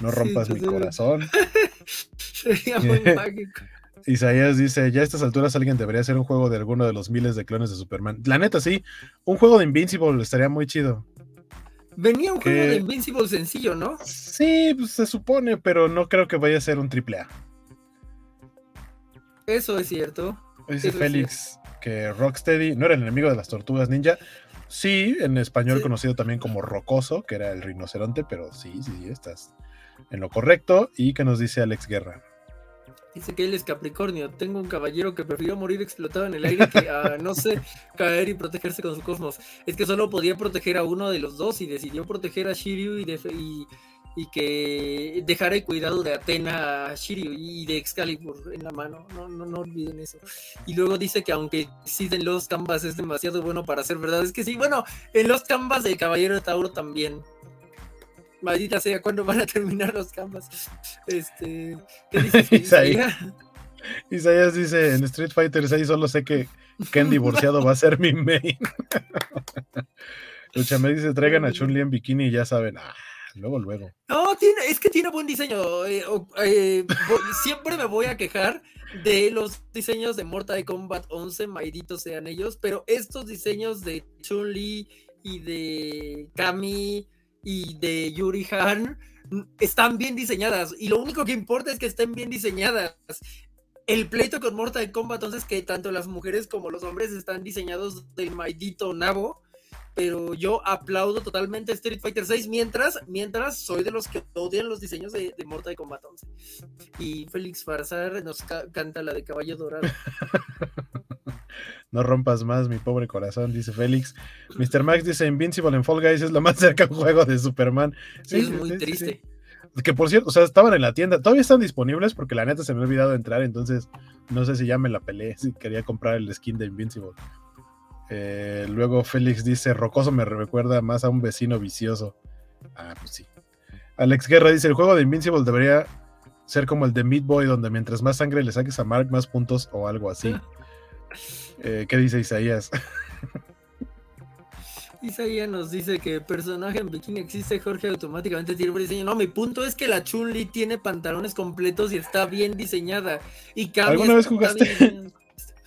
no rompas mi corazón. Sería muy mágico. Isaías dice, ya a estas alturas alguien debería hacer un juego de alguno de los miles de clones de Superman. La neta, sí, un juego de Invincible estaría muy chido. Venía un juego de Invincible sencillo, ¿no? Sí, pues se supone, pero no creo que vaya a ser un triple A. Eso es cierto. Dice Félix que Rocksteady no era el enemigo de las tortugas ninja. Sí, en español conocido también como Rocoso, que era el rinoceronte, pero sí, sí, sí, estás en lo correcto. ¿Y qué nos dice Alex Guerra? Dice que él es Capricornio. Tengo un caballero que prefirió morir explotado en el aire que a, no sé, caer y protegerse con su cosmos. Es que solo podía proteger a uno de los dos y decidió proteger a Shiryu y, y, que dejara el cuidado de Atena a Shiryu y de Excalibur en la mano. No, no, no olviden eso. Y luego dice que aunque en los Canvas es demasiado bueno para ser verdad, es que sí, bueno, en los Canvas del Caballero de Tauro también. Maldita sea, ¿cuándo van a terminar los canvas? Este, ¿Qué dices? Isaías? Isaías dice, en Street Fighter 6 solo sé que Ken divorciado va a ser mi main. Lucha me dice, traigan a Chun-Li en bikini y ya saben, ah, luego, luego. No, tiene, es que tiene buen diseño. Eh, eh, siempre me voy a quejar de los diseños de Mortal Kombat 11, malditos sean ellos, pero estos diseños de Chun-Li y de Kami y de Yuri Han están bien diseñadas y lo único que importa es que estén bien diseñadas. El pleito con Mortal Kombat, entonces que tanto las mujeres como los hombres están diseñados del maldito nabo, pero yo aplaudo totalmente Street Fighter 6 mientras, mientras soy de los que odian los diseños de, Mortal Kombat 11. Y Félix Farsar nos canta la de Caballo Dorado. no rompas más mi pobre corazón, dice Félix. Mr. Max dice Invincible en Fall Guys es lo más cerca a un juego de Superman. Sí, es muy triste. Que por cierto, o sea, estaban en la tienda, todavía están disponibles porque la neta se me ha olvidado entrar, entonces no sé si ya me la peleé, si quería comprar el skin de Invincible. Eh, luego Félix dice, Rocoso me recuerda más a un vecino vicioso. Ah, pues sí. Alex Guerra dice, el juego de Invincible debería ser como el de Meat Boy, donde mientras más sangre le saques a Mark, más puntos o algo así. Eh, ¿Qué dice Isaías? Isaías nos dice que el personaje en bikini existe, Jorge automáticamente tiene un diseño. No, mi punto es que la Chun-Li tiene pantalones completos y está bien diseñada. Y ¿Alguna vez jugaste?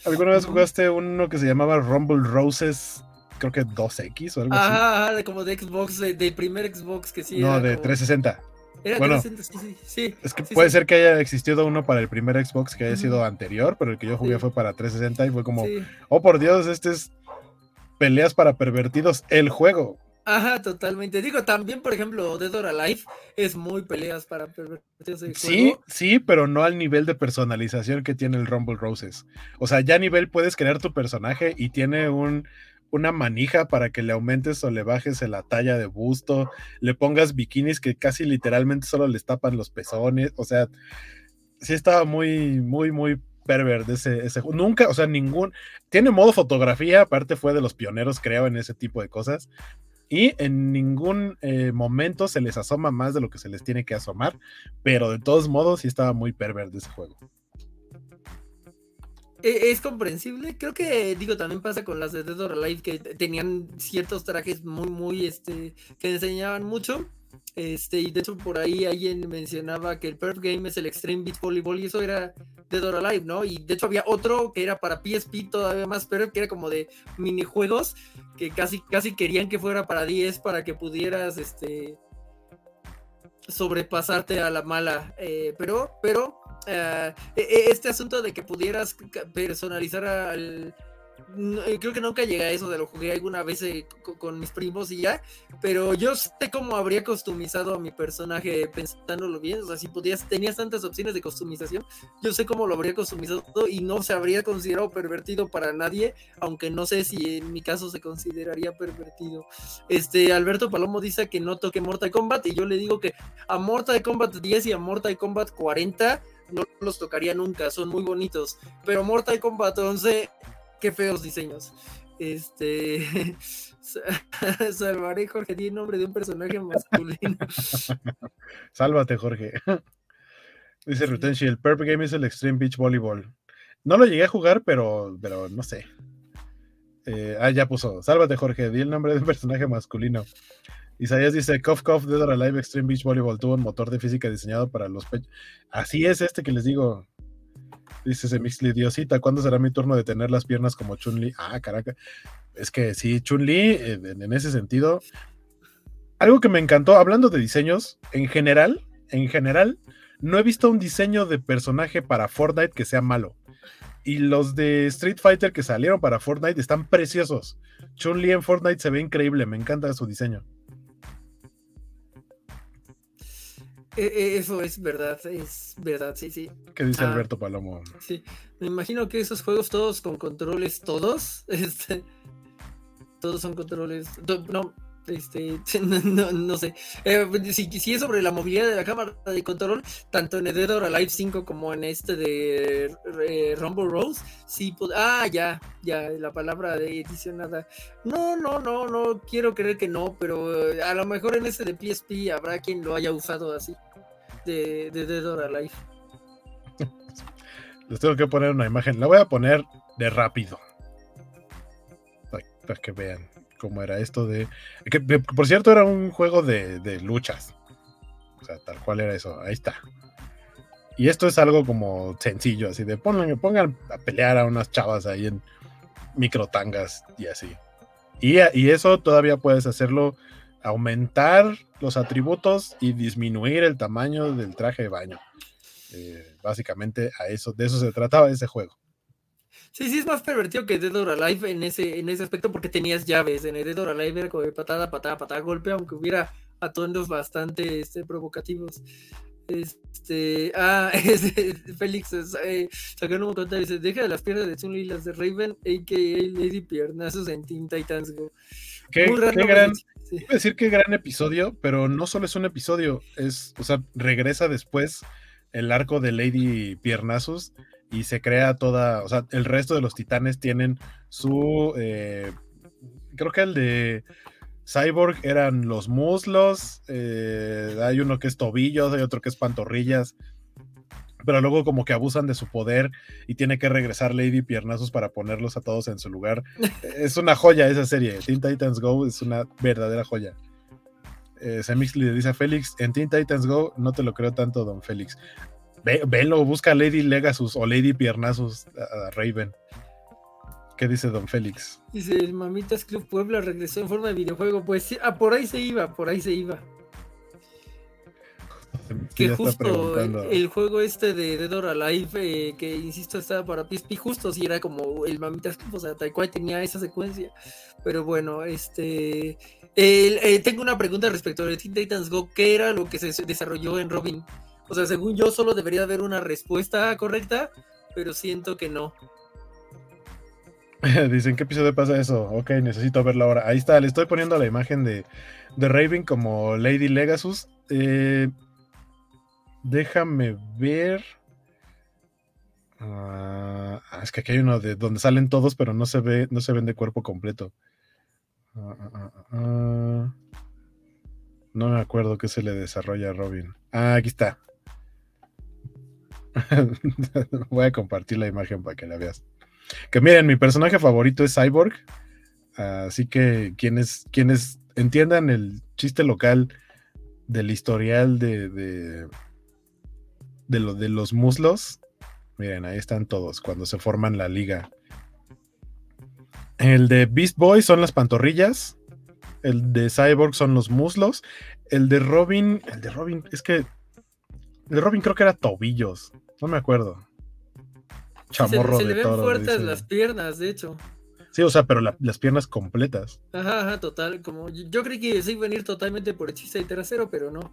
¿Alguna vez jugaste uno que se llamaba Rumble Roses? Creo que 2X o algo así. Ah, como de Xbox, de, primer Xbox que sí. No, de 360. Era bueno, 360, sí, sí, Es que puede ser que haya existido uno para el primer Xbox que haya sido anterior, pero el que yo jugué fue para 360 y fue como, oh por Dios, este es peleas para pervertidos el juego. Ajá, totalmente. Digo, también, por ejemplo, Dead or Alive es muy peleas para pervertirse. Sí, sí, pero no al nivel de personalización que tiene el Rumble Roses. O sea, ya a nivel puedes crear tu personaje y tiene un, una manija para que le aumentes o le bajes la talla de busto, le pongas bikinis que casi literalmente solo les tapan los pezones. O sea, sí estaba muy, muy, muy pervert ese, ese nunca, o sea, ningún, tiene modo fotografía, aparte fue de los pioneros creo en ese tipo de cosas, y en ningún eh, momento se les asoma más de lo que se les tiene que asomar, pero de todos modos sí estaba muy perverde ese juego. E, es comprensible, creo que digo también pasa con las de Dead or Alive que tenían ciertos trajes muy muy este que enseñaban mucho este, y de hecho por ahí alguien mencionaba que el Perf Game es el Extreme Beach Volleyball y eso era de Dora Live, ¿no? Y de hecho había otro que era para PSP todavía más pero que era como de minijuegos que casi, casi querían que fuera para 10 para que pudieras, este, sobrepasarte a la mala. Eh, pero, pero, eh, e, e, este asunto de que pudieras personalizar al eh, creo que nunca llegué a eso de lo jugué alguna vez eh, con, mis primos y ya, pero yo sé cómo habría customizado a mi personaje pensándolo bien, o sea, si podías, tenías tantas opciones de customización, yo sé cómo lo habría customizado y no se habría considerado pervertido para nadie, aunque no sé si en mi caso se consideraría pervertido. Este, Alberto Palomo dice que no toque Mortal Kombat y yo le digo que a Mortal Kombat 10 y a Mortal Kombat 40 no los tocaría nunca, son muy bonitos, pero Mortal Kombat 11 qué feos diseños. Este. Salvaré Jorge, tiene nombre de un personaje masculino. Sálvate, Jorge. Dice Rutenshi, el Purple Game es el Extreme Beach Volleyball. No lo llegué a jugar, pero, pero no sé. Eh, ah, ya puso. Sálvate, Jorge. Di el nombre de un personaje masculino. Isaías dice: Cough Cough Dead or Alive Extreme Beach Volleyball tuvo un motor de física diseñado para los pechos. Así es este que les digo. Dice Semixli, Diosita, ¿cuándo será mi turno de tener las piernas como Chun-Li? Ah, caraca. Es que sí, Chun-Li, en, ese sentido. Algo que me encantó, hablando de diseños, en general, en general, no he visto un diseño de personaje para Fortnite que sea malo. Y los de Street Fighter que salieron para Fortnite están preciosos. Chun-Li en Fortnite se ve increíble, me encanta su diseño. Eso es verdad, es verdad, sí, sí. ¿Qué dice ah, Alberto Palomo? Sí, me imagino que esos juegos todos con controles, todos, este, todos son controles, no, este, no, sé. Eh, si, es sobre la movilidad de la cámara de control, tanto en Dead or Alive 5 como en este de eh, Rumble Rose, sí, ah, ya, ya, la palabra de edicionada. No, no, no, no, quiero creer que no, pero eh, a lo mejor en este de PSP habrá quien lo haya usado así, de, de Dead or Alive. Les tengo que poner una imagen, la voy a poner de rápido. Para que vean cómo era esto de, que por cierto era un juego de, luchas. O sea, tal cual era eso. Ahí está. Y esto es algo como sencillo, así de pongan, pongan a pelear a unas chavas ahí en microtangas y así. Y, y, eso todavía puedes hacerlo, aumentar los atributos y disminuir el tamaño del traje de baño. Eh, básicamente a eso, de eso se trataba ese juego. Sí, sí, es más pervertido que Dead or Alive en ese, en ese aspecto porque tenías llaves. En el Dead or Alive era como de patada, patada, patada, golpe, aunque hubiera atuendos bastante este, provocativos. Este, ah, Félix eh, sacaron un comentario, dice, deja de las piernas de Chun y las de Raven, a.k.a. Lady Piernazos en Teen Titans Go. Qué, gran, decir qué gran episodio, pero no solo es un episodio, es, o sea, regresa después el arco de Lady Piernazos y se crea toda, o sea, el resto de los titanes tienen su, eh, creo que el de Cyborg eran los muslos, eh, hay uno que es tobillos, hay otro que es pantorrillas, pero luego como que abusan de su poder y tiene que regresar Lady Piernazos para ponerlos a todos en su lugar. es una joya esa serie, Teen Titans Go es una verdadera joya. Eh, Semix le dice a Félix, en Teen Titans Go no te lo creo tanto, don Félix. Ve, velo, busca Lady Legasus o Lady Piernazos a Raven. ¿Qué dice Don Félix? Dice, el Mamitas Club Puebla regresó en forma de videojuego. Pues sí, ah, por ahí se iba, por ahí se iba. que justo el, juego este de Dead or Alive, eh, que insisto estaba para PSP, justo si era como el Mamitas Club, o sea, tal cual tenía esa secuencia. Pero bueno, este. Eh, tengo una pregunta respecto a Teen Titans Go. ¿Qué era lo que se desarrolló en Robin? O sea, según yo, solo debería haber una respuesta correcta, pero siento que no. Dicen, ¿qué episodio pasa eso? Ok, necesito verlo ahora. Ahí está, le estoy poniendo la imagen de, de Raven como Lady Legasus. Eh, déjame ver. Ah, es que aquí hay uno de donde salen todos, pero no se ve, no se ven de cuerpo completo. Ah, ah, no me acuerdo qué se le desarrolla a Robin. Ah, aquí está. Voy a compartir la imagen para que la veas. Que miren, mi personaje favorito es Cyborg. Así que quienes, quienes entiendan el chiste local del historial de, de, de, de los muslos, miren, ahí están todos cuando se forman la liga. El de Beast Boy son las pantorrillas. El de Cyborg son los muslos. El de Robin, el de Robin, es que de Robin creo que era tobillos. No me acuerdo chamorro se, le ven fuertes las piernas, de hecho. Sí, o sea, pero las piernas completas. Ajá, ajá, total. Como yo, creí que iba a venir totalmente por el chiste de trasero, pero no.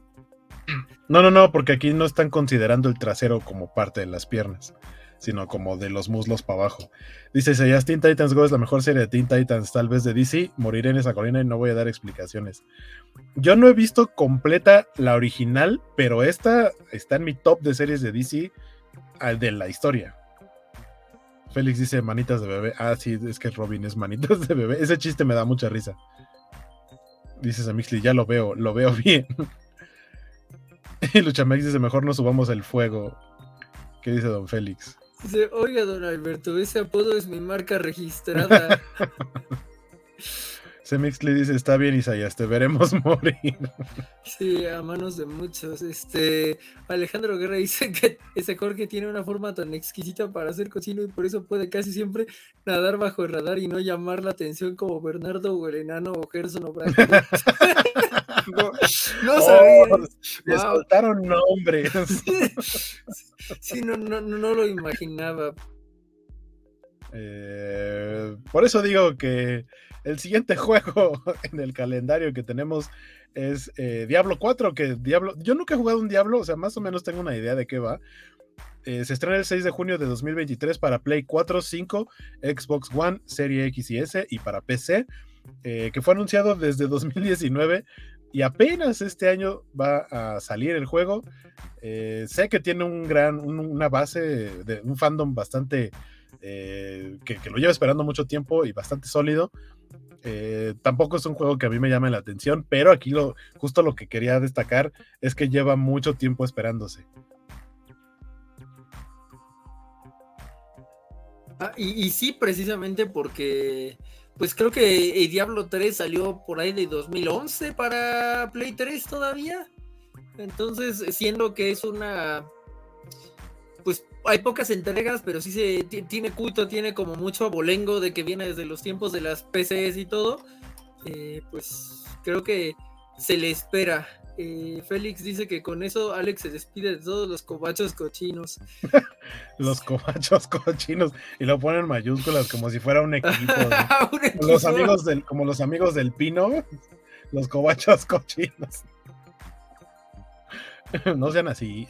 No, no, no, porque aquí no están considerando el trasero como parte de las piernas, sino como de los muslos para abajo. Dice ya Teen Titans Go es la mejor serie de Teen Titans, tal vez de DC. Moriré en esa colina y no voy a dar explicaciones. Yo no he visto completa la original, pero esta está en mi top de series de DC de la historia. Félix dice manitas de bebé. Ah, sí, es que Robin es manitas de bebé. Ese chiste me da mucha risa. Dices a ya lo veo, lo veo bien. y Luchamex dice, mejor no subamos el fuego. ¿Qué dice don Félix? Dice, oiga, don Alberto, ese apodo es mi marca registrada. Semixley dice, está bien Isaías, te veremos morir. Sí, a manos de muchos. Este Alejandro Guerra dice que ese Jorge tiene una forma tan exquisita para hacer cocino y por eso puede casi siempre nadar bajo el radar y no llamar la atención como Bernardo o el enano o Gerson o Brad. no, no oh, sabía. Le soltaron nombres. sí, no, no, no lo imaginaba. Eh, por eso digo que el siguiente juego en el calendario que tenemos es eh, Diablo 4, que Diablo, yo nunca he jugado un Diablo, o sea, más o menos tengo una idea de qué va. Eh, se estrena el 6 de junio de 2023 para Play 4, 5, Xbox One, Serie X y S y para PC, que fue anunciado desde 2019 y apenas este año va a salir el juego. sé que tiene un gran, una base de un fandom bastante que, que, lo lleva esperando mucho tiempo y bastante sólido. Eh, tampoco es un juego que a mí me llame la atención, pero aquí lo, justo lo que quería destacar es que lleva mucho tiempo esperándose. Ah, y, sí, precisamente porque, pues creo que el Diablo 3 salió por ahí de 2011 para Play 3 todavía. Entonces, siendo que es una, pues hay pocas entregas, pero sí se tiene culto, tiene como mucho abolengo de que viene desde los tiempos de las PCs y todo. Eh, pues creo que se le espera. Eh, Félix dice que con eso Alex se despide de todos los cobachos cochinos. los cobachos cochinos. Y lo ponen en mayúsculas como si fuera un equipo. Los amigos del, como los amigos del pino. Los cobachos cochinos. no sean así.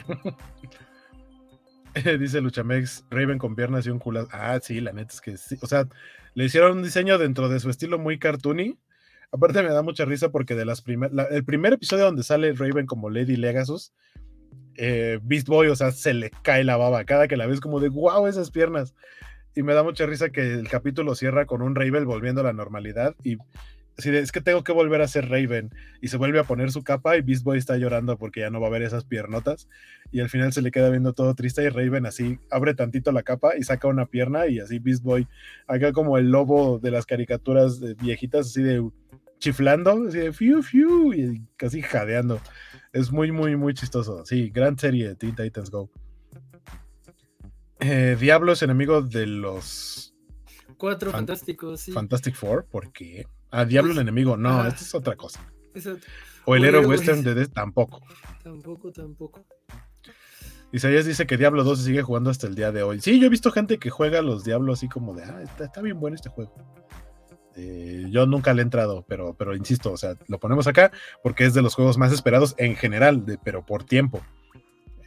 Dice Luchamex, Raven con piernas y un culo. Ah, sí, la neta es que sí. O sea, le hicieron un diseño dentro de su estilo muy cartoony. Aparte me da mucha risa porque de las primeras, el primer episodio donde sale Raven como Lady Legasus, eh, Beast Boy, o sea, se le cae la baba. Cada que la ves como de, wow, esas piernas. Y me da mucha risa que el capítulo cierra con un Raven volviendo a la normalidad y es que tengo que volver a ser Raven. Y se vuelve a poner su capa y Beast Boy está llorando porque ya no va a ver esas piernotas. Y al final se le queda viendo todo triste y Raven así abre tantito la capa y saca una pierna y así Beast Boy, acá como el lobo de las caricaturas viejitas, así de chiflando, así de fiu fiu y casi jadeando. Es muy, muy, muy chistoso. Sí, gran serie de Teen Titans Go. Eh, Diablo es enemigo de los... Cuatro fantásticos, sí. Fantastic Four, ¿por qué? Ah, Diablo el enemigo. No, esto es otra cosa. O el héroe western de, tampoco. Tampoco, tampoco. Isaías dice que Diablo 2 se sigue jugando hasta el día de hoy. Sí, yo he visto gente que juega los Diablos así como de, ah, está, bien bueno este juego. Eh, yo nunca le he entrado, pero, pero insisto, o sea, lo ponemos acá porque es de los juegos más esperados en general, de, pero por tiempo.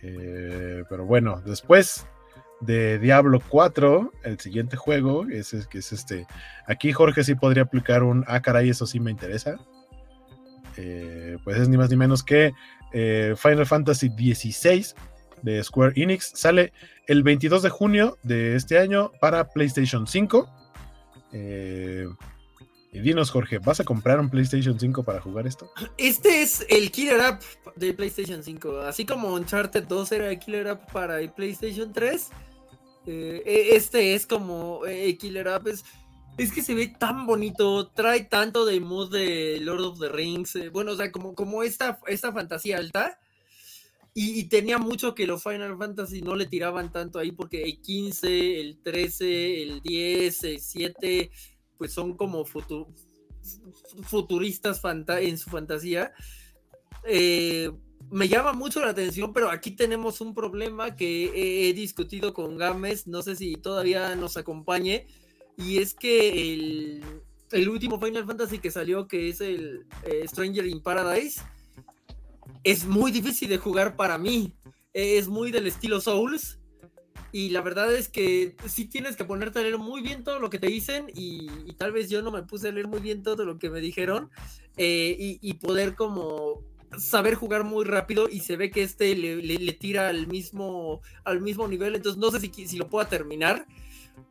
Eh, pero bueno, después de Diablo 4, el siguiente juego, es, que es este. Aquí Jorge sí podría aplicar un, ah, caray, eso sí me interesa. Eh, pues es ni más ni menos que eh, Final Fantasy XVI de Square Enix. Sale el 22 de junio de este año para PlayStation 5. Eh, y dinos, Jorge, ¿vas a comprar un PlayStation 5 para jugar esto? Este es el killer app de PlayStation 5. Así como Uncharted 2 era el killer app para el PlayStation 3 eh, e, este es como eh, Killer App. Es, que se ve tan bonito, trae tanto de mood de Lord of the Rings. Eh, bueno, o sea, como, como esta, esta fantasía alta. Y, tenía mucho que los Final Fantasy no le tiraban tanto ahí porque el 15, el 13, el 10, el 7, pues son como futuristas en su fantasía. Eh, me llama mucho la atención, pero aquí tenemos un problema que he, discutido con Gámez, no sé si todavía nos acompañe, y es que el, último Final Fantasy que salió, que es el eh, Stranger in Paradise, es muy difícil de jugar para mí, es muy del estilo Souls, y la verdad es que sí tienes que ponerte a leer muy bien todo lo que te dicen y, tal vez yo no me puse a leer muy bien todo lo que me dijeron eh, y, poder como saber jugar muy rápido y se ve que este le, tira al mismo, al mismo nivel, entonces no sé si, si lo pueda terminar,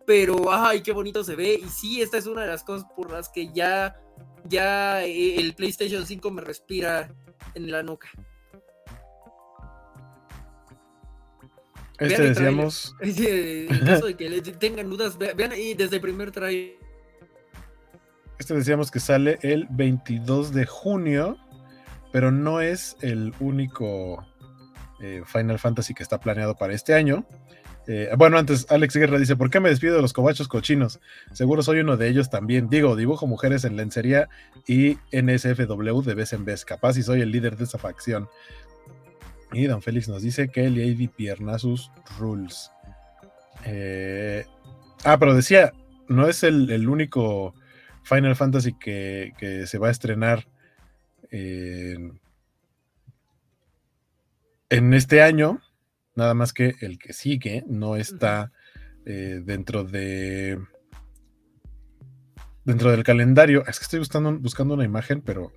pero ay, qué bonito se ve y sí, esta es una de las cosas por las que ya, ya eh, el PlayStation 5 me respira en la nuca. Este decíamos. En caso de que tengan dudas, vean ahí desde el primer trailer. Este decíamos que sale el 22 de junio pero no es el único eh, Final Fantasy que está planeado para este año. Eh, bueno, antes Alex Guerra dice, ¿por qué me despido de los cobachos cochinos? Seguro soy uno de ellos también. Digo, dibujo mujeres en lencería y NSFW de vez en vez. Capaz y soy el líder de esa facción. Y Don Félix nos dice que Lady Piernasus Rules. Eh, ah, pero decía, no es el, único Final Fantasy que se va a estrenar en, este año, nada más que el que sigue no está eh, dentro de dentro del calendario. Es que estoy buscando, buscando una imagen, pero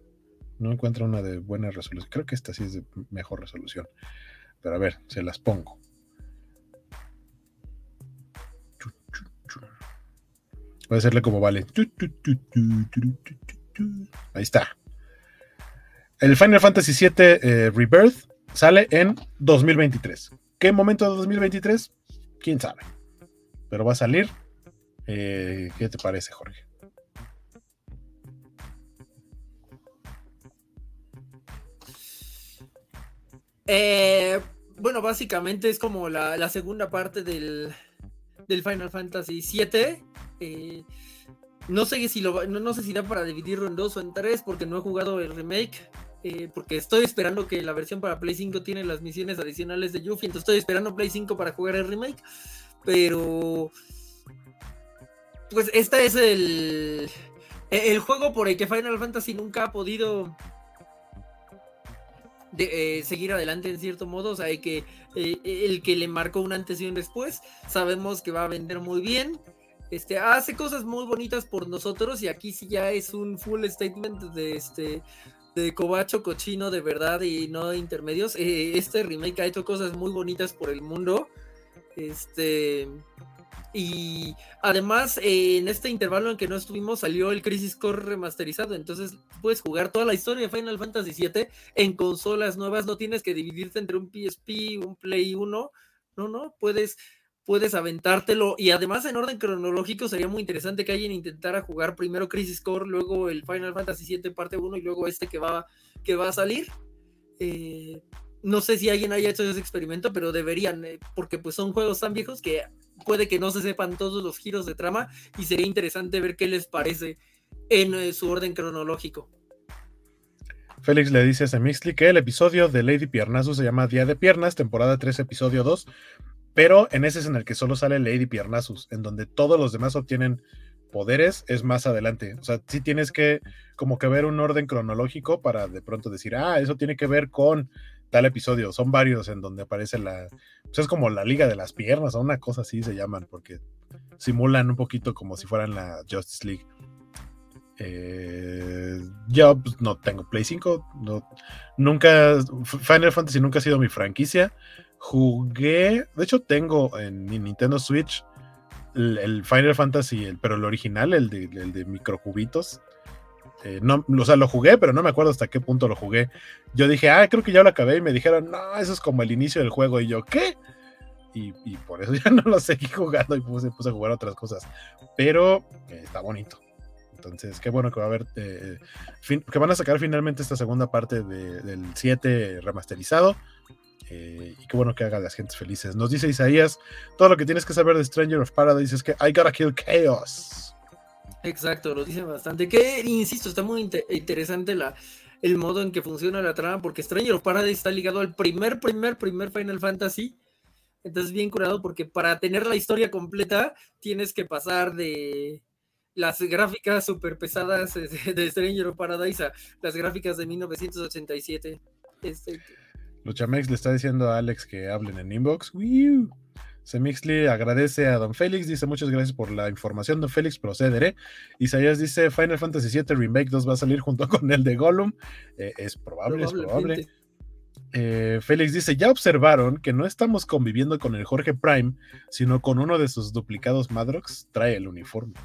no encuentro una de buena resolución. Creo que esta sí es de mejor resolución. Pero a ver, se las pongo. Voy a hacerle como vale. Ahí está. El Final Fantasy VII eh, Rebirth sale en 2023. ¿Qué momento de 2023? ¿Quién sabe? Pero va a salir. Eh, ¿Qué te parece, Jorge? Eh, bueno, básicamente es como la, segunda parte del, Final Fantasy VII. no sé si lo no, no, sé si da para dividirlo en dos o en tres porque no he jugado el remake. Eh, porque estoy esperando que la versión para Play 5 tiene las misiones adicionales de Yuffie, entonces estoy esperando Play 5 para jugar el remake, pero pues este es el el juego por el que Final Fantasy nunca ha podido eh, seguir adelante en cierto modo, o sea, que eh, el que le marcó un antes y un después, sabemos que va a vender muy bien, este, hace cosas muy bonitas por nosotros y aquí sí ya es un full statement de este de cobacho cochino de verdad y no intermedios. Eh, este remake ha hecho cosas muy bonitas por el mundo. Este y además, eh, en este intervalo en que no estuvimos, salió el Crisis Core remasterizado. Entonces, puedes jugar toda la historia de Final Fantasy VII en consolas nuevas. No tienes que dividirte entre un PSP, un Play 1. No, no, puedes, puedes aventártelo. Y además, en orden cronológico, sería muy interesante que alguien intentara jugar primero Crisis Core, luego el Final Fantasy VII parte 1 y luego este que va, que va a salir. Eh, no sé si alguien haya hecho ese experimento, pero deberían, eh, porque pues son juegos tan viejos que puede que no se sepan todos los giros de trama y sería interesante ver qué les parece en eh, su orden cronológico. Félix le dice a Semixly que el episodio de Lady Piernazo se llama Día de Piernas, temporada 3, episodio 2, pero en ese es en el que solo sale Lady Piernazus, en donde todos los demás obtienen poderes, es más adelante. O sea, sí tienes que como que ver un orden cronológico para de pronto decir, ah, eso tiene que ver con tal episodio. Son varios en donde aparece la. Pues es como la Liga de las Piernas o una cosa así se llaman, porque simulan un poquito como si fueran la Justice League. Eh, yo pues, no tengo Play 5, no, nunca. Final Fantasy nunca ha sido mi franquicia. Jugué, de hecho, tengo en Nintendo Switch el, Final Fantasy, el, pero el original, el de, el de microcubitos. Eh, no, o sea, lo jugué, pero no me acuerdo hasta qué punto lo jugué. Yo dije, ah, creo que ya lo acabé y me dijeron, no, eso es como el inicio del juego. Y yo, ¿qué? Y, por eso ya no lo seguí jugando y puse, puse a jugar otras cosas. Pero eh, está bonito. Entonces, qué bueno que va a haber, eh, que van a sacar finalmente esta segunda parte del 7 remasterizado. Y qué bueno que haga a las gentes felices. Nos dice Isaías, todo lo que tienes que saber de Stranger of Paradise es que I gotta kill chaos. Exacto, lo dice bastante. Que, insisto, está muy interesante la, el modo en que funciona la trama, porque Stranger of Paradise está ligado al primer, primer, primer Final Fantasy. Entonces, bien curado, porque para tener la historia completa tienes que pasar de las gráficas super pesadas de Stranger of Paradise a las gráficas de 1987. Este... Luchamex le está diciendo a Alex que hablen en inbox. ¡Wiu! Semixly agradece a Don Félix, dice muchas gracias por la información, Don Félix, procederé. Isaías dice Final Fantasy VII Remake 2 va a salir junto con el de Gollum. Eh, es probable, es probable. Eh, Félix dice, ya observaron que no estamos conviviendo con el Jorge Prime, sino con uno de sus duplicados Madrox, trae el uniforme.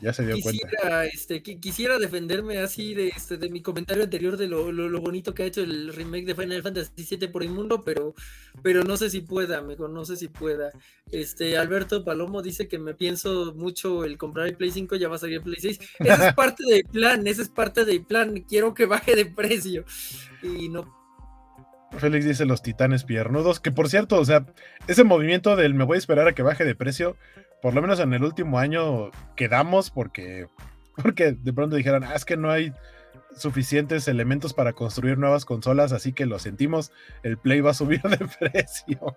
Ya se dio quisiera, cuenta. Este, quisiera defenderme así de, este, de mi comentario anterior de lo, lo, bonito que ha hecho el remake de Final Fantasy VII por Inmundo, pero, pero no sé si pueda, amigo, no sé si pueda. Este, Alberto Palomo dice que me pienso mucho el comprar el Play 5, ya va a salir el Play 6. Esa es parte del plan, esa es parte del plan. Quiero que baje de precio. Y no Félix dice los titanes piernudos, que por cierto, o sea, ese movimiento del me voy a esperar a que baje de precio, por lo menos en el último año quedamos porque, porque de pronto dijeron, ah, es que no hay suficientes elementos para construir nuevas consolas, así que lo sentimos, el Play va a subir de precio.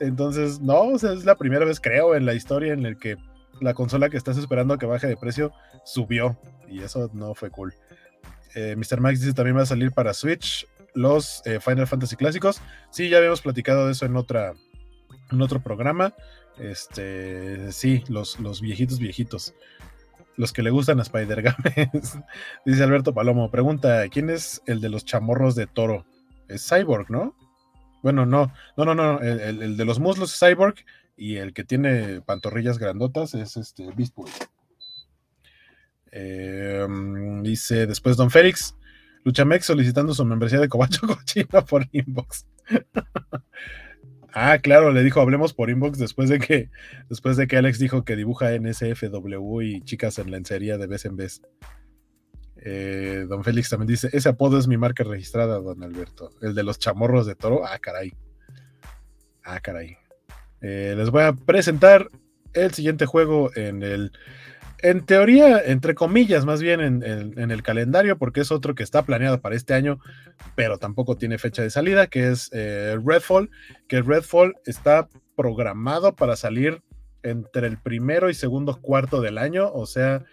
Entonces, no, es la primera vez creo en la historia en la que la consola que estás esperando que baje de precio subió y eso no fue cool. Eh, Mr. Max dice también va a salir para Switch los eh, Final Fantasy clásicos. Sí, ya habíamos platicado de eso en otra en otro programa. Este, sí, los, los viejitos viejitos. Los que le gustan a Spider Games. Dice Alberto Palomo. Pregunta: ¿quién es el de los chamorros de toro? Es Cyborg, ¿no? Bueno, no, no, no, no. El, de los muslos es Cyborg y el que tiene pantorrillas grandotas es este Beast. Em, dice después Don Félix. Luchamex solicitando su membresía de Cobacho Cochino por inbox. Ah, claro, le dijo hablemos por inbox después de que después de que Alex dijo que dibuja en SFW y chicas en lencería de vez en vez. Eh, don Félix también dice, ese apodo es mi marca registrada, don Alberto. El de los chamorros de toro. Ah, caray. Ah, caray. Eh, les voy a presentar el siguiente juego en el en teoría, entre comillas, más bien en, el calendario, porque es otro que está planeado para este año, pero tampoco tiene fecha de salida, que es eh, Redfall, que Redfall está programado para salir entre el primero y segundo cuarto del año, o sea,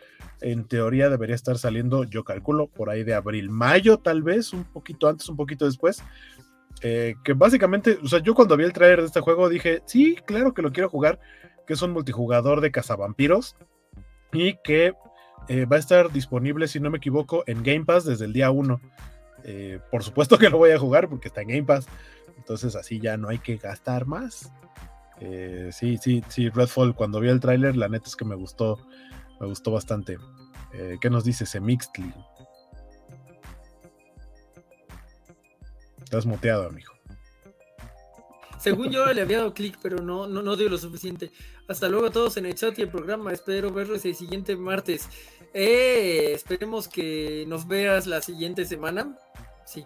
En teoría debería estar saliendo, yo calculo, por ahí de abril, mayo tal vez, un poquito antes, un poquito después. Eh, que básicamente, o sea, yo cuando vi el trailer de este juego dije, sí, claro que lo quiero jugar, que es un multijugador de cazavampiros y que eh, va a estar disponible, si no me equivoco, en Game Pass desde el día 1. Eh, por supuesto que lo voy a jugar porque está en Game Pass, entonces así ya no hay que gastar más. sí, sí, sí, Redfall, cuando vi el tráiler, la neta es que me gustó, me gustó bastante. ¿Qué nos dice Semixtli? Estás muteado, amigo. Según yo le había dado clic, pero no, no, no dio lo suficiente. Hasta luego a todos en el chat y el programa. Espero verlos el siguiente martes. Eh, esperemos que nos veas la siguiente semana. Sí.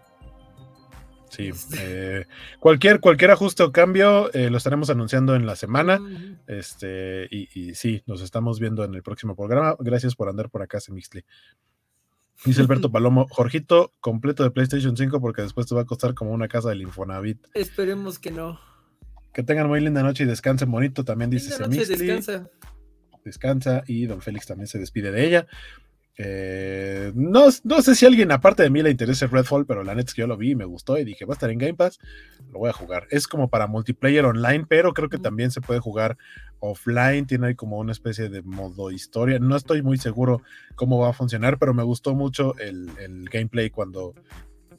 Sí. Este. Eh, cualquier, cualquier ajuste o cambio eh, lo estaremos anunciando en la semana. Este, y, y, sí, nos estamos viendo en el próximo programa. Gracias por andar por acá, Semixli. Dice Alberto Palomo, Jorgito, completo de PlayStation 5 porque después te va a costar como una casa del Infonavit. Esperemos que no. Que tengan muy linda noche y descansen bonito, también dice descansa. Descansa y Don Félix también se despide de ella. Eh, no, no, sé si a alguien aparte de mí le interesa Redfall, pero la neta es que yo lo vi y me gustó y dije, va a estar en Game Pass, lo voy a jugar. Es como para multiplayer online, pero creo que también se puede jugar offline, tiene ahí como una especie de modo historia. No estoy muy seguro cómo va a funcionar, pero me gustó mucho el, gameplay cuando,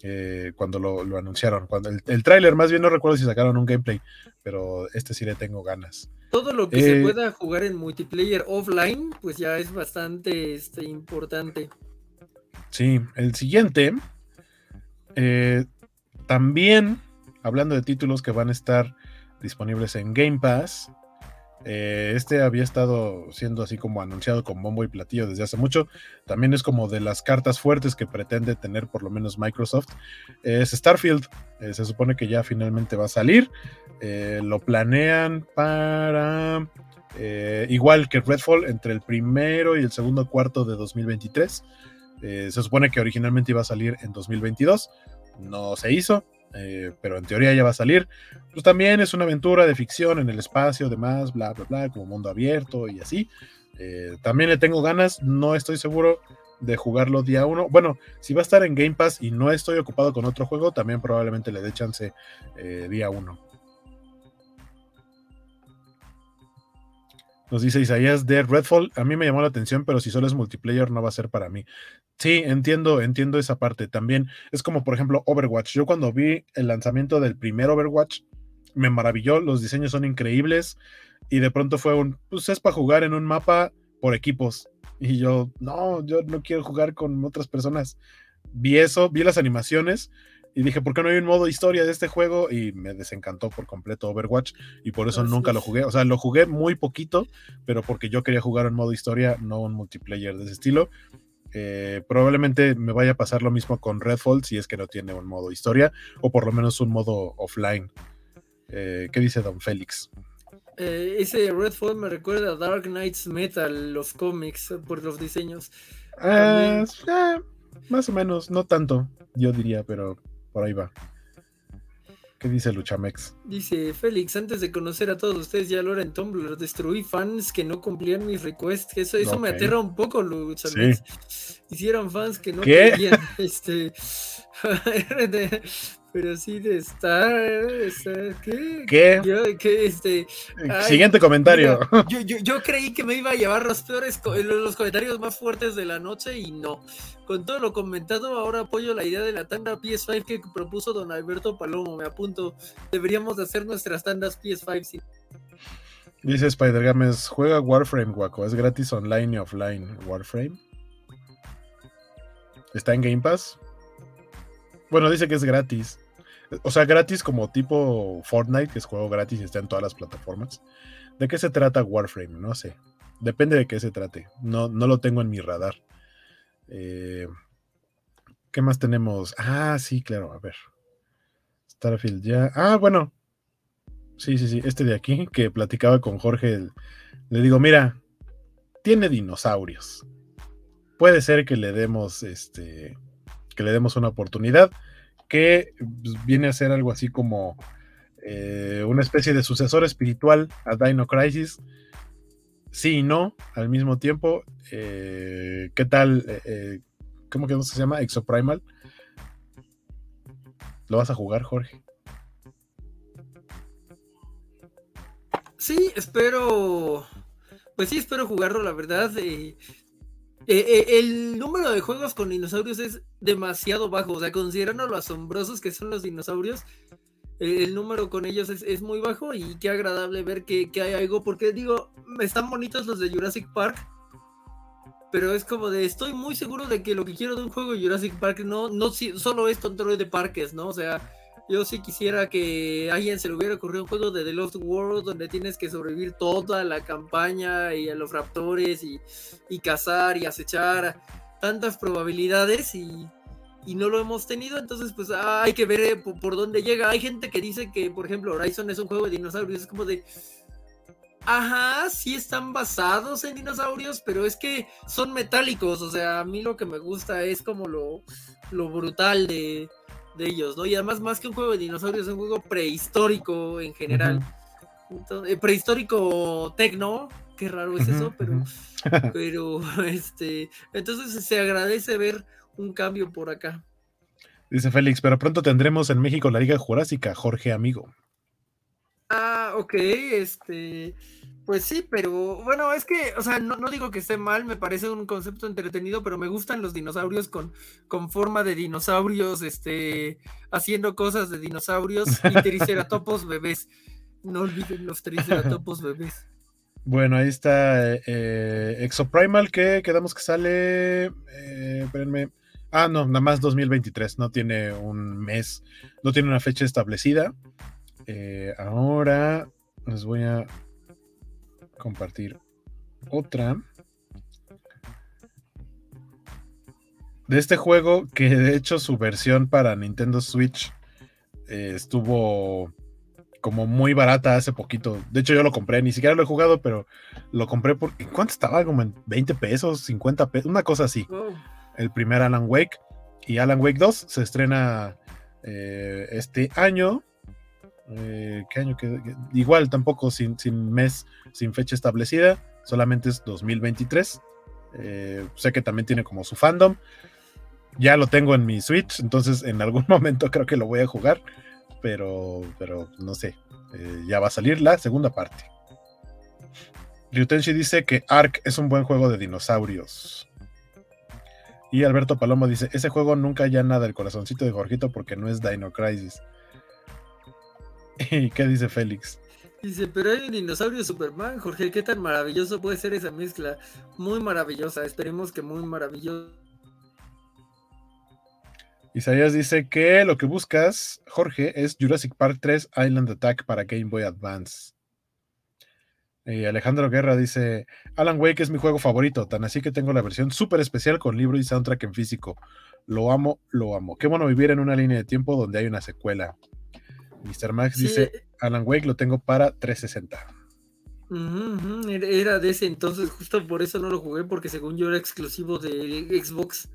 eh, cuando lo, anunciaron. Cuando el, el tráiler, más bien no recuerdo si sacaron un gameplay, pero este sí le tengo ganas. Todo lo que se eh, pueda jugar en multiplayer offline, pues ya es bastante este, importante. Sí, el siguiente, eh, también hablando de títulos que van a estar disponibles en Game Pass, eh, este había estado siendo así como anunciado con bombo y platillo desde hace mucho. También es como de las cartas fuertes que pretende tener por lo menos Microsoft. Es Starfield. Eh, se supone que ya finalmente va a salir. Eh, lo planean para igual que Redfall entre el primero y el segundo cuarto de 2023. se supone que originalmente iba a salir en 2022. No se hizo. Eh, pero en teoría ya va a salir. Pues también es una aventura de ficción en el espacio, demás, bla, bla, bla, como mundo abierto y así. Eh, también le tengo ganas, no estoy seguro de jugarlo día uno. Bueno, si va a estar en Game Pass y no estoy ocupado con otro juego, también probablemente le dé chance eh, día uno. Nos dice Isaías de Redfall. A mí me llamó la atención, pero si solo es multiplayer no va a ser para mí. Sí, entiendo, entiendo esa parte. También es como, por ejemplo, Overwatch. Yo cuando vi el lanzamiento del primer Overwatch, me maravilló. Los diseños son increíbles. Y de pronto fue un, pues es para jugar en un mapa por equipos. Y yo, no, yo no quiero jugar con otras personas. Vi eso, vi las animaciones y dije, ¿por qué no hay un modo historia de este juego? Y me desencantó por completo Overwatch y por eso nunca lo jugué. O sea, lo jugué muy poquito, pero porque yo quería jugar un modo historia, no un multiplayer de ese estilo. Eh, probablemente me vaya a pasar lo mismo con Redfall si es que no tiene un modo historia o por lo menos un modo offline. Eh, ¿Qué dice Don Félix? Eh, ese Redfall me recuerda a Dark Knights Metal, los cómics, por los diseños. Ah, más o menos, no tanto, yo diría, pero por ahí va. ¿Qué dice Luchamex? Dice Félix, antes de conocer a todos ustedes ya lo era en Tumblr, destruí fans que no cumplían mis requests. Eso, eso me aterra un poco, Luchamex. Hicieron fans que no querían. Este, pero sí de estar. ¿Qué? ¿Qué? este, Siguiente comentario. yo, yo, yo, creí que me iba a llevar los peores, los comentarios más fuertes de la noche y no. Con todo lo comentado, ahora apoyo la idea de la tanda PS5 que propuso don Alberto Palomo. Me apunto. Deberíamos de hacer nuestras tandas PS5. Dice Spider Games, juega Warframe, guaco. Es gratis online y offline. Warframe. ¿Está en Game Pass? Bueno, dice que es gratis. O sea, gratis como tipo Fortnite, que es juego gratis y está en todas las plataformas. ¿De qué se trata Warframe? No sé. Depende de qué se trate. No, no lo tengo en mi radar. Eh, ¿Qué más tenemos? Ah, sí, claro. A ver. Starfield ya. Ah, bueno. Sí, sí, sí. Este de aquí, que platicaba con Jorge. Le digo, mira, tiene dinosaurios. Puede ser que le demos este que le demos una oportunidad, que pues, viene a ser algo así como eh, una especie de sucesor espiritual a Dino Crisis. sí y no al mismo tiempo. Eh, ¿Qué tal? Eh, ¿Cómo que se llama? Exoprimal. ¿Lo vas a jugar, Jorge? Sí, espero. Pues sí, espero jugarlo, la verdad. El número de juegos con dinosaurios es demasiado bajo. O sea, considerando lo asombrosos que son los dinosaurios, el número con ellos es, muy bajo y qué agradable ver que, hay algo, porque digo, están bonitos los de Jurassic Park, pero es como de, estoy muy seguro de que lo que quiero de un juego de Jurassic Park no, no solo es control de parques, ¿no? O sea, yo sí quisiera que a alguien se le hubiera ocurrido un juego de The Lost World donde tienes que sobrevivir toda la campaña y a los raptores y, y cazar y acechar tantas probabilidades y y no lo hemos tenido, entonces pues ah, hay que ver eh, por, dónde llega. Hay gente que dice que, por ejemplo, Horizon es un juego de dinosaurios, es como de, ajá, sí están basados en dinosaurios, pero es que son metálicos, o sea, a mí lo que me gusta es como lo, lo brutal de, ellos, ¿no? Y además, más que un juego de dinosaurios, es un juego prehistórico en general. Eh, prehistórico tecno, qué raro es eso, pero, pero, este, entonces se agradece ver un cambio por acá. Dice Félix, pero pronto tendremos en México la Liga Jurásica, Jorge amigo. Ah, ok, este, pues sí, pero bueno, es que, o sea, no, digo que esté mal, me parece un concepto entretenido, pero me gustan los dinosaurios con, con forma de dinosaurios, este, haciendo cosas de dinosaurios y triceratopos bebés. No olviden los triceratopos bebés. Bueno, ahí está eh, Exoprimal que quedamos que sale, eh, espérenme, Ah, no, nada más 2023, no tiene un mes, no tiene una fecha establecida. Eh, ahora les voy a compartir otra. De este juego, que de hecho su versión para Nintendo Switch eh, estuvo como muy barata hace poquito. De hecho, yo lo compré, ni siquiera lo he jugado, pero lo compré por. ¿Cuánto estaba? Como en 20 pesos, 50 pesos, una cosa así. Oh el primer Alan Wake. Y Alan Wake 2 se estrena eh, este año. Eh, ¿Qué año? Que, igual tampoco sin, sin, mes, sin fecha establecida. Solamente es 2023. Eh, sé que también tiene como su fandom. Ya lo tengo en mi Switch, entonces en algún momento creo que lo voy a jugar. Pero, pero no sé. ya va a salir la segunda parte. Ryutenshi dice que Ark es un buen juego de dinosaurios. Y Alberto Palomo dice, ese juego nunca ya nada el corazoncito de Jorgito porque no es Dino Crisis. ¿Y qué dice Félix? Dice, pero hay un dinosaurio Superman, Jorge, ¿qué tan maravilloso puede ser esa mezcla? Muy maravillosa, esperemos que muy maravilloso. Isaías dice que lo que buscas, Jorge, es Jurassic Park 3 Island Attack para Game Boy Advance. Y Alejandro Guerra dice, Alan Wake es mi juego favorito, tan así que tengo la versión súper especial con libro y soundtrack en físico. Lo amo, lo amo. Qué bueno vivir en una línea de tiempo donde hay una secuela. Mr. Max dice, Alan Wake lo tengo para 360. Era de ese entonces, justo por eso no lo jugué, porque según yo era exclusivo de Xbox.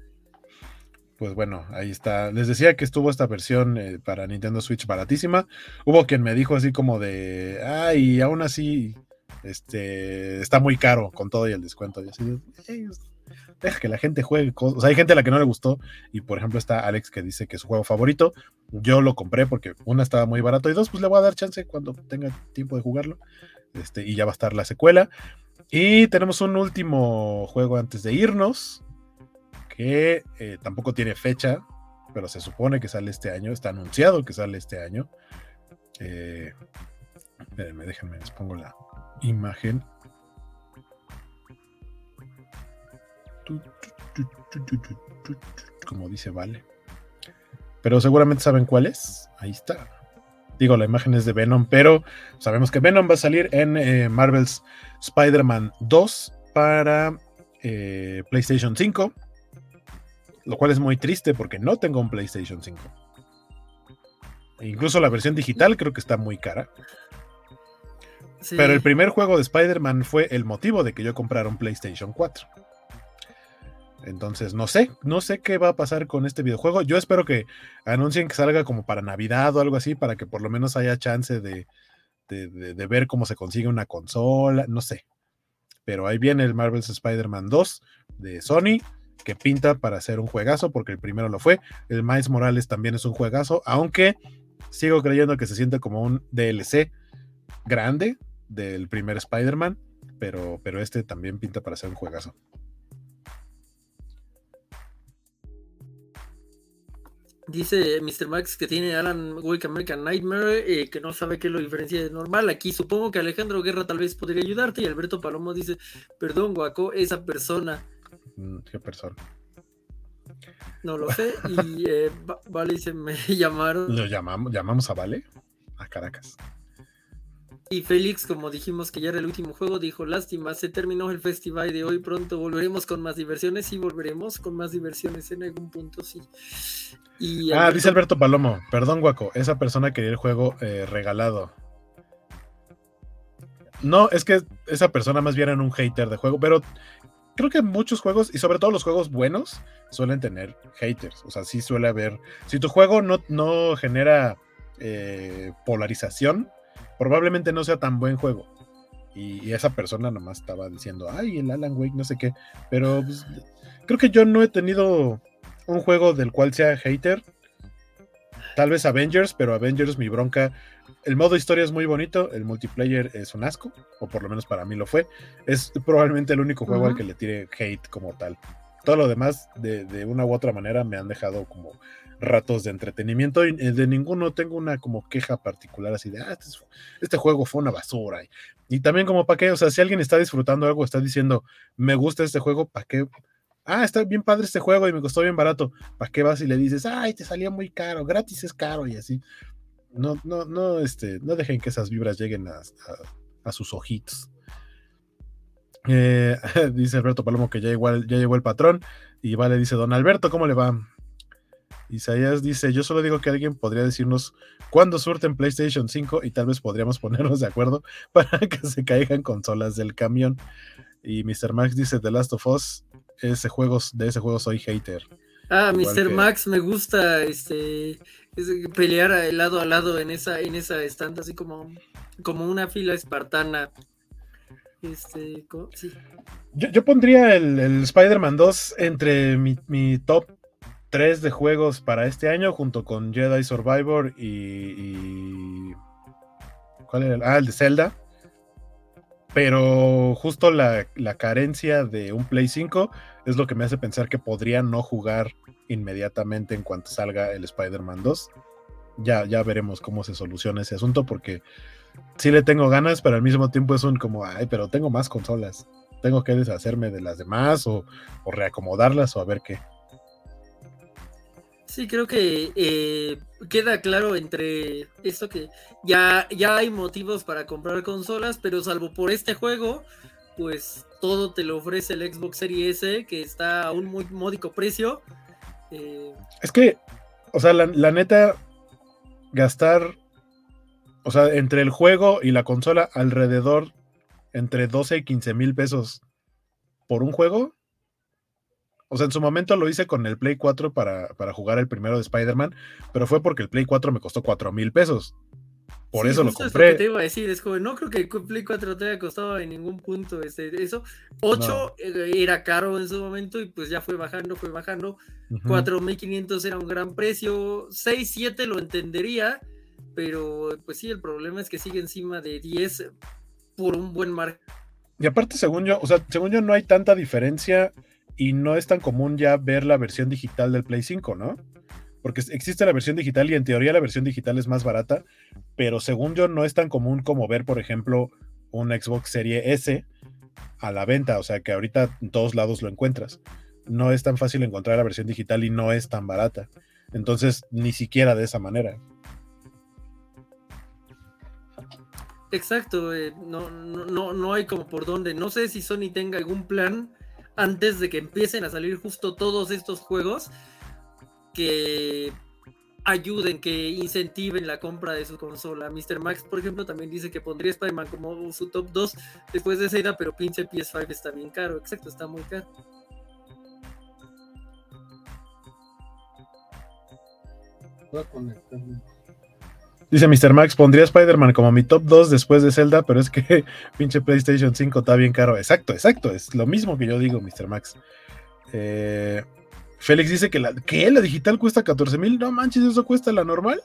Pues bueno, ahí está. Les decía que estuvo esta versión eh, para Nintendo Switch baratísima. Hubo quien me dijo así como de, ay, aún así este, está muy caro con todo y el descuento. Y así, deja que la gente juegue O sea, hay gente a la que no le gustó. Y por ejemplo, está Alex que dice que es su juego favorito. Yo lo compré porque una estaba muy barato y dos, pues le voy a dar chance cuando tenga tiempo de jugarlo. Este, y ya va a estar la secuela. Y tenemos un último juego antes de irnos. Que eh, tampoco tiene fecha. Pero se supone que sale este año. Está anunciado que sale este año. Eh, déjenme, les pongo la, imagen. Como dice Vale. Pero seguramente saben cuál es. Ahí está. Digo, la imagen es de Venom, pero sabemos que Venom va a salir en eh, Marvel's Spider-Man 2 para eh, PlayStation 5. Lo cual es muy triste porque no tengo un PlayStation 5. E incluso la versión digital creo que está muy cara. Pero el primer juego de Spider-Man fue el motivo de que yo comprara un PlayStation 4. Entonces, no sé, no sé qué va a pasar con este videojuego. Yo espero que anuncien que salga como para Navidad o algo así, para que por lo menos haya chance de, ver cómo se consigue una consola, no sé. pero ahí viene el Marvel's Spider-Man 2 de Sony, que pinta para ser un juegazo, porque el primero lo fue. El Miles Morales también es un juegazo, aunque sigo creyendo que se siente como un DLC grande del primer Spider-Man, pero, pero este también pinta para ser un juegazo. Dice Mr. Max que tiene Alan Wake American Nightmare, eh, que no sabe qué lo diferencia de normal. Aquí supongo que Alejandro Guerra tal vez podría ayudarte. Y Alberto Palomo dice: Perdón, Guaco, esa persona. Mm, ¿Qué persona? No lo sé. Y eh, Vale dice: Me llamaron. ¿Lo llamamos, llamamos a Vale? A Caracas. Y Félix, como dijimos que ya era el último juego, dijo, lástima, se terminó el festival de hoy, pronto volveremos con más diversiones, sí volveremos con más diversiones en algún punto, sí. ah, dice Alberto Palomo, perdón Guaco, esa persona quería el juego eh, regalado. No, es que esa persona más bien era un hater de juego, pero creo que muchos juegos, y sobre todo los juegos buenos, suelen tener haters. O sea, sí suele haber. Si tu juego no, no genera eh, polarización, probablemente no sea tan buen juego. Y, esa persona nomás estaba diciendo, ay, el Alan Wake, no sé qué. Pero pues, creo que yo no he tenido un juego del cual sea hater. Tal vez Avengers, pero Avengers, mi bronca. El modo historia es muy bonito, el multiplayer es un asco, o por lo menos para mí lo fue. Es probablemente el único juego al que le tire hate como tal. Todo lo demás, de, de una u otra manera, me han dejado como ratos de entretenimiento eh, de ninguno tengo una como queja particular así de, ah, este, este juego fue una basura. Y, también como para qué, o sea, si alguien está disfrutando algo, está diciendo, me gusta este juego, ¿para qué? Ah, está bien padre este juego y me costó bien barato. ¿Para qué vas y le dices, ay, te salió muy caro, gratis es caro y así? No, no, no, este, no dejen que esas vibras lleguen a, sus ojitos. Eh, dice Alberto Palomo que ya, igual, ya llegó el patrón. Y vale, dice Don Alberto, ¿cómo le va? Isaías dice, yo solo digo que alguien podría decirnos cuándo surten PlayStation 5 y tal vez podríamos ponernos de acuerdo para que se caigan consolas del camión. Y Mr. Max dice, The Last of Us, ese juego, de ese juego soy hater. Ah, Mr. Max me gusta este pelear lado a lado en esa, en esa estante, así como, como una fila espartana. Este, yo, pondría el, el Spider-Man 2 entre mi, mi top tres de juegos para este año, junto con Jedi Survivor y. ¿Cuál era? Ah, el de Zelda. Pero justo la, carencia de un Play 5 es lo que me hace pensar que podría no jugar inmediatamente en cuanto salga el Spider-Man 2. Ya, ya veremos cómo se soluciona ese asunto, porque sí le tengo ganas, pero al mismo tiempo es un como, ay, pero tengo más consolas. Tengo que deshacerme de las demás o, o reacomodarlas o a ver qué. Sí, creo que eh, queda claro entre esto que ya, ya hay motivos para comprar consolas, pero salvo por este juego, pues todo te lo ofrece el Xbox Series S, que está a un muy módico precio. Eh, es que, o sea, la, la, neta, gastar, o sea, entre el juego y la consola, alrededor entre 12 y 15 mil pesos por un juego, o sea, en su momento lo hice con el Play 4 para, jugar el primero de Spider-Man, pero fue porque el Play 4 me costó 4 mil pesos. Por eso lo compré. Es que te iba a decir, es como, no creo que el Play 4 te haya costado en ningún punto este, eso. 8 eh, era caro en su momento y pues ya fue bajando, fue bajando. 4.500 era un gran precio. 6, 7 lo entendería, pero pues sí, el problema es que sigue encima de 10 por un buen margen. Y aparte, según yo, o sea, según yo no hay tanta diferencia y no es tan común ya ver la versión digital del Play 5, ¿no? Porque existe la versión digital y en teoría la versión digital es más barata, pero según yo no es tan común como ver, por ejemplo, un Xbox Serie S a la venta, o sea que ahorita en todos lados lo encuentras. No es tan fácil encontrar la versión digital y no es tan barata. Entonces, ni siquiera de esa manera. Exacto, eh, no, no, no hay como por dónde. No sé si Sony tenga algún plan antes de que empiecen a salir justo todos estos juegos que ayuden, que incentiven la compra de su consola. Mr. Max, por ejemplo, también dice que pondría Spider-Man como su top 2 después de Zelda, pero pinche PS5 está bien caro. Exacto, está muy caro. Dice Mr. Max, pondría Spider-Man como mi top 2 después de Zelda, pero es que pinche PlayStation 5 está bien caro. Exacto, exacto, es lo mismo que yo digo, Mr. Max. Eh, Félix dice que la, ¿qué? la digital cuesta 14 mil. No manches, eso cuesta la normal.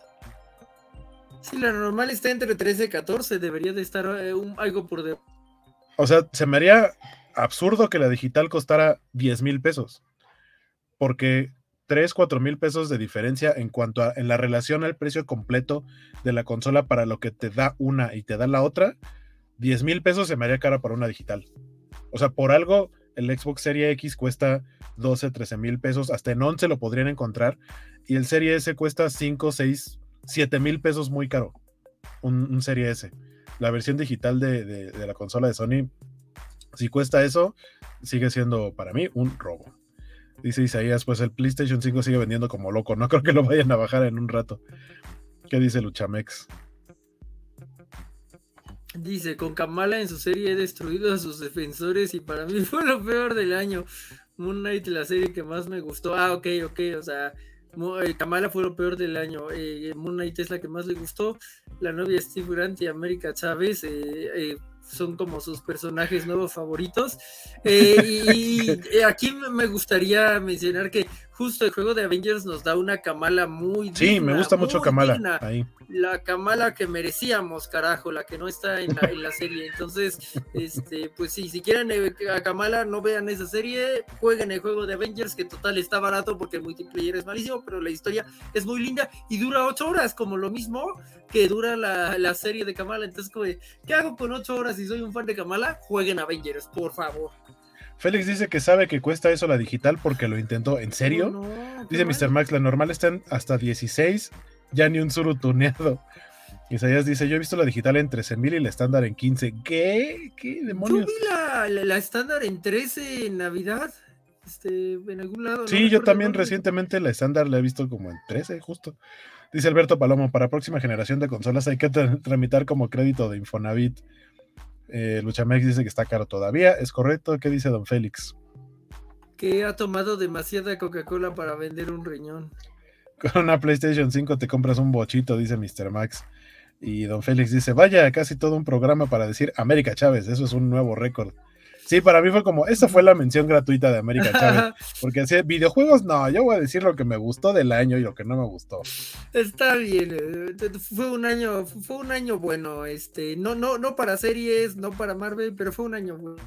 Sí, la normal está entre 13 y 14, debería de estar eh, algo por debajo. O sea, se me haría absurdo que la digital costara 10 mil pesos. Porque 3, 4 mil pesos de diferencia en cuanto a en la relación al precio completo de la consola para lo que te da una y te da la otra, 10 mil pesos se me haría cara para una digital. O sea, por algo el Xbox Series X cuesta 12, 13 mil pesos, hasta en 11 lo podrían encontrar, y el Serie S cuesta 5, 6, 7 mil pesos muy caro, un, Serie S. La versión digital de, de la consola de Sony, si cuesta eso, sigue siendo para mí un robo. Dice Isaías, pues el PlayStation 5 sigue vendiendo como loco. No creo que lo vayan a bajar en un rato. ¿Qué dice Luchamex? Dice, con Kamala en su serie he destruido a sus defensores y para mí fue lo peor del año. Moon Knight, la serie que más me gustó. Ah, ok, ok, o sea, eh, Kamala fue lo peor del año. Eh, Moon Knight es la que más le gustó. La novia Steve Grant y América Chávez eh, son como sus personajes nuevos favoritos. y, aquí me gustaría mencionar que justo el juego de Avengers nos da una Kamala muy Sí, me gusta mucho Kamala. Ahí. La Kamala que merecíamos, carajo, la que no está en la, serie. Entonces, este, pues sí, si quieren eh, a Kamala, no vean esa serie, jueguen el juego de Avengers, que total está barato porque el multiplayer es malísimo, pero la historia es muy linda y dura ocho horas, como lo mismo que dura la, la serie de Kamala. Entonces, ¿qué hago con ocho horas si soy un fan de Kamala? Jueguen Avengers, por favor. Félix dice que sabe que cuesta eso la digital porque lo intentó. ¿En serio? dice Mr. Max, la normal está en hasta 16, ya ni un solo tuneado. Isaías dice, yo he visto la digital en 13 mil y la estándar en 15. ¿Qué? ¿Qué demonios? Yo vi la, estándar en 13 en Navidad. Este, en algún lado. Sí, yo también recientemente la estándar la he visto como en 13, justo. Dice Alberto Palomo, para próxima generación de consolas hay que tramitar como crédito de Infonavit. Eh, Luchamex dice que está caro todavía. ¿Es correcto? ¿Qué dice don Félix? Que ha tomado demasiada Coca-Cola para vender un riñón. Con una PlayStation 5 te compras un bochito, dice Mr. Max. Y don Félix dice, vaya, casi todo un programa para decir América Chávez, eso es un nuevo récord. Sí, para mí fue como, esa fue la mención gratuita de América Chávez. Porque así, videojuegos, no, yo voy a decir lo que me gustó del año y lo que no me gustó. Está bien, eh, fue un año, fue un año bueno, este, no, no, no para series, no para Marvel, pero fue un año bueno.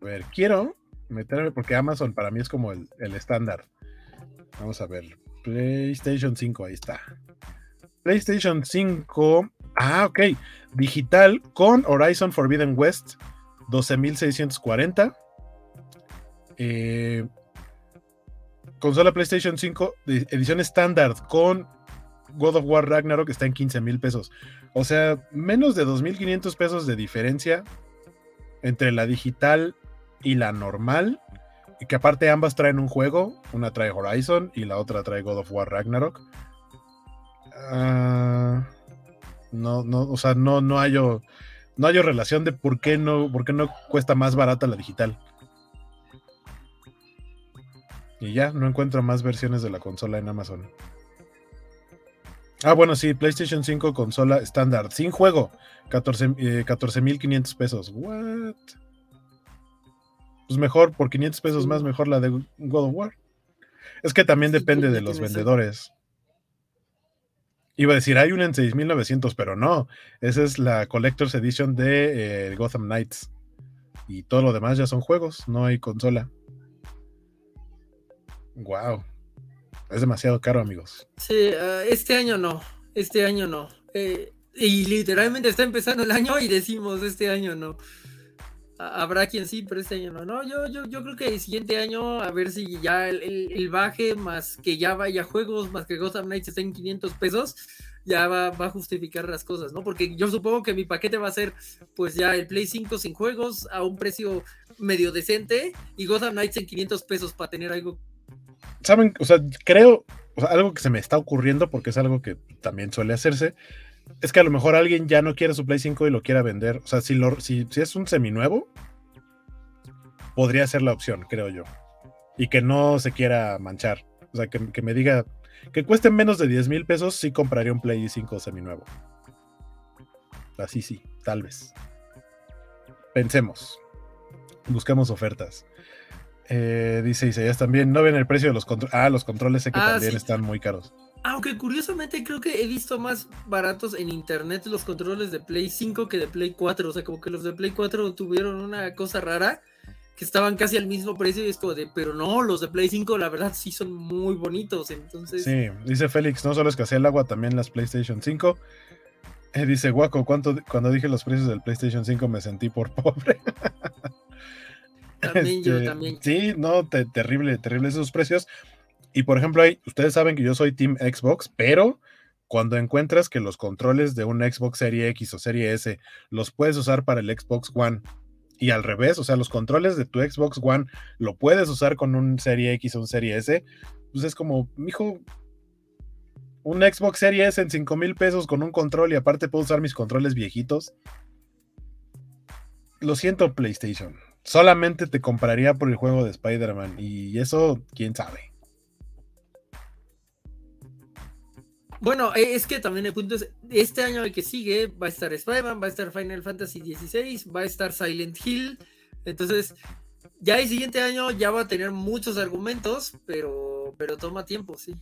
A ver, quiero meterme, porque Amazon para mí es como el, el estándar. Vamos a ver, PlayStation 5, ahí está. PlayStation 5, ah, ok digital con Horizon Forbidden West 12.640. Eh, consola PlayStation 5 edición estándar con God of War Ragnarok está en 15 mil pesos. O sea, menos de 2.500 pesos de diferencia entre la digital y la normal. Y que aparte ambas traen un juego. Una trae Horizon y la otra trae God of War Ragnarok. Ah... No, no, o sea, no, no hay no hay relación de por qué no, por qué no cuesta más barata la digital. Y ya, no encuentro más versiones de la consola en Amazon. Ah, bueno, sí, PlayStation 5 consola estándar, sin juego, 14.500 eh, pesos. What? Pues mejor, por 500 pesos más, mejor la de God of War. Es que también depende de los vendedores. Iba a decir, hay una en 6900, pero no. Esa es la Collector's Edition de eh, Gotham Knights. Y todo lo demás ya son juegos, no hay consola. Wow. Es demasiado caro, amigos. Sí, ah, este año no. Este año no. Eh, y literalmente está empezando el año y decimos este año no. Habrá quien sí, pero este año no. No, yo, yo, yo creo que el siguiente año, a ver si ya el, baje, más que ya vaya juegos, más que Gotham Knights esté en 500 pesos, ya va, va, a justificar las cosas, ¿no? Porque yo supongo que mi paquete va a ser, pues ya el Play 5 sin juegos a un precio medio decente y Gotham Knights en 500 pesos para tener algo. Saben, o sea, creo, o sea, algo que se me está ocurriendo, porque es algo que también suele hacerse, es que a lo mejor alguien ya no quiere su Play 5 y lo quiera vender. O sea, si, lo, si, si es un seminuevo, podría ser la opción, creo yo. Y que no se quiera manchar. O sea, que, me diga, que cuesten menos de 10 mil pesos, sí compraría un Play 5 seminuevo. Así sí, tal vez. Pensemos. Buscamos ofertas. Eh, dice Isaías también, no ven el precio de los controles. Ah, los controles sé que ah, también están muy caros. Aunque curiosamente creo que he visto más baratos en internet los controles de Play 5 que de Play 4. O sea, como que los de Play 4 tuvieron una cosa rara que estaban casi al mismo precio y es como de, pero no, los de Play 5 la verdad sí son muy bonitos. Entonces. Sí, dice Félix, no solo escasea el agua, también las PlayStation 5. Eh, dice Guaco, ¿cuánto, cuando dije los precios del PlayStation 5 me sentí por pobre. También yo este, también. Sí, no, terrible, terrible esos precios. Y por ejemplo, hay, ustedes saben que yo soy Team Xbox, pero cuando encuentras que los controles de un Xbox Serie X o Serie S los puedes usar para el Xbox One y al revés, o sea, los controles de tu Xbox One lo puedes usar con un Serie X o un Serie S, pues es como, mijo, un Xbox Serie S en 5 mil pesos con un control y aparte puedo usar mis controles viejitos. Lo siento, PlayStation. Solamente te compraría por el juego de Spider-Man y eso, quién sabe. Bueno, e, es que también el punto es, este año el que sigue va a estar Spider-Man, va a estar Final Fantasy XVI, va a estar Silent Hill. Entonces, ya el siguiente año ya va a tener muchos argumentos, pero, pero toma tiempo, sí.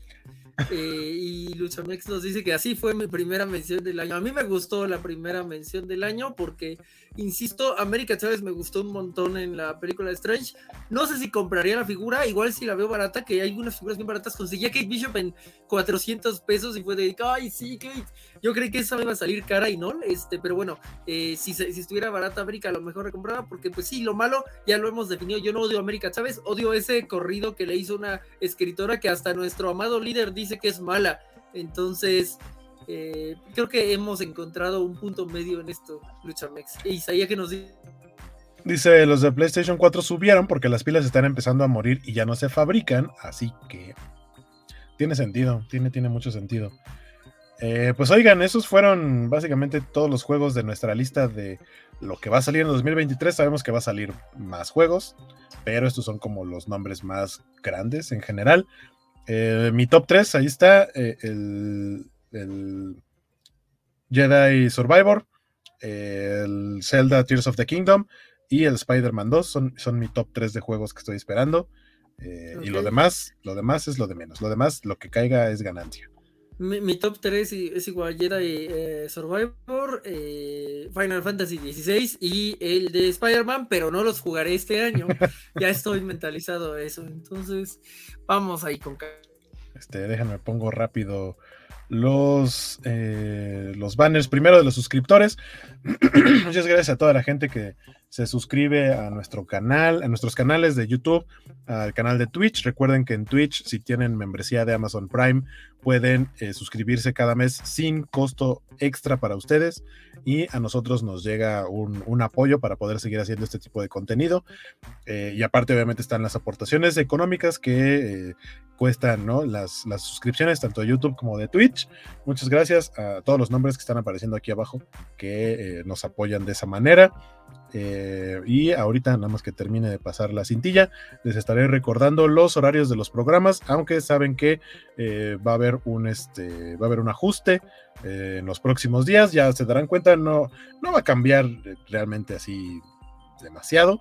Eh, y Luchamex nos dice que así fue mi primera mención del año. A mí me gustó la primera mención del año porque, insisto, América Chávez me gustó un montón en la película Strange. No sé si compraría la figura, igual si la veo barata, que hay unas figuras bien baratas. Conseguí a Kate Bishop en 400 pesos y fue de, ay, sí, Kate. Yo creí que esa iba a salir cara y no, este, pero bueno, eh, si, si estuviera barata América, a lo mejor recompraba, porque pues sí, lo malo ya lo hemos definido. Yo no odio a América Chávez, odio ese corrido que le hizo una escritora que hasta nuestro amado líder dice que es mala. Entonces, eh, creo que hemos encontrado un punto medio en esto, Luchamex. E Isaías que nos dice. Dice, los de PlayStation 4 subieron porque las pilas están empezando a morir y ya no se fabrican, así que tiene sentido, tiene, tiene mucho sentido. Eh, pues oigan, esos fueron básicamente todos los juegos de nuestra lista de lo que va a salir en 2023. Sabemos que va a salir más juegos, pero estos son como los nombres más grandes en general. Eh, mi top 3, ahí está eh, el, Jedi Survivor, el Zelda Tears of the Kingdom y el Spider-Man 2 son, son mi top 3 de juegos que estoy esperando. Eh, y lo demás, lo demás es lo de menos. Lo demás, lo que caiga es ganancia. Mi, top 3 es igual Jedi Survivor, Final Fantasy XVI y el de Spider-Man, pero no los jugaré este año. ya estoy mentalizado a eso. Entonces, vamos ahí con este, déjenme pongo rápido los, eh, los banners primero de los suscriptores. Muchas gracias a toda la gente que se suscribe a nuestro canal, a nuestros canales de YouTube, al canal de Twitch. Recuerden que en Twitch, si tienen membresía de Amazon Prime, pueden eh, suscribirse cada mes sin costo extra para ustedes y a nosotros nos llega un, apoyo para poder seguir haciendo este tipo de contenido. Eh, y aparte, obviamente, están las aportaciones económicas que cuestan ¿no? las, las suscripciones, tanto de YouTube como de Twitch. Muchas gracias a todos los nombres que están apareciendo aquí abajo que eh, nos apoyan de esa manera. Eh, y ahorita, nada más que termine de pasar la cintilla, les estaré recordando los horarios de los programas, aunque saben que eh, va a haber un este, va a haber un ajuste en los próximos días. Ya se darán cuenta, no, no va a cambiar realmente así demasiado.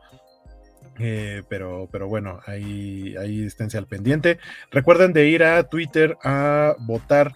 Eh, pero, pero bueno, ahí, ahí esténse al pendiente. Recuerden de ir a Twitter a votar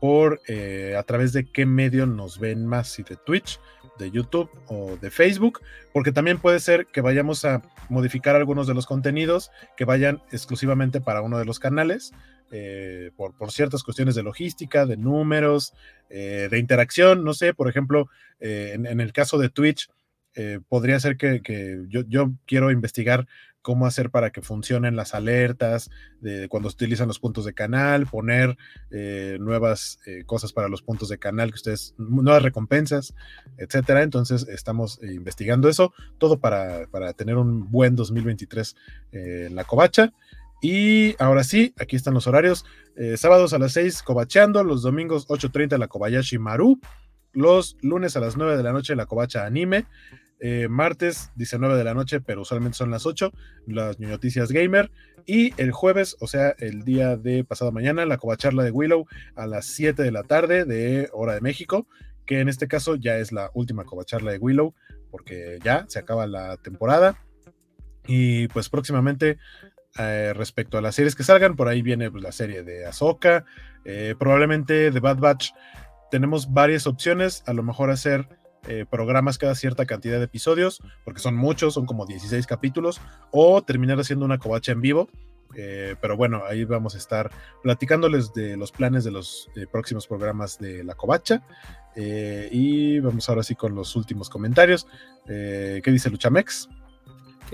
por eh, a través de qué medio nos ven más, si de Twitch, de YouTube o de Facebook, porque también puede ser que vayamos a modificar algunos de los contenidos que vayan exclusivamente para uno de los canales. Eh, por, por, ciertas cuestiones de logística, de números, de interacción, no sé, por ejemplo, en, en, el caso de Twitch, eh, podría ser que, yo, quiero investigar cómo hacer para que funcionen las alertas de cuando se utilizan los puntos de canal, poner eh, nuevas eh, cosas para los puntos de canal, que ustedes, nuevas recompensas, etcétera. Entonces estamos investigando eso, todo para, tener un buen 2023 en la covacha. Y ahora sí, aquí están los horarios. sábados a las 6 covacheando, los domingos 8.30 la Kobayashi Maru, los lunes a las 9 de la noche la covacha anime, eh, martes 19 de la noche, pero usualmente son las 8, las noticias gamer. Y el jueves, o sea, el día de pasado mañana, la covacharla de Willow a las 7 de la tarde de hora de México, que en este caso ya es la última covacharla de Willow, porque ya se acaba la temporada. Y pues próximamente, eh, respecto a las series que salgan, por ahí viene pues, la serie de Ahsoka, eh, probablemente de Bad Batch. Tenemos varias opciones, a lo mejor hacer eh, programas cada cierta cantidad de episodios, porque son muchos, son como 16 capítulos, o terminar haciendo una covacha en vivo. Eh, pero bueno, ahí vamos a estar platicándoles de los planes de los eh, próximos programas de la covacha. y vamos ahora sí con los últimos comentarios. ¿Qué dice Luchamex?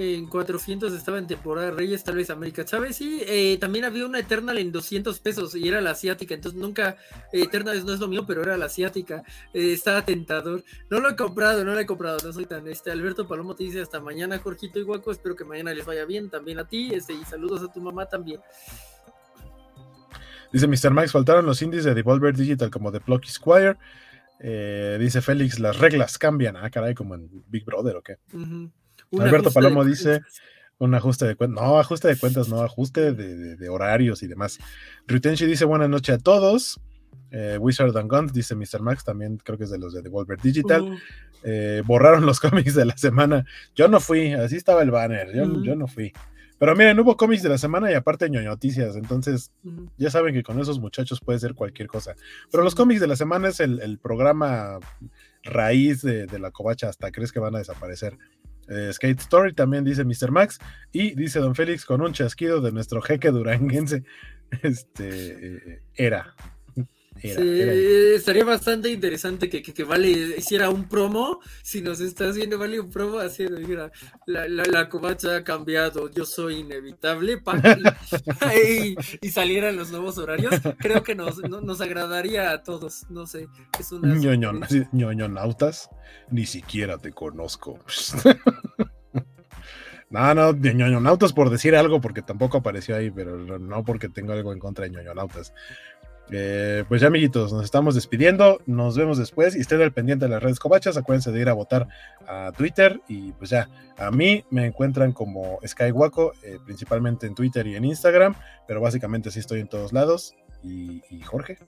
Que en 400 estaba en temporada Reyes, tal vez América Chávez. Sí, eh, también había una Eternal en 200 pesos y era la asiática. Entonces nunca, eh, Eternal no es lo mío, pero era la asiática. Eh, estaba tentador. No lo he comprado, no lo he comprado, no soy tan este. Alberto Palomo te dice hasta mañana, Jorgito y Guaco. Espero que mañana les vaya bien. También a ti, este, y saludos a tu mamá también. Dice Mr. Max, faltaron los indies de Devolver Digital como The Plucky Squire. dice Félix, las reglas cambian. Ah, caray, como en Big Brother o qué. Alberto Palomo dice un ajuste de cuentas. No, ajuste de cuentas, no, ajuste de, horarios y demás. Rutenshi dice buenas noches a todos. Eh, Wizard and Guns dice Mr. Max, también creo que es de los de Devolver Digital. Uh. Eh, borraron los cómics de la semana. Yo no fui, así estaba el banner, yo, yo no fui. Pero miren, hubo cómics de la semana y aparte noticias, entonces ya saben que con esos muchachos puede ser cualquier cosa. Pero los cómics de la semana es el, programa raíz de, de, la covacha, hasta crees que van a desaparecer. Eh, Skate Story también dice Mr. Max y dice Don Félix con un chasquido de nuestro jeque duranguense. Este eh, era. estaría bastante interesante que, Vale hiciera un promo. Si nos está haciendo Vale un promo, así mira, la, la, covacha ha cambiado, yo soy inevitable. y, y, salieran los nuevos horarios, creo que nos, nos agradaría a todos. No sé, es una. Ñoño, nautas, ni siquiera te conozco. No, no, de ñoñonautas por decir algo, porque tampoco apareció ahí, pero no porque tengo algo en contra de ñoñonautas. Eh, pues ya, amiguitos, nos estamos despidiendo. Nos vemos después y estén al pendiente de las redes covachas. Acuérdense de ir a votar a Twitter. Y pues ya, a mí me encuentran como Skywaco, eh, principalmente en Twitter y en Instagram, pero básicamente sí estoy en todos lados. Y, Jorge.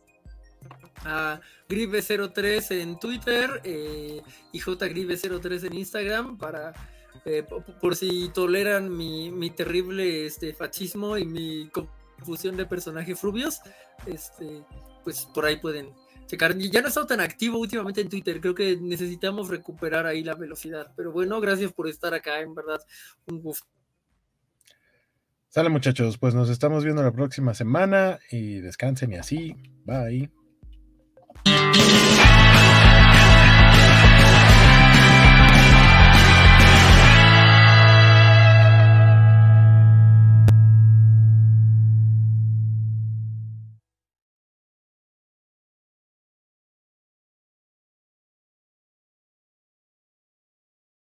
A Gribe03 en Twitter eh, y JGribe03 en Instagram para por, si toleran mi, mi terrible este, fascismo y mi fusión de personajes rubios, este, pues por ahí pueden checar. Ya no he estado tan activo últimamente en Twitter, creo que necesitamos recuperar ahí la velocidad. Pero bueno, gracias por estar acá, en verdad, un gusto. Sale muchachos, pues nos estamos viendo la próxima semana y descansen y así. Bye.